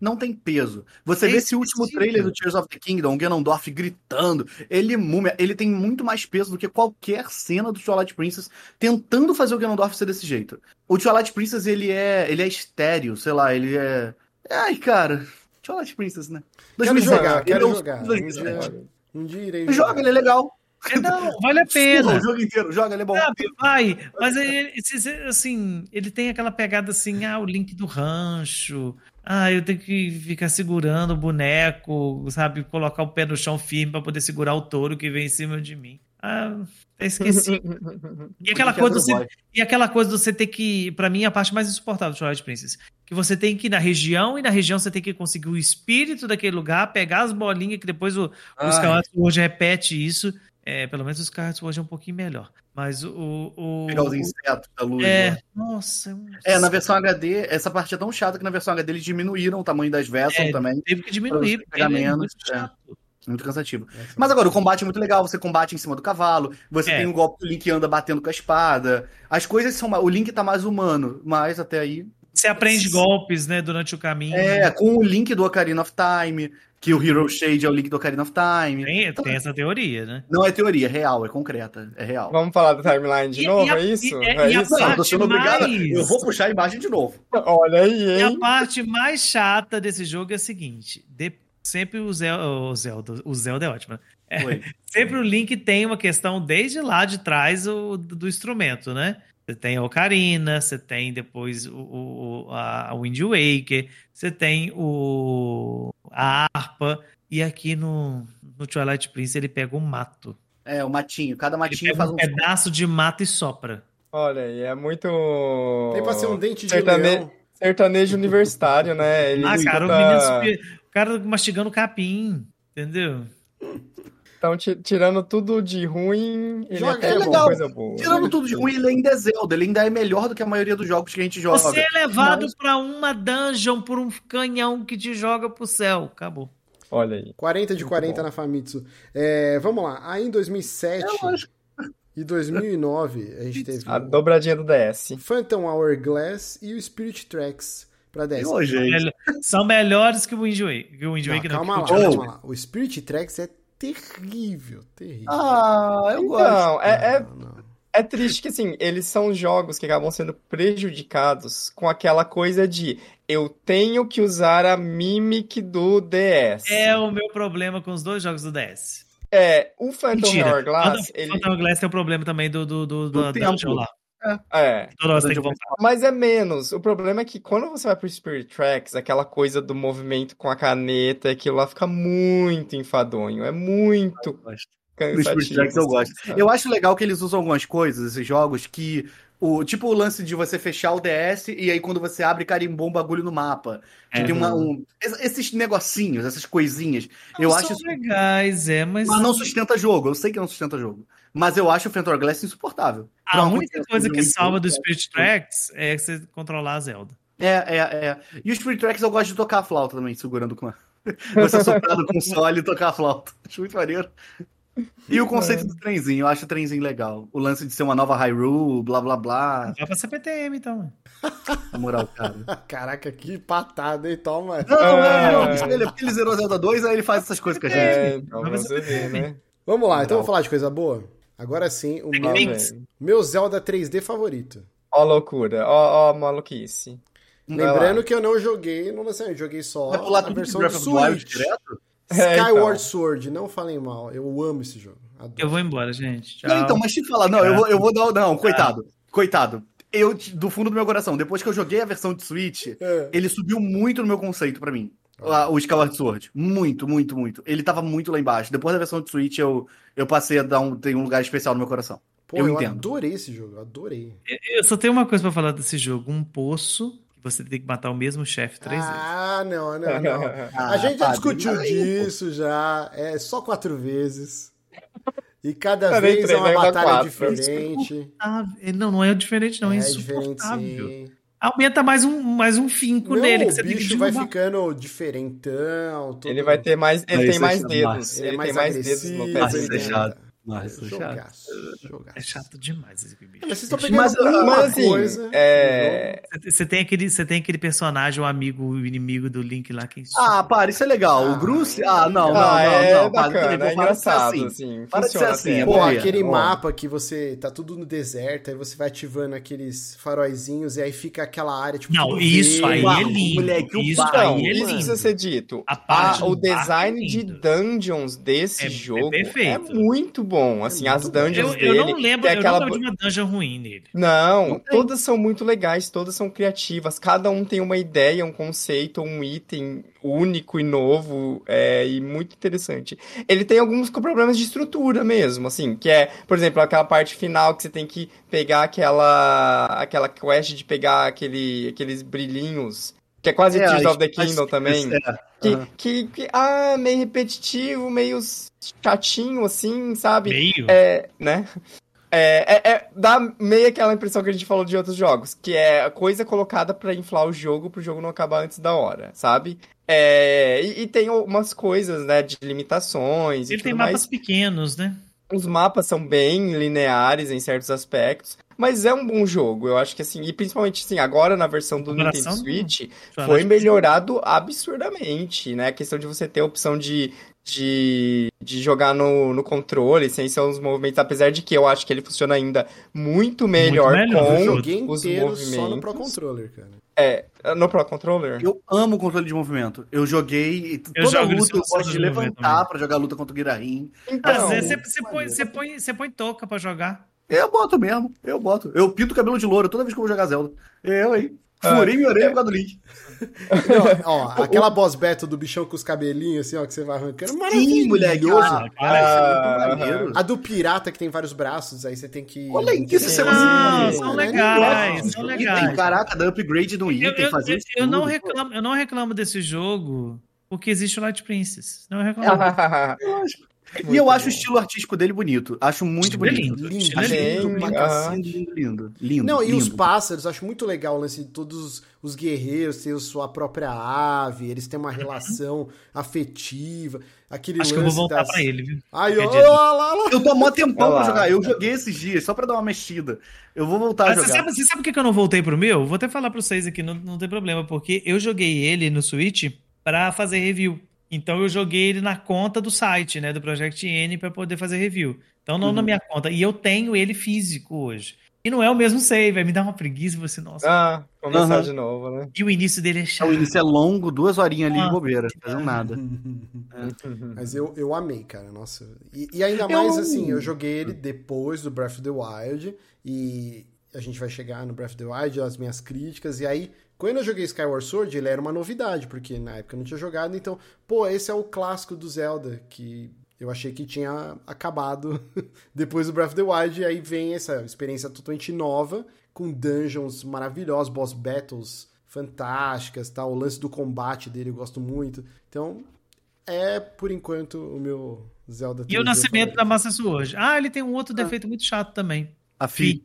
[SPEAKER 3] Não tem peso. Você
[SPEAKER 4] É
[SPEAKER 3] vê esse último trailer do Tears of the Kingdom, o Ganondorf gritando, ele múmia, ele tem muito mais peso do que qualquer cena do Twilight Princess tentando fazer o Ganondorf ser desse jeito. O Twilight Princess, ele é, ele é estéreo, sei lá, ele é... Ai, cara, Twilight Princess, né?
[SPEAKER 1] Quero
[SPEAKER 3] 2007,
[SPEAKER 1] jogar,
[SPEAKER 3] ele
[SPEAKER 1] quero
[SPEAKER 3] é
[SPEAKER 1] jogar. Um
[SPEAKER 3] 2007.
[SPEAKER 1] dia, um dia irei
[SPEAKER 3] Joga, ele é legal.
[SPEAKER 4] É, não, vale a pena.
[SPEAKER 3] o jogo inteiro, joga, ele é bom.
[SPEAKER 4] Sabe, vai. Mas ele, esse- assim, ele tem aquela pegada assim, ah, o link do rancho. Ah, eu tenho que ficar segurando o boneco, sabe? Colocar o pé no chão firme pra poder segurar o touro que vem em cima de mim. Ah, esqueci. E aquela
[SPEAKER 3] é
[SPEAKER 4] coisa você, e aquela coisa de você ter que, Pra mim, a parte mais insuportável do Twilight Princess, que você tem que ir na região e na região você tem que conseguir o espírito daquele lugar, pegar as bolinhas que depois o, o. Skyward Sword repete isso. É, pelo menos o Skyward Sword é um pouquinho melhor. Mas o. o
[SPEAKER 3] Pegar os insetos da luz.
[SPEAKER 4] É,
[SPEAKER 3] né?
[SPEAKER 4] nossa. um
[SPEAKER 3] É, na versão HD, essa parte é tão chata que na versão HD eles diminuíram o tamanho das Vessels
[SPEAKER 4] É,
[SPEAKER 3] também.
[SPEAKER 4] Teve que diminuir, porque
[SPEAKER 3] pegar
[SPEAKER 4] é
[SPEAKER 3] menos, é.
[SPEAKER 4] chato.
[SPEAKER 3] Muito cansativo. Mas agora, o combate é muito legal. Você combate em cima do cavalo. Você
[SPEAKER 4] É.
[SPEAKER 3] tem um golpe que o Link anda batendo com a espada. As coisas são. O Link tá mais humano. Mas até aí.
[SPEAKER 4] Você aprende golpes, né, durante o caminho.
[SPEAKER 3] É, com o Link do Ocarina of Time. Que o Hero Shade é o Link do Ocarina of Time.
[SPEAKER 4] Tem, tem essa teoria, né?
[SPEAKER 3] Não é teoria, é real, é concreta. É real.
[SPEAKER 2] Vamos falar da timeline de
[SPEAKER 4] E-
[SPEAKER 2] novo,
[SPEAKER 4] e a-
[SPEAKER 2] é isso?
[SPEAKER 4] e-
[SPEAKER 2] é
[SPEAKER 4] e a
[SPEAKER 2] isso?
[SPEAKER 3] Não, eu tô sendo obrigado.
[SPEAKER 4] mais-
[SPEAKER 3] Eu vou puxar a imagem de novo.
[SPEAKER 2] Olha aí,
[SPEAKER 4] E a
[SPEAKER 2] hein?
[SPEAKER 4] parte mais chata desse jogo é a seguinte: de- sempre o Zelda, o Zelda, o Zelda é ótimo. né? É, sempre o Link tem uma questão desde lá de trás o, do, instrumento, né? Você tem a Ocarina, você tem depois o, o- a, Wind Waker, você tem o a harpa, e aqui no, no Twilight Prince ele pega um mato.
[SPEAKER 3] É, o matinho. Cada
[SPEAKER 4] Ele
[SPEAKER 3] matinho
[SPEAKER 4] pega
[SPEAKER 3] faz
[SPEAKER 4] um
[SPEAKER 3] um.
[SPEAKER 4] pedaço de mato e sopra.
[SPEAKER 2] Olha aí, é muito.
[SPEAKER 1] Tem pra ser um dente de
[SPEAKER 2] Sertane-
[SPEAKER 1] leão.
[SPEAKER 2] Sertanejo universitário, né? Ele
[SPEAKER 4] Ah, cara, o menino cara mastigando capim, entendeu?
[SPEAKER 2] Então, ti- tirando tudo de ruim, ele
[SPEAKER 1] Joga,
[SPEAKER 2] até
[SPEAKER 1] é
[SPEAKER 2] é uma
[SPEAKER 3] legal.
[SPEAKER 2] coisa boa.
[SPEAKER 3] Tirando tudo de ruim, ele ainda é Zelda. Ele ainda é melhor do que a maioria dos jogos que a gente joga.
[SPEAKER 4] Você é levado
[SPEAKER 3] Mas-
[SPEAKER 4] pra uma dungeon por um canhão que te joga pro céu. Acabou.
[SPEAKER 2] Olha aí.
[SPEAKER 1] 40 de
[SPEAKER 2] Muito
[SPEAKER 1] 40
[SPEAKER 2] bom.
[SPEAKER 1] na Famitsu. É, vamos lá. Aí em 2007
[SPEAKER 3] Eu acho-
[SPEAKER 1] e 2009 a gente teve
[SPEAKER 2] A
[SPEAKER 1] o
[SPEAKER 2] dobradinha do DS.
[SPEAKER 1] Phantom Hourglass e o Spirit Tracks
[SPEAKER 3] Ô, gente.
[SPEAKER 4] Mel- São melhores que o Wind Waker. Que o Wind
[SPEAKER 1] Não,
[SPEAKER 4] Waker não,
[SPEAKER 1] calma
[SPEAKER 4] que
[SPEAKER 1] lá,
[SPEAKER 4] o
[SPEAKER 1] calma lá. O Spirit Tracks é terrível, terrível.
[SPEAKER 3] Ah, eu gosto.
[SPEAKER 2] Então, é, é,
[SPEAKER 1] Não, não.
[SPEAKER 2] é triste que, assim, eles são jogos que acabam sendo prejudicados com aquela coisa de eu tenho que usar a Mimic do DS.
[SPEAKER 4] É o meu problema com os dois jogos do DS.
[SPEAKER 2] É, o Phantom
[SPEAKER 4] Mentira.
[SPEAKER 2] Hourglass,
[SPEAKER 4] Phantom,
[SPEAKER 2] ele...
[SPEAKER 4] Phantom Hourglass tem o problema também do, do, do,
[SPEAKER 3] Do
[SPEAKER 4] da
[SPEAKER 3] tempo.
[SPEAKER 4] lá.
[SPEAKER 2] É,
[SPEAKER 4] que voltar.
[SPEAKER 2] mas é menos. O problema é que quando você vai pro Spirit Tracks, aquela coisa do movimento com a caneta, aquilo lá fica muito enfadonho. É muito
[SPEAKER 3] Eu gosto. No
[SPEAKER 2] cansativo.
[SPEAKER 3] Spirit Tracks eu
[SPEAKER 2] assim,
[SPEAKER 3] gosto.
[SPEAKER 2] sabe?
[SPEAKER 3] Eu acho legal que eles usam algumas coisas, esses jogos, que. O, tipo o lance de você fechar o DS e aí quando você abre carimbou um bagulho no mapa.
[SPEAKER 4] É.
[SPEAKER 3] tem uma, um, es- esses negocinhos, essas coisinhas. eu
[SPEAKER 4] Não
[SPEAKER 3] acho
[SPEAKER 4] são
[SPEAKER 3] isso.
[SPEAKER 4] legais, é, mas.
[SPEAKER 3] Mas não sustenta jogo. Eu sei que não sustenta jogo. Mas eu acho o Phantom Hourglass insuportável.
[SPEAKER 4] A única
[SPEAKER 3] coisa
[SPEAKER 4] que salva do Spirit Tracks é você controlar a Zelda.
[SPEAKER 3] É, é, é. E os Spirit Tracks eu gosto de tocar a flauta também, segurando com a. Você soprado com o solo e tocar a flauta. Acho muito maneiro. E o conceito do trenzinho, eu acho o trenzinho legal. O lance de ser uma nova Hyrule, blá blá blá.
[SPEAKER 4] Dá pra ser PTM, então.
[SPEAKER 3] Na moral, cara.
[SPEAKER 1] Caraca, que patada, hein? Toma.
[SPEAKER 3] Não, não,
[SPEAKER 2] É.
[SPEAKER 3] não. Isso Ele, porque ele zerou Zelda 2, aí ele faz essas coisas com a gente.
[SPEAKER 2] É,
[SPEAKER 4] Mas
[SPEAKER 2] você vê, né?
[SPEAKER 1] Vamos lá, então
[SPEAKER 2] Não.
[SPEAKER 1] vamos falar de coisa boa? Agora sim, o meu, meu Zelda 3D favorito.
[SPEAKER 2] Ó a loucura, ó, ó a maluquice. Vai
[SPEAKER 1] Lembrando que eu não joguei no lançamento, joguei só
[SPEAKER 3] Vai pular
[SPEAKER 1] a versão do Switch.
[SPEAKER 3] direto?
[SPEAKER 2] É,
[SPEAKER 1] Skyward
[SPEAKER 2] então.
[SPEAKER 1] Sword, não falem mal, eu amo esse jogo. Adoro.
[SPEAKER 4] Eu vou embora, gente. Tchau.
[SPEAKER 3] Não, então, mas te falar, não, eu vou, eu vou dar. Não, coitado. Coitado. Eu, do fundo do meu coração, depois que eu joguei a versão de Switch,
[SPEAKER 1] É.
[SPEAKER 3] ele subiu muito no meu conceito pra mim. Ah, O Skyward Sword. Muito, muito, muito. Ele tava muito lá embaixo. Depois da versão de Switch, eu, eu passei a dar um, ter um lugar especial no meu coração.
[SPEAKER 1] Pô,
[SPEAKER 3] eu
[SPEAKER 1] eu,
[SPEAKER 3] entendo.
[SPEAKER 1] adorei esse jogo, eu adorei.
[SPEAKER 4] Eu só tenho uma coisa pra falar desse jogo: um poço você tem que matar o mesmo chefe três vezes.
[SPEAKER 1] Ah, não, não, não.
[SPEAKER 3] Ah,
[SPEAKER 1] a gente já discutiu disso já, é só quatro vezes. E cada
[SPEAKER 2] nem
[SPEAKER 1] vez é uma batalha diferente.
[SPEAKER 4] Ah, não, não é diferente, não, é,
[SPEAKER 1] é diferente
[SPEAKER 4] insuportável.
[SPEAKER 1] sim.
[SPEAKER 4] Aumenta mais um, mais um finco
[SPEAKER 1] Não,
[SPEAKER 4] nele que
[SPEAKER 1] o
[SPEAKER 4] você tem que
[SPEAKER 1] bicho vai
[SPEAKER 4] derrubar.
[SPEAKER 1] ficando diferentão. todo-
[SPEAKER 2] Ele vai ter mais. Ele
[SPEAKER 3] Mas
[SPEAKER 2] tem mais
[SPEAKER 3] é
[SPEAKER 2] dedos.
[SPEAKER 3] massa.
[SPEAKER 1] Ele é
[SPEAKER 2] Ele
[SPEAKER 1] mais
[SPEAKER 2] tem mais dedos no pé.
[SPEAKER 3] Mas é chato. É.
[SPEAKER 1] Jogaço.
[SPEAKER 4] É chato demais esse bicho.
[SPEAKER 1] Mas vocês estão pegando
[SPEAKER 3] Mas,
[SPEAKER 1] uma
[SPEAKER 2] Mas assim,
[SPEAKER 1] coisa.
[SPEAKER 2] é.
[SPEAKER 4] Você- tem aquele, você tem aquele personagem, o amigo, o inimigo do Link lá que
[SPEAKER 3] Ah, para, isso é legal.
[SPEAKER 1] Ah,
[SPEAKER 3] o Bruce. Ah, não, não,
[SPEAKER 2] ah,
[SPEAKER 3] não,
[SPEAKER 2] é
[SPEAKER 3] não. Para,
[SPEAKER 2] bacana,
[SPEAKER 3] peraí,
[SPEAKER 2] é
[SPEAKER 3] para de ser assim.
[SPEAKER 2] assim.
[SPEAKER 3] Para de ser assim, é
[SPEAKER 1] Pô,
[SPEAKER 3] bom.
[SPEAKER 1] aquele mapa que você tá tudo no deserto, aí você vai ativando aqueles faróizinhos e aí fica aquela área tipo
[SPEAKER 4] Não, isso aí é lindo.
[SPEAKER 3] moleque,
[SPEAKER 4] isso
[SPEAKER 3] barro,
[SPEAKER 4] aí é lindo.
[SPEAKER 2] precisa ser dito.
[SPEAKER 4] A parte
[SPEAKER 2] Ah, o design
[SPEAKER 4] é
[SPEAKER 2] de dungeons desse
[SPEAKER 4] É- é
[SPEAKER 2] jogo é, muito bom. Assim, as
[SPEAKER 1] muito bom.
[SPEAKER 2] dungeons
[SPEAKER 4] Eu, eu
[SPEAKER 2] dele.
[SPEAKER 4] não lembro, eu
[SPEAKER 2] aquela...
[SPEAKER 4] não lembro de uma dungeon ruim nele.
[SPEAKER 2] Não,
[SPEAKER 3] Não
[SPEAKER 2] todas são muito legais, todas são criativas. Cada um tem uma ideia, um conceito, um item único e novo é, e muito interessante. Ele tem alguns problemas de estrutura mesmo, assim, que é, por exemplo, aquela parte final que você tem que pegar aquela aquela quest de pegar aquele, aqueles brilhinhos, que é quase
[SPEAKER 3] É,
[SPEAKER 2] Tears of the Kingdom também.
[SPEAKER 3] é,
[SPEAKER 2] Que,
[SPEAKER 3] aham.
[SPEAKER 2] que, que, ah, meio repetitivo, meio chatinho, assim, sabe?
[SPEAKER 4] Meio.
[SPEAKER 2] É, né? É, é, é- dá meio aquela impressão que a gente falou de outros jogos, que é coisa colocada pra inflar o jogo, pro jogo não acabar antes da hora, sabe? É, e, e tem umas coisas, né, de limitações e
[SPEAKER 4] Ele tem mapas
[SPEAKER 2] mais.
[SPEAKER 4] pequenos, né?
[SPEAKER 2] Os mapas são bem lineares em certos aspectos, mas é um bom jogo. Eu acho que assim, e principalmente assim, agora na versão do Nintendo Switch, foi melhorado absurdamente, né? A questão de você ter a opção de, de, de jogar no, no controle sem ser os movimentos, apesar de que eu acho que ele funciona ainda muito melhor,
[SPEAKER 4] melhor,
[SPEAKER 1] Eu
[SPEAKER 2] com
[SPEAKER 1] joguei
[SPEAKER 2] os
[SPEAKER 1] inteiro
[SPEAKER 2] movimentos.
[SPEAKER 1] só no Pro Controller, cara.
[SPEAKER 2] É, no Pro Controller?
[SPEAKER 3] Eu amo o controle de movimento. Eu joguei.
[SPEAKER 4] Eu
[SPEAKER 3] toda luta eu gosto de levantar pra jogar luta contra o Guirarim.
[SPEAKER 2] Então,
[SPEAKER 4] Às vezes você, você põe, você, põe, você põe touca pra jogar.
[SPEAKER 3] Eu boto mesmo, eu boto. Eu pinto o cabelo de louro toda vez que eu vou jogar Zelda. Eu, hein? Furei minha orelha por causa do Link.
[SPEAKER 1] Não, ó, aquela boss battle do bichão com os cabelinhos, assim, ó, que você vai arrancando.
[SPEAKER 3] Sim, moleque.
[SPEAKER 1] Maravilhoso.
[SPEAKER 3] Ah, cara, é muito
[SPEAKER 2] Ah,
[SPEAKER 3] maneiro.
[SPEAKER 1] A do pirata que tem vários braços, aí você tem que.
[SPEAKER 3] Olha isso, isso é
[SPEAKER 4] Não,
[SPEAKER 3] muito
[SPEAKER 4] são
[SPEAKER 3] maneiro.
[SPEAKER 4] legais, são
[SPEAKER 3] Item,
[SPEAKER 4] legais.
[SPEAKER 3] Caraca, dá upgrade no
[SPEAKER 4] Eu,
[SPEAKER 3] item,
[SPEAKER 4] eu,
[SPEAKER 3] fazer
[SPEAKER 4] eu, eu não reclamo, eu não reclamo desse jogo porque existe o Light Princess. Não reclamo.
[SPEAKER 3] E eu
[SPEAKER 2] Muito
[SPEAKER 3] acho o
[SPEAKER 2] bom.
[SPEAKER 3] estilo artístico dele bonito. Acho muito bonito.
[SPEAKER 4] lindo.
[SPEAKER 1] Lindo,
[SPEAKER 3] Acho lindo lindo, lindo. Lindo,
[SPEAKER 1] Não, e os
[SPEAKER 3] lindo.
[SPEAKER 1] pássaros, acho muito legal o lance de todos os guerreiros terem sua própria ave, eles têm uma relação afetiva, aquele
[SPEAKER 4] Acho que eu vou voltar
[SPEAKER 1] das...
[SPEAKER 4] pra ele, viu?
[SPEAKER 1] Ai, ó, lá, lá, lá.
[SPEAKER 3] Eu tô mó tempão pra jogar. Eu joguei esses dias, só pra dar uma mexida. Eu vou voltar a
[SPEAKER 4] Mas você
[SPEAKER 3] jogar.
[SPEAKER 4] sabe, você sabe por que que eu não voltei pro meu? Vou até falar pra vocês aqui, não, não tem problema, porque eu joguei ele no Switch pra fazer review. Então eu joguei ele na conta do site, né, do Project N pra poder fazer review. Então não na
[SPEAKER 3] Uhum.
[SPEAKER 4] minha conta. E eu tenho ele físico hoje. E não é o mesmo save, vai me dar uma preguiça, você, nossa.
[SPEAKER 2] Ah, começar
[SPEAKER 3] Aham.
[SPEAKER 2] de novo, né?
[SPEAKER 4] E o início dele é chato.
[SPEAKER 3] O início é longo, duas horinhas ali
[SPEAKER 4] Ah.
[SPEAKER 3] de bobeira, fazendo nada.
[SPEAKER 1] Mas eu, eu amei, cara, nossa. E, e ainda
[SPEAKER 3] Eu-
[SPEAKER 1] mais, assim, eu joguei ele depois do Breath of the Wild, e a gente vai chegar no Breath of the Wild, as minhas críticas, e aí, quando eu joguei Skyward Sword, ele era uma novidade, porque na época eu não tinha jogado, então, pô, esse é o clássico do Zelda, que eu achei que tinha acabado depois do Breath of the Wild, e aí vem essa experiência totalmente nova, com dungeons maravilhosos, boss battles fantásticas, tá? o lance do combate dele eu gosto muito, então é, por enquanto, o meu Zelda
[SPEAKER 4] E o
[SPEAKER 1] 3D
[SPEAKER 4] nascimento da. Master Sword. Ah, ele tem um outro defeito muito chato também.
[SPEAKER 3] A Fi.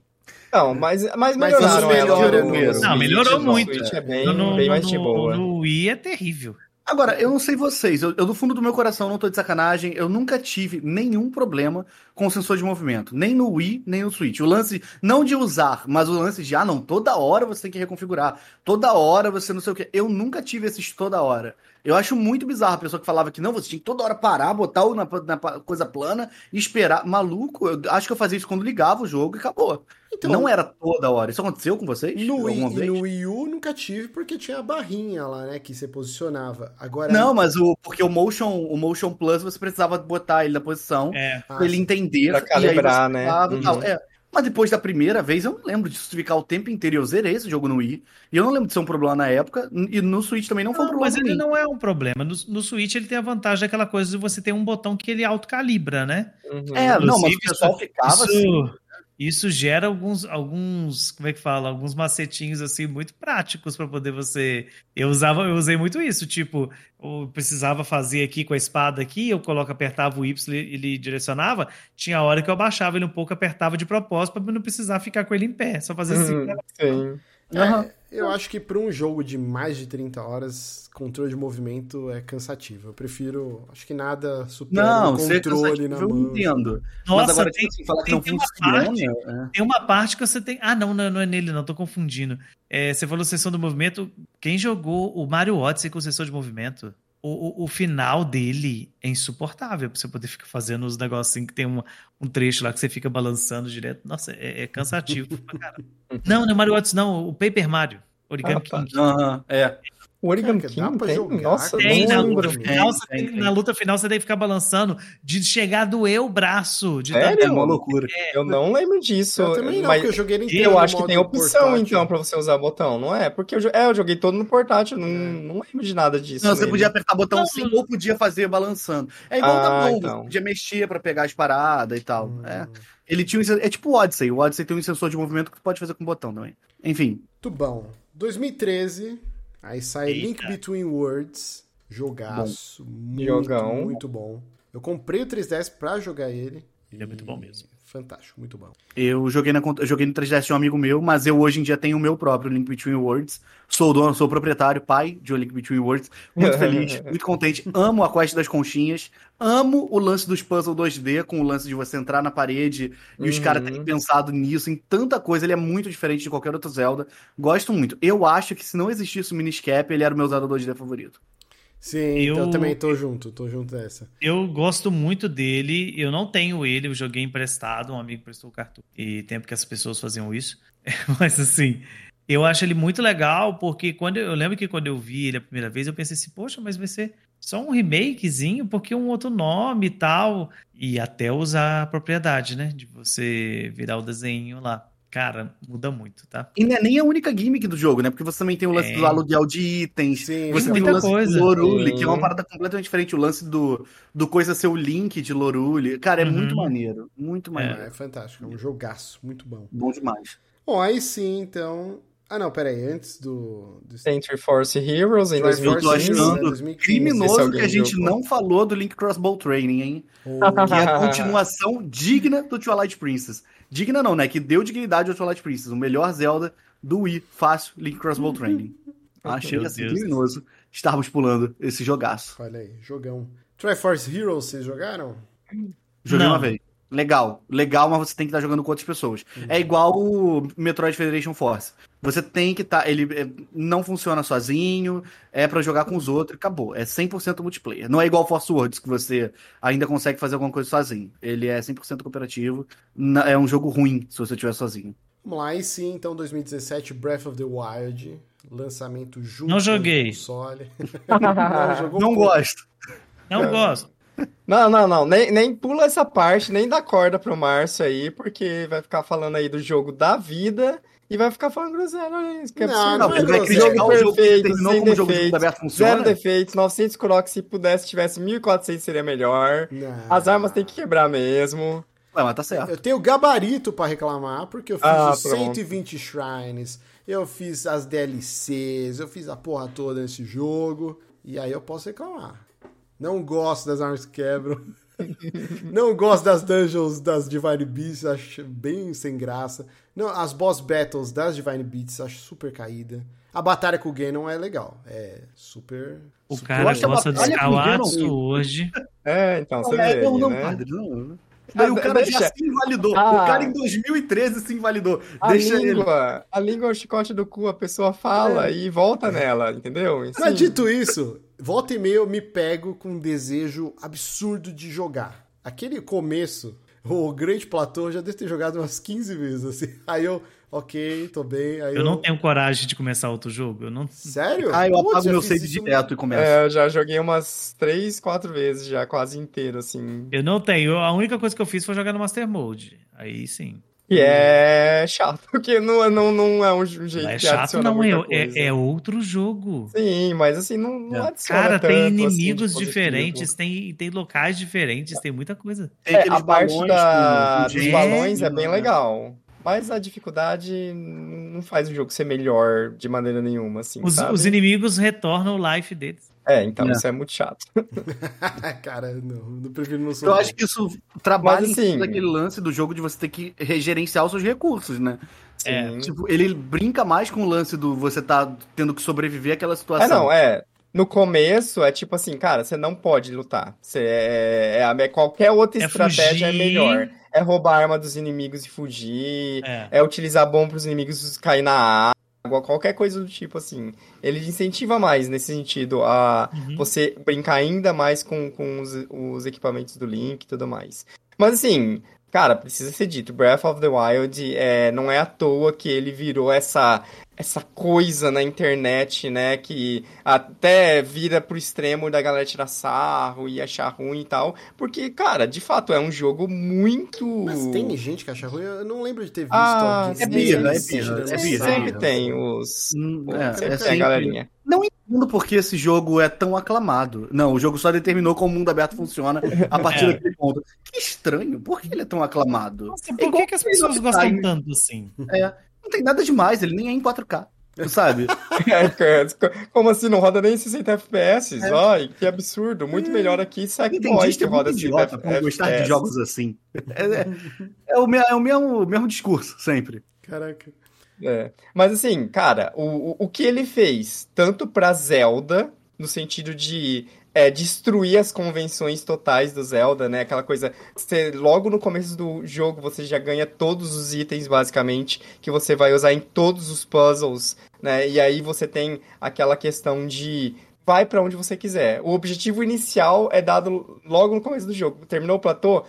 [SPEAKER 2] Não, mas, mas
[SPEAKER 1] Mas
[SPEAKER 2] melhoraram
[SPEAKER 1] melhora
[SPEAKER 2] no-
[SPEAKER 1] no Não,
[SPEAKER 2] Switch,
[SPEAKER 4] melhorou
[SPEAKER 2] no
[SPEAKER 4] muito.
[SPEAKER 2] Switch é bem,
[SPEAKER 4] no,
[SPEAKER 2] bem mais de boa.
[SPEAKER 4] no Wii é terrível.
[SPEAKER 3] Agora, eu não sei vocês, eu, eu do fundo do meu coração não tô de sacanagem, eu nunca tive nenhum problema com o sensor de movimento, nem no Wii, nem no Switch. O lance, não de usar, mas o lance de, ah, não, toda hora você tem que reconfigurar, toda hora você não sei o que. Eu nunca tive esses toda hora. Eu acho muito bizarro a pessoa que falava que não, você tinha que toda hora parar, botar o na, na coisa plana e esperar. Maluco, eu acho que eu fazia isso quando ligava o jogo e acabou.
[SPEAKER 1] Então,
[SPEAKER 3] não era toda hora. Isso aconteceu com vocês?
[SPEAKER 1] no
[SPEAKER 3] vez?
[SPEAKER 1] no Wii U nunca tive, porque tinha a barrinha lá, né, que você posicionava. Agora,
[SPEAKER 3] Não, mas o, porque o Motion, o Motion Plus você precisava botar ele na posição
[SPEAKER 4] É.
[SPEAKER 1] Ah,
[SPEAKER 3] pra ele entender.
[SPEAKER 2] Pra calibrar, né? Uhum.
[SPEAKER 3] É. Mas depois da primeira vez, eu não lembro disso ficar o tempo inteiro. Eu zerei esse jogo no Wii. E eu não lembro de ser um problema na época. E no Switch também não foi um
[SPEAKER 4] Não,
[SPEAKER 3] problema
[SPEAKER 4] mas ele
[SPEAKER 3] mim.
[SPEAKER 4] não é um problema. No, no Switch ele tem a vantagem daquela coisa de você ter um botão que ele autocalibra, né?
[SPEAKER 2] Uhum.
[SPEAKER 3] É, não, mas o
[SPEAKER 4] Inclusive,
[SPEAKER 3] pessoal
[SPEAKER 4] isso-
[SPEAKER 3] ficava
[SPEAKER 4] isso,
[SPEAKER 3] assim.
[SPEAKER 4] Isso gera alguns, alguns, como é que fala? Alguns macetinhos assim muito práticos para poder você. Eu usava, eu usei muito isso, tipo, eu precisava fazer aqui com a espada aqui, eu coloco, apertava o Y, ele ele direcionava. Tinha hora que eu abaixava ele um pouco, apertava de propósito para não precisar ficar com ele em pé, só fazer assim.
[SPEAKER 2] Uhum,
[SPEAKER 3] Aham.
[SPEAKER 1] eu acho que pra um jogo de mais de 30 horas, controle de movimento é cansativo. Eu prefiro, acho que nada supera
[SPEAKER 3] Não,
[SPEAKER 1] o controle na
[SPEAKER 3] cansativo eu
[SPEAKER 1] mão.
[SPEAKER 3] entendo. mas
[SPEAKER 4] Nossa,
[SPEAKER 3] agora,
[SPEAKER 4] tem,
[SPEAKER 3] assim, falar que não
[SPEAKER 4] tem uma parte-
[SPEAKER 3] é.
[SPEAKER 4] Tem uma parte que você tem. Ah, não, não, não é nele, não, tô confundindo. É, você falou sessão do movimento. Quem jogou o Mario Odyssey com sessão de movimento, o, o, final dele é insuportável pra você poder ficar fazendo os negocinhos que tem uma, um trecho lá que você fica balançando direto. Nossa, é, é cansativo pra caramba. Não, não é Mario Odyssey, não, o Paper Mario. Origami
[SPEAKER 2] Ah, tá.
[SPEAKER 4] King.
[SPEAKER 3] Aham, é.
[SPEAKER 2] O Origami King tem?
[SPEAKER 1] jogar,
[SPEAKER 2] Nossa.
[SPEAKER 4] Tem,
[SPEAKER 2] não
[SPEAKER 4] na luta, final,
[SPEAKER 3] Tem,
[SPEAKER 4] você
[SPEAKER 3] tem,
[SPEAKER 4] na luta final você tem que ficar balançando de chegar a doer o braço. De
[SPEAKER 2] Sério?
[SPEAKER 3] É uma loucura.
[SPEAKER 2] Eu não lembro disso.
[SPEAKER 1] Eu também não,
[SPEAKER 2] mas
[SPEAKER 1] porque eu joguei ele inteiro
[SPEAKER 2] eu acho que tem opção,
[SPEAKER 1] portátil.
[SPEAKER 2] então, pra você usar botão, não é? Porque eu, é, eu joguei todo no portátil, não, não lembro de nada disso.
[SPEAKER 3] Não, você podia apertar botão
[SPEAKER 4] Não,
[SPEAKER 3] sim ou podia fazer balançando. É igual
[SPEAKER 2] Ah,
[SPEAKER 3] da mão,
[SPEAKER 2] então.
[SPEAKER 3] você podia mexer pra pegar as paradas e tal.
[SPEAKER 1] Hum,
[SPEAKER 3] É. Ele tinha um, é tipo o Odyssey. O Odyssey tem um sensor de movimento que tu pode fazer com botão também. Enfim.
[SPEAKER 1] Muito bom. 2013, aí sai
[SPEAKER 4] Eita.
[SPEAKER 1] Link Between Worlds. Jogaço. Muito,
[SPEAKER 2] Jogão.
[SPEAKER 1] muito bom. Eu comprei o 3DS pra jogar ele.
[SPEAKER 4] Ele é muito bom mesmo.
[SPEAKER 1] Fantástico, muito bom.
[SPEAKER 3] Eu joguei, na, eu joguei no 3DS de um amigo meu, mas eu hoje em dia tenho o meu próprio Link Between Worlds. Sou dono, sou proprietário, pai de um Link Between Worlds. Muito feliz, muito contente. Amo a quest das conchinhas. Amo o lance dos puzzle 2D, com o lance de você entrar na parede e os
[SPEAKER 2] Uhum.
[SPEAKER 3] caras terem pensado nisso, em tanta coisa. Ele é muito diferente de qualquer outro Zelda. Gosto muito. Eu acho que se não existisse o Miniscap, ele era o meu Zelda 2D favorito.
[SPEAKER 1] Sim, eu,
[SPEAKER 4] Eu-
[SPEAKER 1] também tô junto, tô junto dessa.
[SPEAKER 4] Eu gosto muito dele. Eu não tenho ele, eu joguei emprestado. Um amigo prestou o cartão. E tempo que as pessoas faziam isso. Mas assim, Eu acho ele muito legal, porque quando eu, eu lembro que quando eu vi ele a primeira vez, eu pensei assim, poxa, mas vai ser só um remakezinho, porque um outro nome e tal. E até usar a propriedade, né? De você virar o desenho lá. Cara, muda muito, tá?
[SPEAKER 3] E não é nem a única gimmick do jogo, né? Porque você também tem o lance
[SPEAKER 4] É.
[SPEAKER 3] do aluguel de itens.
[SPEAKER 1] Sim,
[SPEAKER 3] você
[SPEAKER 4] tem
[SPEAKER 3] tem o lance
[SPEAKER 4] coisa.
[SPEAKER 3] do Lorule, que é uma parada completamente diferente. O lance do, do coisa ser o link de Lorule. Cara, é
[SPEAKER 4] Uhum.
[SPEAKER 3] muito maneiro. Muito maneiro.
[SPEAKER 1] É, é fantástico, é um jogaço, muito bom.
[SPEAKER 3] Bom demais.
[SPEAKER 1] Bom, aí sim, então. Ah, não, peraí, antes do. do...
[SPEAKER 2] Century Force Heroes em
[SPEAKER 1] Triforce
[SPEAKER 3] Eu tô
[SPEAKER 2] 2015.
[SPEAKER 1] Heroes,
[SPEAKER 3] achando
[SPEAKER 1] né, 2015.
[SPEAKER 2] Esse
[SPEAKER 3] Criminoso que a gente
[SPEAKER 2] jogou.
[SPEAKER 3] não falou do Link Crossbow Training, hein?
[SPEAKER 1] Oh,
[SPEAKER 3] Que é a continuação digna do Twilight Princess. Digna não, né? Que deu dignidade ao Twilight Princess. O melhor Zelda do Wii. Fácil, Link Crossbow Training. Achei assim, criminoso estarmos pulando esse jogaço.
[SPEAKER 1] olha aí, jogão. Triforce Heroes, vocês jogaram?
[SPEAKER 3] Joguei
[SPEAKER 4] Não.
[SPEAKER 3] uma vez. Legal, legal, mas você tem que estar jogando com outras pessoas. É igual o Metroid Federation Force. Você tem que estar. ele é, não funciona sozinho, é pra jogar com os outros, acabou. É 100% multiplayer. Não é igual Force Words, que você ainda consegue fazer alguma coisa sozinho. Ele é 100% cooperativo. É um jogo ruim se você estiver sozinho.
[SPEAKER 1] Vamos lá, aí sim, então 2017, Breath of the Wild. Lançamento junto
[SPEAKER 4] Não
[SPEAKER 1] com o
[SPEAKER 4] joguei.
[SPEAKER 1] console. não,
[SPEAKER 3] Não gosto.
[SPEAKER 4] Não gosto.
[SPEAKER 2] Não, não, não. Nem, nem pula essa parte, nem dá corda pro Márcio aí, porque vai ficar falando aí do jogo da vida e vai ficar falando groselha. Olha isso, que
[SPEAKER 1] Não,
[SPEAKER 2] absurdo.
[SPEAKER 1] não
[SPEAKER 3] Não,
[SPEAKER 1] é
[SPEAKER 3] ele vai criticar o jogo
[SPEAKER 2] perfeito, sem
[SPEAKER 3] como jogo
[SPEAKER 2] defeitos,
[SPEAKER 3] aberto funciona.
[SPEAKER 2] Zero defeitos, 900 croc, se pudesse, tivesse 1400 seria melhor.
[SPEAKER 1] Não.
[SPEAKER 2] As armas tem que quebrar mesmo.
[SPEAKER 3] Ué, mas tá certo.
[SPEAKER 1] Eu tenho gabarito pra reclamar, porque eu fiz
[SPEAKER 2] Ah,
[SPEAKER 1] os
[SPEAKER 2] pronto.
[SPEAKER 1] 120 shrines, eu fiz as DLCs, eu fiz a porra toda nesse jogo, e aí eu posso reclamar. Não gosto das armas que quebram. Não gosto das dungeons das Divine Beasts, acho bem sem graça. Não, as boss battles das Divine Beasts acho super caída. A batalha com o Ganon é legal, é super...
[SPEAKER 4] O
[SPEAKER 1] super-
[SPEAKER 4] cara
[SPEAKER 3] a
[SPEAKER 4] gosta de
[SPEAKER 3] Ganon-
[SPEAKER 4] hoje.
[SPEAKER 2] É, então, você
[SPEAKER 3] Não, é,
[SPEAKER 2] vê
[SPEAKER 3] não,
[SPEAKER 2] aí,
[SPEAKER 3] não,
[SPEAKER 2] né?
[SPEAKER 3] padre, não. Aí o
[SPEAKER 2] Ah,
[SPEAKER 3] cara
[SPEAKER 2] deixa.
[SPEAKER 3] já se invalidou.
[SPEAKER 2] Ah.
[SPEAKER 3] O cara em 2013 se invalidou.
[SPEAKER 2] A
[SPEAKER 3] Deixa ele.
[SPEAKER 2] língua, a língua é o chicote do cu, a pessoa fala e volta nela, entendeu?
[SPEAKER 1] Mas
[SPEAKER 2] sim,
[SPEAKER 1] dito isso, volta e meia eu me pego com um desejo absurdo de jogar. Aquele começo, o Great Platô, eu já devo ter jogado umas 15 vezes, assim. Aí eu, ok, tô bem. Aí
[SPEAKER 4] Eu não tenho coragem de começar outro jogo. Eu não.
[SPEAKER 1] Sério?
[SPEAKER 3] Ah, eu
[SPEAKER 1] Putz,
[SPEAKER 3] apago
[SPEAKER 1] já
[SPEAKER 3] meu save direto e começo.
[SPEAKER 2] É, eu já joguei umas três, quatro vezes já, quase inteiro, assim.
[SPEAKER 4] Eu não tenho. A única coisa que eu fiz foi jogar no Master Mode. Aí sim.
[SPEAKER 2] E é chato, porque não, não, não é um jeito
[SPEAKER 4] Não é
[SPEAKER 2] que
[SPEAKER 4] chato, não. É, é, é outro jogo.
[SPEAKER 2] Sim, mas assim, não, não
[SPEAKER 3] É.
[SPEAKER 2] adiciona
[SPEAKER 4] Cara,
[SPEAKER 2] tanto,
[SPEAKER 4] tem
[SPEAKER 2] assim,
[SPEAKER 4] inimigos
[SPEAKER 2] positivo.
[SPEAKER 4] diferentes, tem, tem locais diferentes, tem muita coisa.
[SPEAKER 3] Tem
[SPEAKER 2] É, a parte
[SPEAKER 3] balões
[SPEAKER 2] da,
[SPEAKER 3] com
[SPEAKER 2] dos
[SPEAKER 3] gente,
[SPEAKER 2] balões é
[SPEAKER 3] né?
[SPEAKER 2] bem legal. Mas a dificuldade não faz o jogo ser melhor de maneira nenhuma, assim,
[SPEAKER 4] Os,
[SPEAKER 2] sabe?
[SPEAKER 4] os inimigos retornam o life deles.
[SPEAKER 2] É, então
[SPEAKER 3] É.
[SPEAKER 2] isso é muito chato.
[SPEAKER 1] Cara, não, eu prefiro não
[SPEAKER 3] Eu acho que isso trabalha
[SPEAKER 2] Mas,
[SPEAKER 3] em cima
[SPEAKER 2] assim-
[SPEAKER 3] daquele lance do jogo de você ter que regerenciar os seus recursos, né?
[SPEAKER 4] É.
[SPEAKER 2] Sim.
[SPEAKER 3] Tipo, ele brinca mais com o lance do você tá tendo que sobreviver àquela
[SPEAKER 2] É,
[SPEAKER 3] situação.
[SPEAKER 2] não, é. No começo é tipo assim, cara, você não pode lutar. Você é, é- é- qualquer outra
[SPEAKER 4] É
[SPEAKER 2] estratégia é
[SPEAKER 4] fugir.
[SPEAKER 2] melhor. É roubar a arma dos inimigos e fugir.
[SPEAKER 4] É.
[SPEAKER 2] É utilizar bomba para os inimigos cair na água, qualquer coisa do tipo assim. Ele incentiva mais nesse sentido a
[SPEAKER 4] Uhum.
[SPEAKER 2] você brincar ainda mais com, com os, os equipamentos do Link e tudo mais. Mas assim, cara, precisa ser dito, Breath of the Wild é, não é à toa que ele virou essa essa coisa na internet, né, que até vira pro extremo da galera tirar sarro e achar ruim e tal, porque, cara, de fato é um jogo muito
[SPEAKER 1] Mas tem gente que acha ruim, eu não lembro de ter visto
[SPEAKER 2] Ah,
[SPEAKER 1] alguém.
[SPEAKER 3] é birra, é
[SPEAKER 1] sim,
[SPEAKER 3] birra,
[SPEAKER 1] tirando
[SPEAKER 3] é birra,
[SPEAKER 2] Sempre
[SPEAKER 3] birra.
[SPEAKER 2] tem os.
[SPEAKER 3] Hum, é,
[SPEAKER 2] sempre
[SPEAKER 3] é
[SPEAKER 2] tem
[SPEAKER 3] sempre-
[SPEAKER 2] a galerinha.
[SPEAKER 3] Não entendo por que esse jogo é tão aclamado. Não, o jogo só determinou como o mundo aberto funciona a partir
[SPEAKER 4] É.
[SPEAKER 3] daquele ponto. Que estranho, por que ele é tão aclamado?
[SPEAKER 4] Nossa,
[SPEAKER 3] É
[SPEAKER 4] por que, que as pessoas gostam
[SPEAKER 3] Time.
[SPEAKER 4] tanto assim?
[SPEAKER 3] É, não tem nada demais, ele nem é em 4K. Tu sabe?
[SPEAKER 2] É, Como assim? Não roda nem 60 FPS?
[SPEAKER 3] É.
[SPEAKER 2] Ai, que absurdo. Muito melhor aqui Sackboy, que
[SPEAKER 3] é
[SPEAKER 2] roda 60
[SPEAKER 3] idiota por gostar de
[SPEAKER 2] FPS.
[SPEAKER 3] jogos assim. É, é- é o, me- é o mesmo, o mesmo discurso, sempre.
[SPEAKER 1] Caraca.
[SPEAKER 2] É. Mas assim, cara, o, o, que ele fez, tanto pra Zelda, no sentido de é, destruir as convenções totais do Zelda, né? Aquela coisa, você, logo no começo do jogo você já ganha todos os itens, basicamente, que você vai usar em todos os puzzles, né? E aí você tem aquela questão de vai pra onde você quiser. O objetivo inicial é dado logo no começo do jogo. Terminou o platô,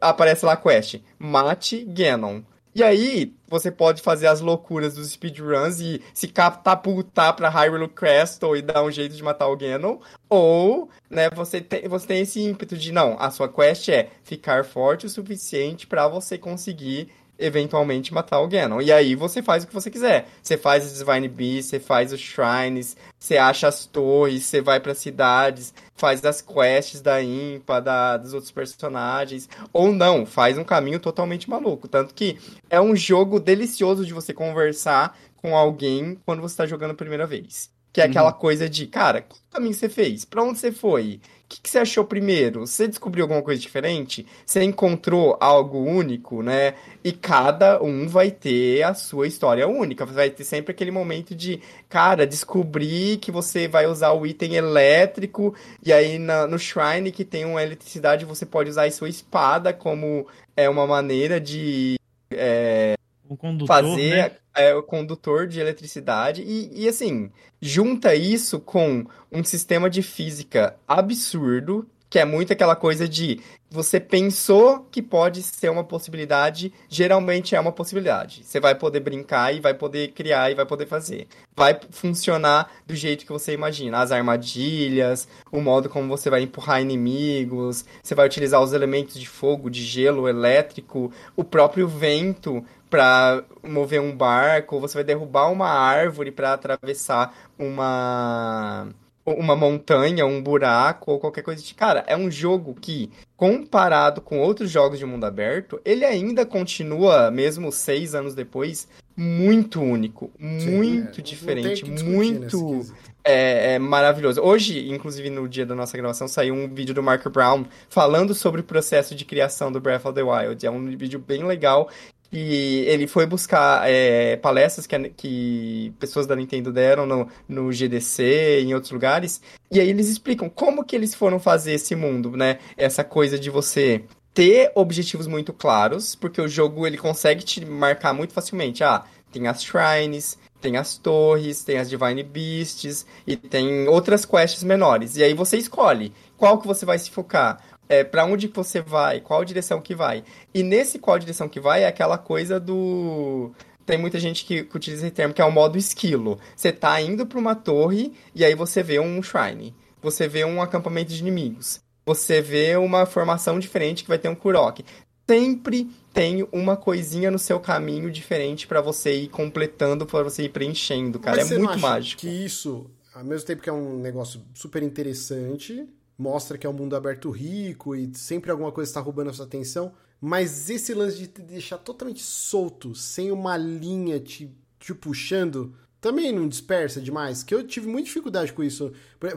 [SPEAKER 2] aparece lá a quest, mate Ganon. E aí, você pode fazer as loucuras dos speedruns e se catapultar pra Hyrule Castle e dar um jeito de matar o Ganon. Ou, né, você tem, você tem esse ímpeto de, não, a sua quest é ficar forte o suficiente para você conseguir eventualmente matar o Ganon. E aí você faz o que você quiser. Você faz os Divine Beasts, você faz os Shrines, você acha as torres, você vai para cidades, faz as quests da Impa, da, dos outros personagens. Ou não, faz um caminho totalmente maluco. Tanto que é um jogo delicioso de você conversar com alguém quando você está jogando a primeira vez. Que é aquela uhum. coisa de, cara, qual caminho você fez? Pra onde você foi? O que, que, você achou primeiro? Você descobriu alguma coisa diferente? Você encontrou algo único, né? E cada um vai ter a sua história única. Vai ter sempre aquele momento de, cara, descobrir que você vai usar o item elétrico, e aí na, no Shrine que tem uma eletricidade, você pode usar a sua espada como é uma maneira de. É,
[SPEAKER 4] o condutor,
[SPEAKER 2] fazer
[SPEAKER 4] né?
[SPEAKER 2] é, o condutor de eletricidade. E, e, assim, junta isso com um sistema de física absurdo, que é muito aquela coisa de você pensou que pode ser uma possibilidade, geralmente é uma possibilidade. Você vai poder brincar e vai poder criar e vai poder fazer. Vai funcionar do jeito que você imagina. As armadilhas, o modo como você vai empurrar inimigos, você vai utilizar os elementos de fogo, de gelo, elétrico, o próprio vento para mover um barco, você vai derrubar uma árvore para atravessar uma uma montanha, um buraco ou qualquer coisa de. Cara, é um jogo que, comparado com outros jogos de mundo aberto, ele ainda continua, mesmo seis anos depois, muito único, Sim, muito é, diferente, muito é, é, maravilhoso. Hoje, inclusive no dia da nossa gravação, saiu um vídeo do Mark Brown falando sobre o processo de criação do Breath of the Wild. É um vídeo bem legal e ele foi buscar é, palestras que, que pessoas da Nintendo deram no, no GDC em outros lugares. E aí eles explicam como que eles foram fazer esse mundo, né? Essa coisa de você ter objetivos muito claros, porque o jogo ele consegue te marcar muito facilmente. Ah, tem as shrines, tem as torres, tem as Divine Beasts e tem outras quests menores. E aí você escolhe qual que você vai se focar é, para onde você vai, qual direção que vai. E nesse qual direção que vai é aquela coisa do tem muita gente que, que, utiliza esse termo que é o modo esquilo. Você tá indo para uma torre e aí você vê um shrine. Você vê um acampamento de inimigos. Você vê uma formação diferente que vai ter um Kurok. Sempre tem uma coisinha no seu caminho diferente para você ir completando, para você ir preenchendo, cara. Mas é muito mágico.
[SPEAKER 1] Que isso, ao mesmo tempo que é um negócio super interessante, mostra que é um mundo aberto rico e sempre alguma coisa está roubando a sua atenção. Mas esse lance de te deixar totalmente solto, sem uma linha te, te puxando, também não dispersa demais? Que eu tive muita dificuldade com isso.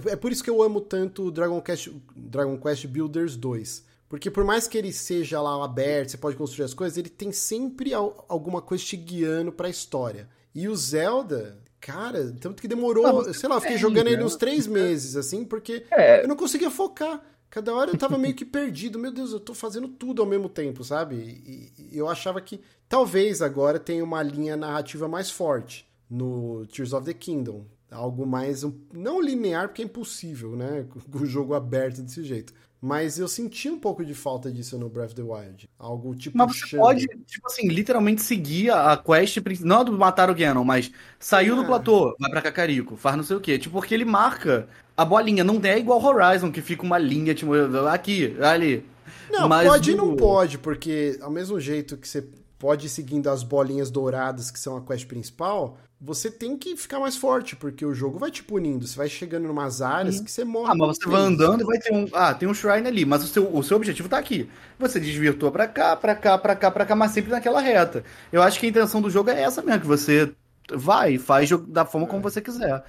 [SPEAKER 1] É por isso que eu amo tanto Dragon Quest, Dragon Quest Builders 2. Porque por mais que ele seja lá aberto, você pode construir as coisas, ele tem sempre alguma coisa te guiando para a história. E o Zelda, Cara, tanto que demorou, ah, sei lá, fiquei é, jogando ele uns três meses, assim, porque é. eu não conseguia focar. Cada hora eu tava meio que perdido. Meu Deus, eu tô fazendo tudo ao mesmo tempo, sabe? E, e eu achava que talvez agora tenha uma linha narrativa mais forte no Tears of the Kingdom. Algo mais. Não linear, porque é impossível, né? Com o jogo aberto desse jeito. Mas eu senti um pouco de falta disso no Breath of the Wild. Algo tipo.
[SPEAKER 3] Mas você pode, tipo assim, literalmente seguir a quest, não do matar o Ganon, mas saiu do é. platô, vai pra Cacarico, faz não sei o quê. Tipo, porque ele marca a bolinha. Não é igual Horizon, que fica uma linha, tipo, aqui, ali.
[SPEAKER 1] Não, mas pode e não pode, porque ao mesmo jeito que você pode ir seguindo as bolinhas douradas, que são a quest principal, você tem que ficar mais forte, porque o jogo vai te punindo. Você vai chegando em umas áreas Sim. que você morre.
[SPEAKER 3] Ah, mas você vai andando e vai ter um. Ah, tem um shrine ali, mas o seu, o seu objetivo tá aqui. Você desvirtua pra cá, pra cá, pra cá, pra cá, mas sempre naquela reta. Eu acho que a intenção do jogo é essa mesmo, que você vai, faz da forma como você quiser.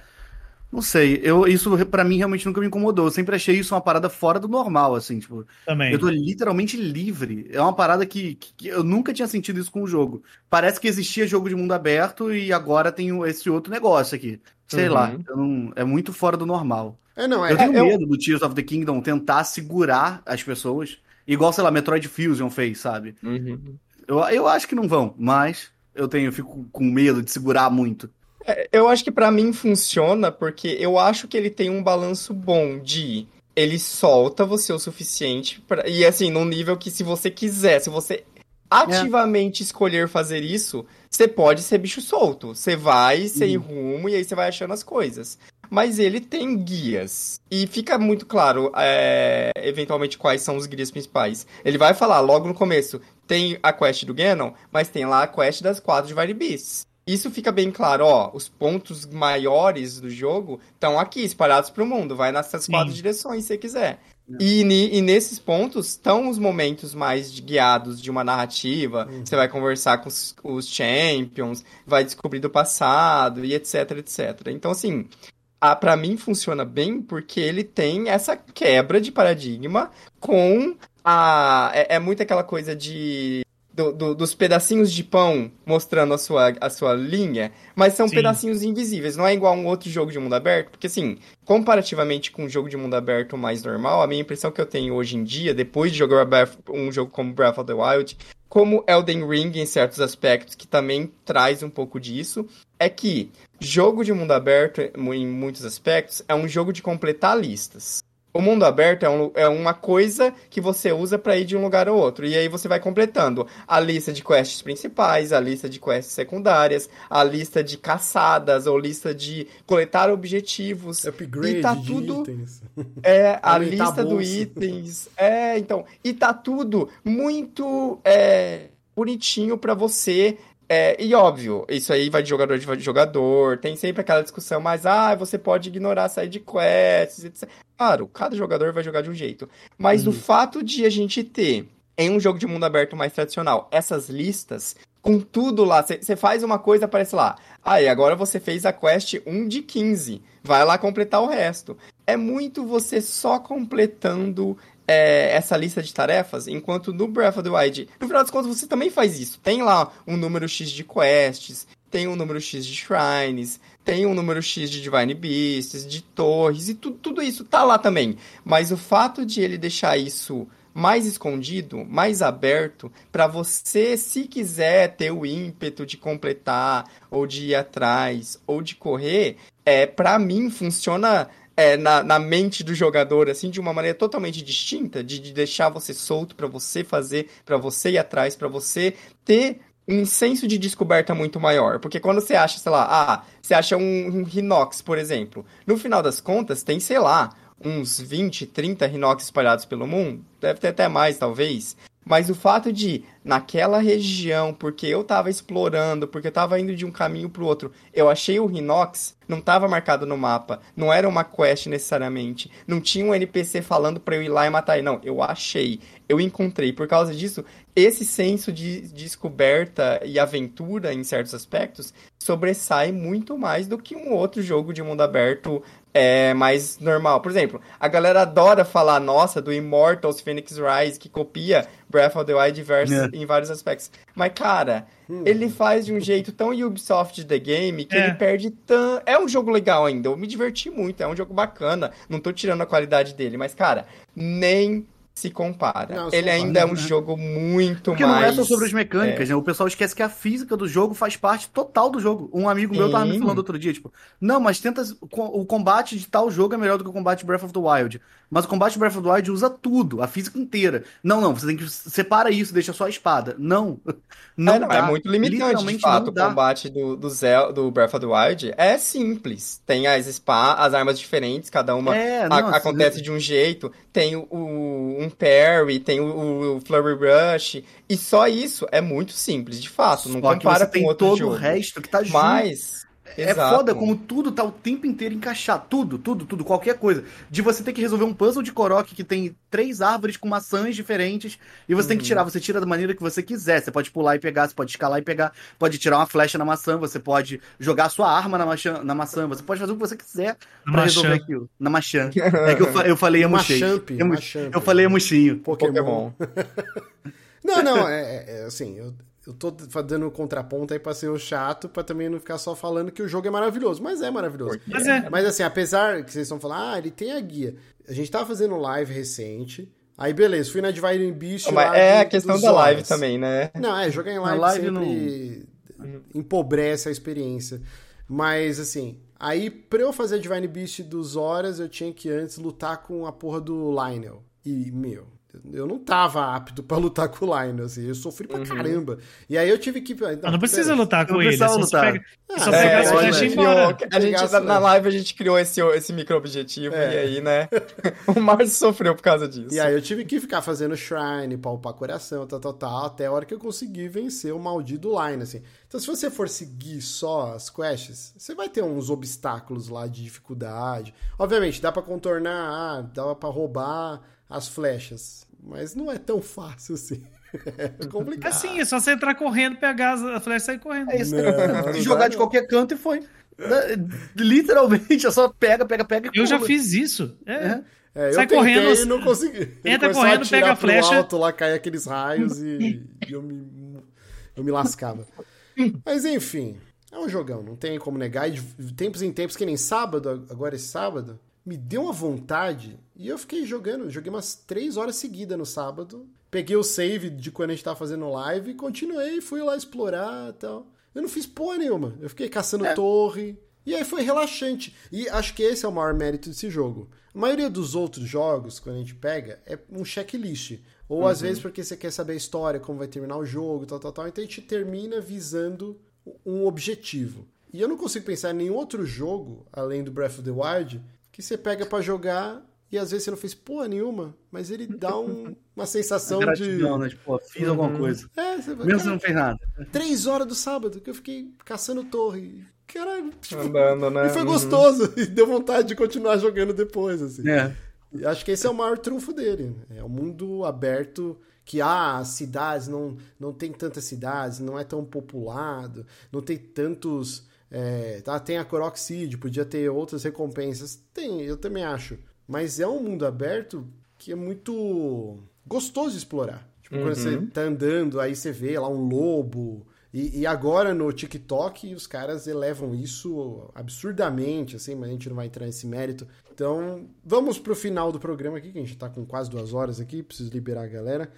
[SPEAKER 3] Não sei, eu, isso para mim realmente nunca me incomodou. Eu sempre achei isso uma parada fora do normal, assim, tipo.
[SPEAKER 4] Também.
[SPEAKER 3] Eu tô literalmente livre. É uma parada que, que, que eu nunca tinha sentido isso com o jogo. Parece que existia jogo de mundo aberto e agora tem esse outro negócio aqui. Sei uhum. lá, não, é muito fora do normal.
[SPEAKER 1] É, não, é,
[SPEAKER 3] eu tenho é, medo eu... do Tears of the Kingdom tentar segurar as pessoas, igual, sei lá, Metroid Fusion fez, sabe?
[SPEAKER 2] Uhum.
[SPEAKER 3] Eu, eu acho que não vão, mas eu tenho, eu fico com medo de segurar muito.
[SPEAKER 2] É, eu acho que para mim funciona porque eu acho que ele tem um balanço bom de ele solta você o suficiente pra, e assim num nível que se você quiser, se você ativamente escolher fazer isso, você pode ser bicho solto. Você vai sem rumo e aí você vai achando as coisas. Mas ele tem guias. E fica muito claro, é, eventualmente, quais são os guias principais. Ele vai falar logo no começo: tem a quest do Ganon, mas tem lá a quest das quatro Divine Beasts. Isso fica bem claro, ó. Os pontos maiores do jogo estão aqui, espalhados pro mundo. Vai nessas
[SPEAKER 4] Sim.
[SPEAKER 2] quatro direções se você quiser. E, ni- e nesses pontos estão os momentos mais de- guiados de uma narrativa. Você vai conversar com os, os champions, vai descobrir do passado e etc, etc. Então, assim, a, pra mim funciona bem porque ele tem essa quebra de paradigma com a. É, é muito aquela coisa de. Do- do- dos pedacinhos de pão mostrando a sua, a sua linha, mas são
[SPEAKER 4] Sim.
[SPEAKER 2] pedacinhos invisíveis, não é igual a um outro jogo de mundo aberto, porque assim, comparativamente com um jogo de mundo aberto mais normal, a minha impressão que eu tenho hoje em dia, depois de jogar um jogo como Breath of the Wild, como Elden Ring em certos aspectos, que também traz um pouco disso, é que jogo de mundo aberto, em muitos aspectos, é um jogo de completar listas. O mundo aberto é, um- é uma coisa que você usa para ir de um lugar ao outro. E aí você vai completando a lista de quests principais, a lista de quests secundárias, a lista de caçadas, ou lista de coletar objetivos.
[SPEAKER 1] Upgrade
[SPEAKER 2] e tá tudo.
[SPEAKER 1] itens.
[SPEAKER 2] É, a
[SPEAKER 1] Aumentar a
[SPEAKER 2] lista do itens. É, então. E tá tudo muito é, bonitinho pra você. É, e óbvio, isso aí vai de jogador de jogador. Tem sempre aquela discussão, mas ah, você pode ignorar side quests, etc. Claro, cada jogador vai jogar de um jeito. Mas o fato de a gente ter, em um jogo de mundo aberto mais tradicional, essas listas, com tudo lá, você faz uma coisa, aparece lá. Ah, e agora você fez a quest 1 de 15. Vai lá completar o resto. É muito você só completando é, essa lista de tarefas, enquanto no Breath of the Wild, no final das contas, você também faz isso. Tem lá um número X de quests, tem um número X de shrines, tem um número X de Divine Beasts, de torres, e tudo, tudo isso tá lá também. Mas o fato de ele deixar isso mais escondido, mais aberto, para você, se quiser ter o ímpeto de completar, ou de ir atrás, ou de correr, é para mim funciona é, na, na mente do jogador, assim, de uma maneira totalmente distinta, de, de deixar você solto para você fazer, para você ir atrás, para você ter um senso de descoberta muito maior. Porque quando você acha, sei lá, ah, você acha um, um por exemplo, no final das contas tem, sei lá, uns 20, 30 Rhinox espalhados pelo mundo, deve ter até mais, talvez. Mas o fato de, naquela região, porque eu tava explorando, porque eu tava indo de um caminho pro outro, eu achei o Rhinox, não tava marcado no mapa, não era uma quest necessariamente, não tinha um NPC falando pra eu ir lá e matar ele, não, eu achei, eu encontrei. Por causa disso, esse senso de descoberta e aventura, em certos aspectos, sobressai muito mais do que um outro jogo de mundo aberto é mais normal. Por exemplo, a galera adora falar, nossa, do Immortals Phoenix Rise, que copia Breath of the Wild
[SPEAKER 3] É.
[SPEAKER 2] em vários aspectos. Mas, cara, ele faz de um jeito tão Ubisoft The Game que
[SPEAKER 4] É.
[SPEAKER 2] ele perde tão... É um jogo legal ainda, eu me diverti muito, é um jogo bacana, não tô tirando a qualidade dele, mas, cara, nem se compara.
[SPEAKER 1] Não,
[SPEAKER 2] ele ainda é um
[SPEAKER 3] né?
[SPEAKER 2] jogo muito
[SPEAKER 3] Porque
[SPEAKER 2] mais...
[SPEAKER 3] não é só sobre as mecânicas, né? O pessoal esquece que a física do jogo faz parte total do jogo. Um amigo meu tava me
[SPEAKER 2] Sim.
[SPEAKER 3] falando outro dia, tipo, não, mas tenta. O combate de tal jogo é melhor do que o combate de Breath of the Wild. Mas o combate de Breath of the Wild usa tudo, a física inteira. Não, não, você tem que separa isso, deixa só a espada. Não. Não,
[SPEAKER 2] é, não, é muito limitante, de fato,
[SPEAKER 3] não
[SPEAKER 2] o
[SPEAKER 3] dá.
[SPEAKER 2] combate do, do, Zel, do Breath of the Wild é simples. Tem as spa, as armas diferentes, cada uma
[SPEAKER 3] É,
[SPEAKER 2] a-
[SPEAKER 3] não, assim,
[SPEAKER 2] acontece de um jeito. Tem o, o- um parry, tem o, o Flurry Rush, e só isso é muito simples, de fato, não
[SPEAKER 3] Só
[SPEAKER 2] compara com outro
[SPEAKER 3] todo
[SPEAKER 2] jogo.
[SPEAKER 3] o resto que tá junto.
[SPEAKER 2] Mas,
[SPEAKER 3] É
[SPEAKER 2] exato.
[SPEAKER 3] foda como tudo tá o tempo inteiro encaixado. Tudo, tudo, tudo, qualquer coisa. De você ter que resolver um puzzle de Korok que tem três árvores com maçãs diferentes e você tem que tirar. Você tira da maneira que você quiser. Você pode pular e pegar, você pode escalar e pegar, pode tirar uma flecha na maçã, você pode jogar a sua arma na maçã, na maçã você pode fazer o que você quiser
[SPEAKER 4] Na
[SPEAKER 3] pra resolver aquilo. Na maçã. É que eu, fa- eu falei emuxei.
[SPEAKER 1] Machamp,
[SPEAKER 3] Emu-
[SPEAKER 1] Machamp.
[SPEAKER 3] Eu falei emuxinho.
[SPEAKER 1] Pokémon.
[SPEAKER 2] Pokémon.
[SPEAKER 1] Não, não, é, é- é assim, eu, eu tô dando contraponto aí pra ser o chato, pra também não ficar só falando que o jogo é maravilhoso, mas é maravilhoso.
[SPEAKER 4] Mas é.
[SPEAKER 1] Mas assim, apesar que vocês estão falando, ah, ele tem a guia. A gente tava fazendo live recente, aí beleza, fui na Divine Beast
[SPEAKER 2] Mas
[SPEAKER 1] lá
[SPEAKER 2] é
[SPEAKER 1] do-
[SPEAKER 2] a questão da live
[SPEAKER 1] horas.
[SPEAKER 2] também, né?
[SPEAKER 1] Não, é, jogar em live,
[SPEAKER 3] live
[SPEAKER 1] sempre empobrece a experiência. Mas, assim, aí pra eu fazer a Divine Beast dos horas, eu tinha que antes lutar com a porra do Lionel. E, meu, eu não tava apto pra lutar com o Lion, assim, eu sofri pra uhum. caramba. E aí eu tive que.
[SPEAKER 4] Não, não precisa lutar com ele,
[SPEAKER 3] só lutar.
[SPEAKER 4] Pega, ah, só é,
[SPEAKER 2] pegar a, gente criou, a gente, na, live a gente criou esse, esse micro-objetivo, é. e aí, né? o Márcio sofreu por causa disso.
[SPEAKER 1] E aí eu tive que ficar fazendo shrine, palpar coração, tal, tal, tal, até a hora que eu consegui vencer o maldito Line, assim. Então, se você for seguir só as quests, você vai ter uns obstáculos lá de dificuldade. Obviamente, dá para contornar, ah, dá para roubar as flechas, mas não é tão fácil assim. É complicado.
[SPEAKER 4] Assim, é só você entrar correndo, pegar a flecha e sair correndo. É
[SPEAKER 3] isso. Não, jogar de qualquer canto e foi. Literalmente, é só pega, pega, pega
[SPEAKER 4] e Eu já fiz isso. É. é.
[SPEAKER 1] É, eu Sai correndo e não consegui.
[SPEAKER 4] Entra correndo, a pega a flecha.
[SPEAKER 1] Alto, lá cai aqueles raios e, e eu, me, eu me lascava. Mas enfim, é um jogão, não tem como negar. E de tempos em tempos, que nem sábado, agora esse sábado, me deu uma vontade e eu fiquei jogando. Joguei umas três horas seguidas no sábado. Peguei o save de quando a gente tava fazendo live e continuei, fui lá explorar e tal. Eu não fiz porra nenhuma. Eu fiquei caçando é. torre. E aí foi relaxante. E acho que esse é o maior mérito desse jogo. A maioria dos outros jogos, quando a gente pega, é um checklist. Ou uhum. às vezes porque você quer saber a história, como vai terminar o jogo, tal, tal, tal. Então a gente termina visando um objetivo. E eu não consigo pensar em nenhum outro jogo, além do Breath of the Wild, que você pega para jogar e às vezes você não fez porra nenhuma, mas ele dá um, uma sensação
[SPEAKER 3] gratidão,
[SPEAKER 1] de.
[SPEAKER 3] Né? Tipo, fiz uhum. alguma coisa. É, você... Mesmo você não fez nada.
[SPEAKER 1] Três horas do sábado que eu fiquei caçando torre. Caralho,
[SPEAKER 2] tipo, Andando, né?
[SPEAKER 1] E foi uhum. gostoso. E deu vontade de continuar jogando depois, assim. É. E acho que esse é o maior trunfo dele. É o um mundo aberto que ah, as cidades não, não tem tantas cidades, não é tão populado, não tem tantos. É, tá, tem a Seed, podia ter outras recompensas. Tem, eu também acho. Mas é um mundo aberto que é muito gostoso de explorar. Tipo, uhum. quando você uhum. tá andando, aí você vê lá um lobo. E, e, agora no TikTok os caras elevam isso absurdamente, assim, mas a gente não vai entrar nesse mérito. Então, vamos pro final do programa aqui, que a gente tá com quase duas horas aqui, preciso liberar a galera.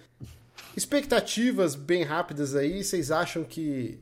[SPEAKER 1] Expectativas bem rápidas aí, vocês acham que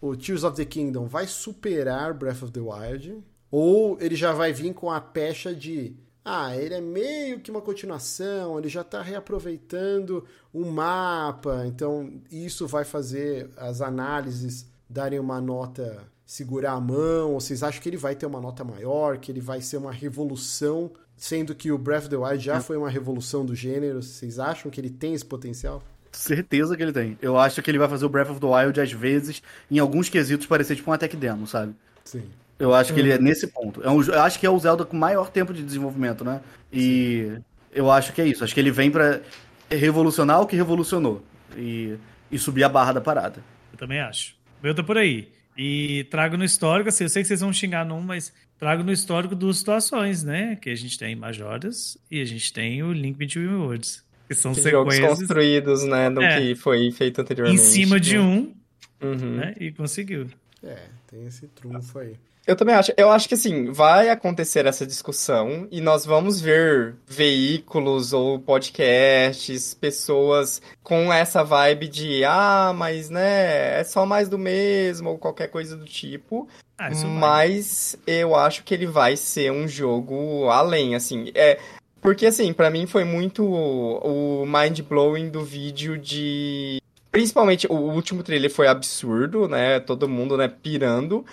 [SPEAKER 1] o Tears of the Kingdom vai superar Breath of the Wild? Ou ele já vai vir com a pecha de ah, ele é meio que uma continuação, ele já está reaproveitando um mapa, então isso vai fazer as análises darem uma nota, segurar a mão, ou vocês acham que ele vai ter uma nota maior, que ele vai ser uma revolução, sendo que o Breath of the Wild já foi uma revolução do gênero, vocês acham que ele tem esse potencial?
[SPEAKER 3] Certeza que ele tem. Eu acho que ele vai fazer o Breath of the Wild, às vezes, em alguns quesitos, parecer tipo um attack demo, sabe?
[SPEAKER 1] Sim.
[SPEAKER 3] Eu acho que ele é uhum. nesse ponto. É um, eu acho que é o Zelda com maior tempo de desenvolvimento, né? E Sim. eu acho que é isso. Acho que ele vem para revolucionar o que revolucionou. E, e subir a barra da parada.
[SPEAKER 4] Eu também acho. Eu tô por aí. E trago no histórico, assim, eu sei que vocês vão xingar num, mas trago no histórico duas situações, né? Que a gente tem Majoras e a gente tem o Link Between Worlds. Que são que sequências...
[SPEAKER 2] Jogos construídos, né? Do é, que foi feito anteriormente.
[SPEAKER 4] Em cima de né? um, uhum. né? E conseguiu.
[SPEAKER 1] É, tem esse trunfo aí.
[SPEAKER 2] Eu também acho. Eu acho que assim, vai acontecer essa discussão e nós vamos ver veículos ou podcasts, pessoas com essa vibe de ah, mas né, é só mais do mesmo ou qualquer coisa do tipo. Ah, mas vai. eu acho que ele vai ser um jogo além, assim. É, porque assim, para mim foi muito o mind blowing do vídeo de Principalmente o último trailer foi absurdo, né? Todo mundo, né, pirando.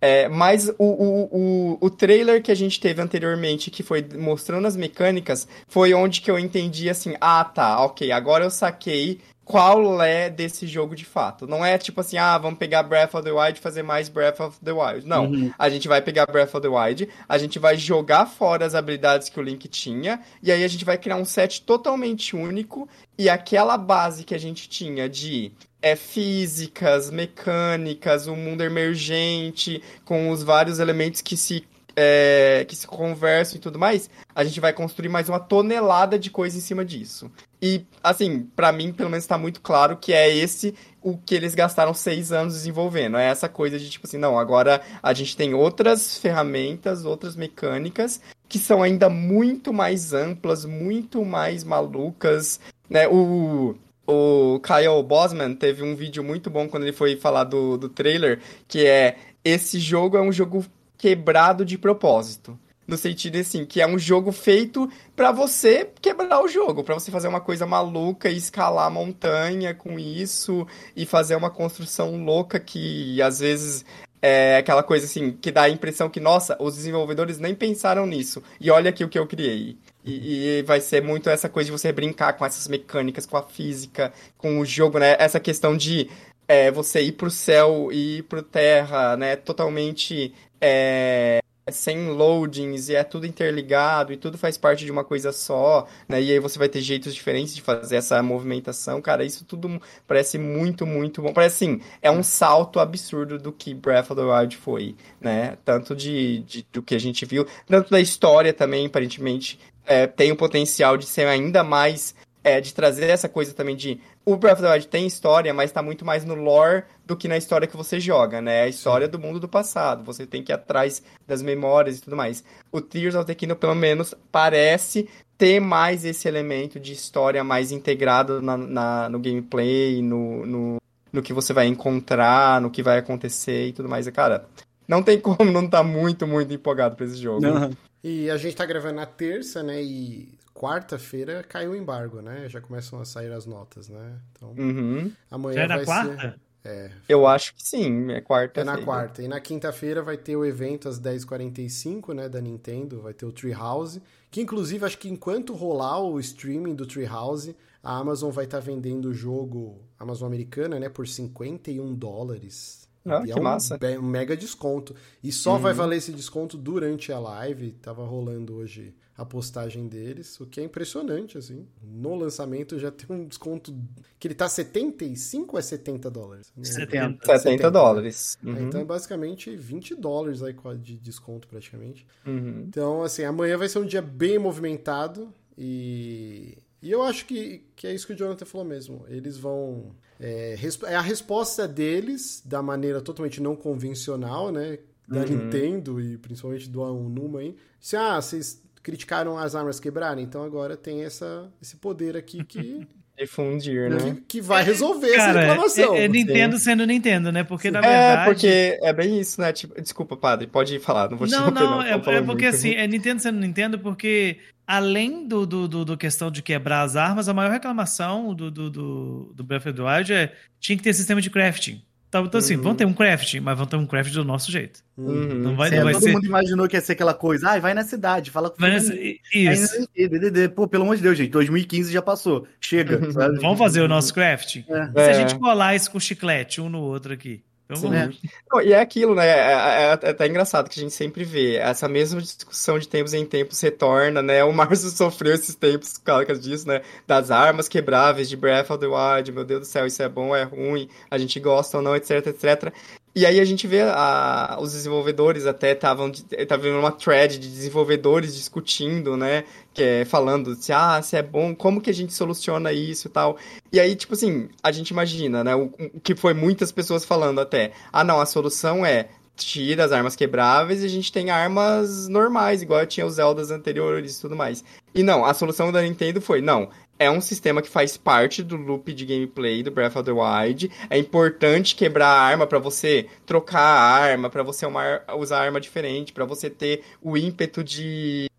[SPEAKER 2] É, mas o, o, o, o trailer que a gente teve anteriormente, que foi mostrando as mecânicas, foi onde que eu entendi assim: ah, tá, ok, agora eu saquei qual é desse jogo de fato. Não é tipo assim, ah, vamos pegar Breath of the Wild e fazer mais Breath of the Wild. Não. Uhum. A gente vai pegar Breath of the Wild, a gente vai jogar fora as habilidades que o Link tinha, e aí a gente vai criar um set totalmente único, e aquela base que a gente tinha de é, físicas, mecânicas, o um mundo emergente, com os vários elementos que se, é, que se conversam e tudo mais, a gente vai construir mais uma tonelada de coisa em cima disso. E, assim, para mim, pelo menos está muito claro que é esse o que eles gastaram seis anos desenvolvendo. É essa coisa de, tipo assim, não, agora a gente tem outras ferramentas, outras mecânicas que são ainda muito mais amplas, muito mais malucas, né? O o Kyle Bosman teve um vídeo muito bom quando ele foi falar do, do trailer, que é esse jogo é um jogo quebrado de propósito. no sentido assim, que é um jogo feito para você quebrar o jogo, para você fazer uma coisa maluca e escalar a montanha com isso e fazer uma construção louca que às vezes é aquela coisa assim que dá a impressão que nossa, os desenvolvedores nem pensaram nisso e olha aqui o que eu criei. E, e, vai ser muito essa coisa de você brincar com essas mecânicas, com a física, com o jogo, né? Essa questão de é, você ir pro céu e ir pro terra, né? Totalmente é, sem loadings e é tudo interligado e tudo faz parte de uma coisa só, né? E aí você vai ter jeitos diferentes de fazer essa movimentação. Cara, isso tudo parece muito, muito bom. Parece assim, é um salto absurdo do que Breath of the Wild foi, né? Tanto de, de do que a gente viu, tanto da história também, aparentemente, é, tem o potencial de ser ainda mais. É, de trazer essa coisa também de. O Breath of the Wild tem história, mas está muito mais no lore do que na história que você joga, né? A história Sim. do mundo do passado. Você tem que ir atrás das memórias e tudo mais. O Tears of the Kingdom, pelo menos, parece ter mais esse elemento de história mais integrado na, na no gameplay, no, no, no que você vai encontrar, no que vai acontecer e tudo mais. E, cara, não tem como não estar tá muito, muito empolgado pra esse jogo. Uhum.
[SPEAKER 1] E a gente tá gravando na terça, né? E quarta-feira caiu o embargo, né? Já começam a sair as notas, né? Então,
[SPEAKER 2] uhum.
[SPEAKER 1] amanhã Já é
[SPEAKER 4] na quarta? Ser...
[SPEAKER 1] É,
[SPEAKER 2] Eu acho que sim, é quarta.
[SPEAKER 1] É na quarta. E na quinta-feira vai ter o evento às 10h45, né, da Nintendo, vai ter o Treehouse, que inclusive acho que enquanto rolar o streaming do Treehouse, a Amazon vai estar tá vendendo o jogo Amazon americana, né, por 51 dólares.
[SPEAKER 2] Ah, que
[SPEAKER 1] é um,
[SPEAKER 2] massa.
[SPEAKER 1] um mega desconto. E só uhum. vai valer esse desconto durante a live. Tava rolando hoje a postagem deles, o que é impressionante, assim. No lançamento já tem um desconto que ele tá 75 ou é 70 dólares?
[SPEAKER 2] 70. 70, 70 dólares.
[SPEAKER 1] Uhum. Então é basicamente 20 dólares aí de desconto praticamente.
[SPEAKER 2] Uhum.
[SPEAKER 1] Então, assim, amanhã vai ser um dia bem movimentado e e eu acho que, que é isso que o Jonathan falou mesmo. Eles vão. É, é a resposta deles, da maneira totalmente não convencional, né? Da uhum. Nintendo e principalmente do Aonuma aí. Se, ah, vocês criticaram as armas quebrarem, então agora tem essa, esse poder aqui que.
[SPEAKER 2] Difundir, né?
[SPEAKER 1] Que, que, vai resolver Cara, essa reclamação.
[SPEAKER 4] É, é Nintendo Sim. sendo Nintendo, né? Porque na é, verdade.
[SPEAKER 2] É, porque é bem isso, né? Tipo, desculpa, padre, pode falar, não vou te
[SPEAKER 4] Não, não, não é, é porque muito. assim, é Nintendo sendo Nintendo porque além do, do, do, do, questão de quebrar as armas, a maior reclamação do, do, do, do Breath of the Wild é tinha que ter sistema de crafting. Então, então assim, uhum. vão ter um crafting, mas vão ter um crafting do nosso jeito.
[SPEAKER 3] Uhum. Não vai, Sim, não vai todo ser... mundo imaginou que ia ser aquela coisa, ah, vai na cidade, fala com
[SPEAKER 4] vai nessa... Isso.
[SPEAKER 3] Aí, Pô, pelo amor de Deus, gente, 2015 já passou. Chega.
[SPEAKER 4] Vamos fazer o nosso crafting? É. Se a gente colar isso com chiclete um no outro aqui.
[SPEAKER 2] Então, é. Não, e é aquilo, né? É, é, é, até engraçado que a gente sempre vê. Essa mesma discussão de tempos em tempos retorna, né? O Márcio sofreu esses tempos por causa disso, né? Das armas quebráveis de Breath of the Wild. Meu Deus do céu, isso é bom, é ruim, a gente gosta ou não, etc, etc. E aí a gente vê a, os desenvolvedores até estavam tava vendo uma thread de desenvolvedores discutindo, né, que é falando se ah, se é bom, como que a gente soluciona isso e tal. E aí tipo assim, a gente imagina, né, o, o que foi muitas pessoas falando até, ah, não, a solução é tira as armas quebráveis e a gente tem armas normais, igual tinha os Zeldas anteriores e tudo mais. E não, a solução da Nintendo foi, não, é um sistema que faz parte do loop de gameplay do Breath of the Wild. É importante quebrar a arma para você trocar a arma, para você uma, usar arma diferente, para você ter o ímpeto de,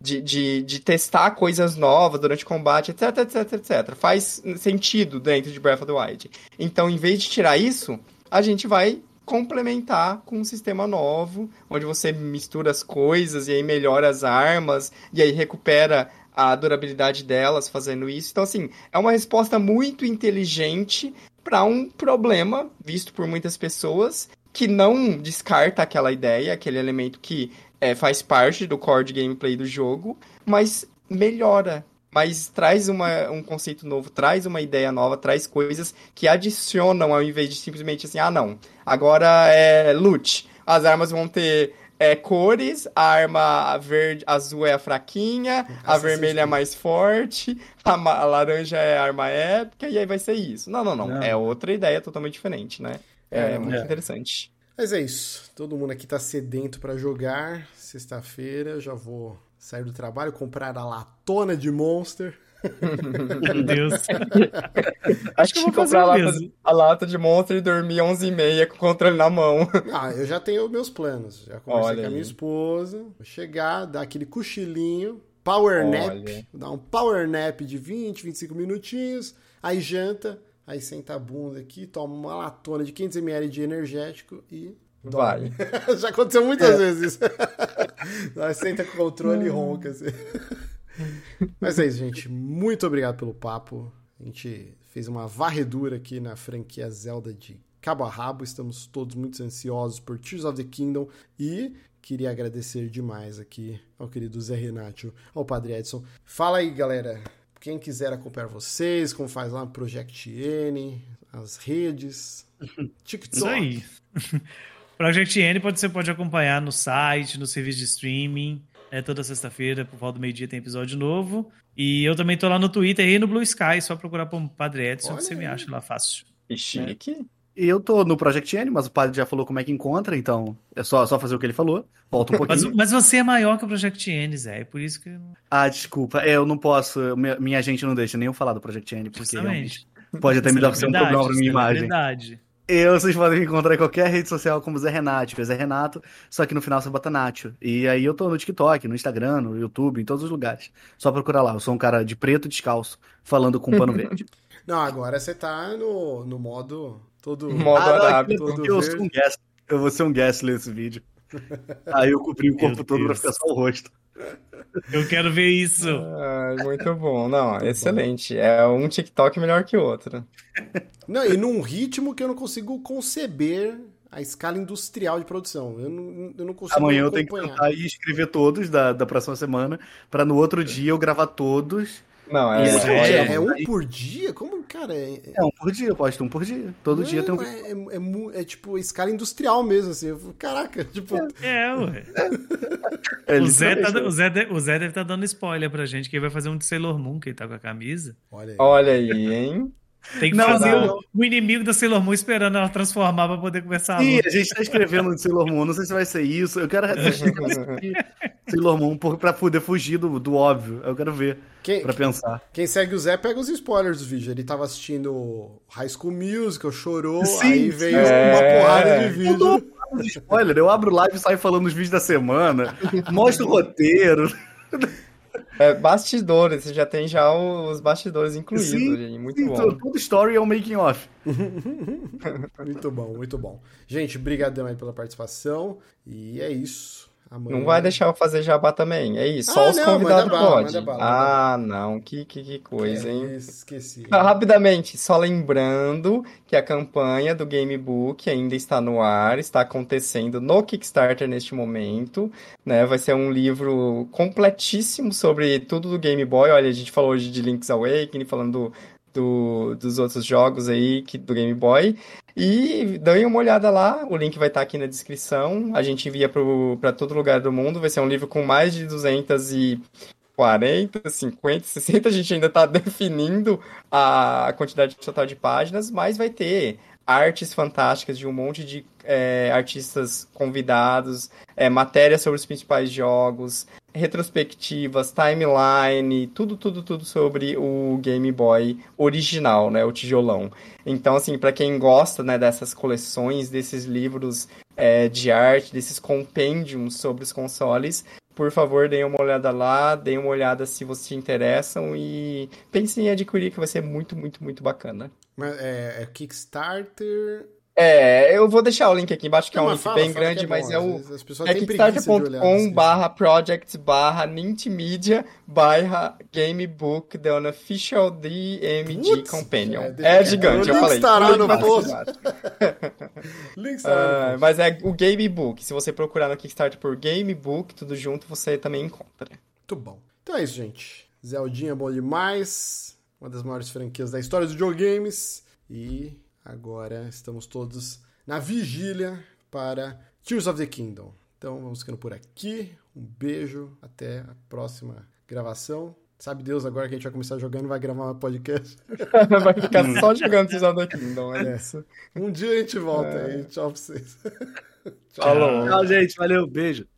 [SPEAKER 2] de, de, de, testar coisas novas durante o combate, etc, etc, etc. Faz sentido dentro de Breath of the Wild. Então, em vez de tirar isso, a gente vai complementar com um sistema novo, onde você mistura as coisas e aí melhora as armas, e aí recupera a durabilidade delas fazendo isso. Então, assim, é uma resposta muito inteligente para um problema visto por muitas pessoas que não descarta aquela ideia, aquele elemento que é, faz parte do core de gameplay do jogo, mas melhora, mas traz uma, um conceito novo, traz uma ideia nova, traz coisas que adicionam ao invés de simplesmente assim, ah não, agora é loot. As armas vão ter é, cores, a arma verde, azul é a fraquinha, a vermelha é mais forte, a, a, laranja é a arma épica, e aí vai ser isso. Não, não, não. não. É outra ideia totalmente diferente, né? É, é muito é. interessante.
[SPEAKER 1] Mas é isso. Todo mundo aqui tá sedento para jogar. Sexta-feira já vou sair do trabalho, comprar a latona de Monster.
[SPEAKER 4] Meu Deus.
[SPEAKER 2] Acho que
[SPEAKER 4] eu vou
[SPEAKER 2] comprar a lata, a lata de monstro e dormir 11h30 com o controle na mão.
[SPEAKER 1] Ah, eu já tenho meus planos. Já conversei
[SPEAKER 2] Olha
[SPEAKER 1] com a minha
[SPEAKER 2] aí.
[SPEAKER 1] esposa. Vou chegar, dar aquele cochilinho, power nap,
[SPEAKER 2] Olha.
[SPEAKER 1] dar um power nap de 20, 25 minutinhos, aí janta, aí senta a bunda aqui, toma uma latona de 500ml de energético e
[SPEAKER 2] Vai.
[SPEAKER 1] Já aconteceu muitas vezes isso. Nós senta com o controle e ronca. Assim. Mas é isso, gente. Muito obrigado pelo papo. A gente fez uma varredura aqui na franquia Zelda de cabo a rabo. Estamos todos muito ansiosos por Tears of the Kingdom. E queria agradecer demais aqui ao querido Zé Renato, ao Padre Edson. Fala aí, galera. Quem quiser acompanhar vocês, como faz lá no Project N, as redes, TikTok.
[SPEAKER 4] Isso aí. Project N pode, você pode acompanhar no site, no serviço de streaming. Né? toda sexta-feira, por volta do meio-dia, tem episódio novo. E eu também tô lá no Twitter e no Blue Sky, só procurar por Padre Edson,
[SPEAKER 1] Olha
[SPEAKER 4] você me
[SPEAKER 1] aí.
[SPEAKER 4] acha lá fácil.
[SPEAKER 2] Que chique.
[SPEAKER 3] E eu tô no Project N, mas o padre já falou como é que encontra, então é só, só fazer o que ele falou. Volta um
[SPEAKER 4] Mas,
[SPEAKER 3] pouquinho.
[SPEAKER 4] mas você é maior que o Project N, Zé, é por isso que. eu não-
[SPEAKER 3] Ah, desculpa. É, eu não posso. Minha, minha gente não deixa nem eu falar do Project N, porque realmente pode até me dar ser um problema pra minha imagem.
[SPEAKER 4] Celebridade.
[SPEAKER 3] Eu, vocês podem me encontrar em qualquer rede social como Zé Renato, que é Zé Renato, só que no final você bota Nacho. E aí eu tô no TikTok, no Instagram, no YouTube, em todos os lugares. Só procurar lá. Eu sou um cara de preto descalço, falando com pano verde.
[SPEAKER 1] Não, agora você tá no, no modo todo.
[SPEAKER 2] Modo
[SPEAKER 3] Ah,
[SPEAKER 1] todo
[SPEAKER 3] eu
[SPEAKER 1] verde.
[SPEAKER 3] sou um guest. Eu vou ser um guest nesse vídeo. Aí eu cobri o corpo
[SPEAKER 4] Meu
[SPEAKER 3] todo pra
[SPEAKER 4] Deus.
[SPEAKER 3] ficar só o rosto.
[SPEAKER 4] Eu quero ver isso.
[SPEAKER 2] Ah, muito bom. Não, excelente. É um TikTok melhor que o outro.
[SPEAKER 1] Não, e num ritmo que eu não consigo conceber a escala industrial de produção. Eu não, eu não consigo
[SPEAKER 3] Amanhã eu tenho que
[SPEAKER 1] acompanhar.
[SPEAKER 3] tentar e escrever todos da, da próxima semana, pra no outro dia eu gravar todos.
[SPEAKER 2] Não, é,
[SPEAKER 3] Isso,
[SPEAKER 1] É,
[SPEAKER 2] é-
[SPEAKER 1] é um por dia? Como, cara? É,
[SPEAKER 3] É um por dia, posto um por dia. Todo dia tem um
[SPEAKER 1] é, é, é é tipo escala industrial mesmo, assim. Caraca, tipo.
[SPEAKER 4] É, ué.
[SPEAKER 3] É,
[SPEAKER 4] O Zé, tá, o, Zé de- o Zé deve estar dando spoiler pra gente, que ele vai fazer um de Sailor Moon, que ele tá com a camisa.
[SPEAKER 1] Olha aí.
[SPEAKER 2] Olha aí, hein?
[SPEAKER 4] Tem que
[SPEAKER 3] Não,
[SPEAKER 4] fazer
[SPEAKER 3] não.
[SPEAKER 4] o, o inimigo da Sailor Moon esperando ela transformar pra poder começar a
[SPEAKER 3] Sim, a gente tá escrevendo de Sailor Moon, não sei se vai ser isso. Eu quero Sailor Moon pra poder fugir do, do óbvio. Eu quero ver,
[SPEAKER 1] Quem,
[SPEAKER 3] pra pensar.
[SPEAKER 1] quem segue o Zé pega os spoilers do vídeo. Ele tava assistindo High School Musical, chorou,
[SPEAKER 3] Sim,
[SPEAKER 1] aí veio
[SPEAKER 2] é.
[SPEAKER 1] uma porrada de
[SPEAKER 3] Eu
[SPEAKER 1] vídeo.
[SPEAKER 3] dou um spoiler, eu abro live e saio falando os vídeos da semana, mostro o roteiro.
[SPEAKER 2] É, bastidores, você já tem já os bastidores incluídos,
[SPEAKER 3] Sim,
[SPEAKER 2] gente, muito
[SPEAKER 3] Sim,
[SPEAKER 2] bom.
[SPEAKER 3] todo, todo story é um making off.
[SPEAKER 1] Muito bom, muito bom. Gente, brigadão aí pela participação. E é isso. Amanhã...
[SPEAKER 2] Não vai deixar eu fazer jabá também, é isso,
[SPEAKER 1] Ah,
[SPEAKER 2] só os
[SPEAKER 1] não,
[SPEAKER 2] convidados podem. Ah, não, que, que, que coisa,
[SPEAKER 1] É,
[SPEAKER 2] hein?
[SPEAKER 1] Esqueci.
[SPEAKER 2] Ah, Rapidamente, só lembrando que a campanha do Gamebook ainda está no ar, está acontecendo no Kickstarter neste momento, né? Vai ser um livro completíssimo sobre tudo do Game Boy. Olha, a gente falou hoje de Link's Awakening, falando do, dos outros jogos aí que, do Game Boy. E dêem uma olhada lá, o link vai estar aqui na descrição. A gente envia para todo lugar do mundo. Vai ser um livro com mais de 240, 50, 60. A gente ainda está definindo a quantidade total de páginas, mas vai ter artes fantásticas de um monte de é, artistas convidados, é, matérias sobre os principais jogos, retrospectivas, timeline, tudo, tudo, tudo sobre o Game Boy original, né, o tijolão. Então, assim, para quem gosta, né, dessas coleções, desses livros é, de arte, desses compêndios sobre os consoles, por favor, deem uma olhada lá, deem uma olhada se vocês se interessam e pensem em adquirir, que vai ser muito, muito, muito bacana.
[SPEAKER 1] É, é Kickstarter.
[SPEAKER 2] É, eu vou deixar o link aqui embaixo, que é um link
[SPEAKER 1] fala,
[SPEAKER 2] bem
[SPEAKER 1] fala
[SPEAKER 2] grande,
[SPEAKER 1] é
[SPEAKER 2] mas é o é kickstarter.com barra project barra nintmedia barra gamebook the unofficial DMG
[SPEAKER 1] Putz,
[SPEAKER 2] Companion.
[SPEAKER 1] é,
[SPEAKER 2] É,
[SPEAKER 1] deixa-
[SPEAKER 2] gigante, eu falei.
[SPEAKER 1] estará no post. Link
[SPEAKER 2] Ah,
[SPEAKER 1] post.
[SPEAKER 2] mas é o Gamebook. Se você procurar no Kickstarter por Gamebook, tudo junto, você também encontra.
[SPEAKER 1] Muito bom. Então é isso, gente. Zeldinha é bom demais. Uma das maiores franquias da história dos videogames. E agora estamos todos na vigília para Tears of the Kingdom. Então vamos ficando por aqui. Um beijo. Até a próxima gravação. Sabe Deus, agora que a gente vai começar jogando, vai gravar um podcast.
[SPEAKER 2] vai ficar só jogando Tears of the Kingdom, é
[SPEAKER 1] É.
[SPEAKER 2] isso.
[SPEAKER 1] Um dia a gente volta aí. Tchau pra vocês.
[SPEAKER 2] Falou.
[SPEAKER 3] Tchau, gente. Valeu. Beijo.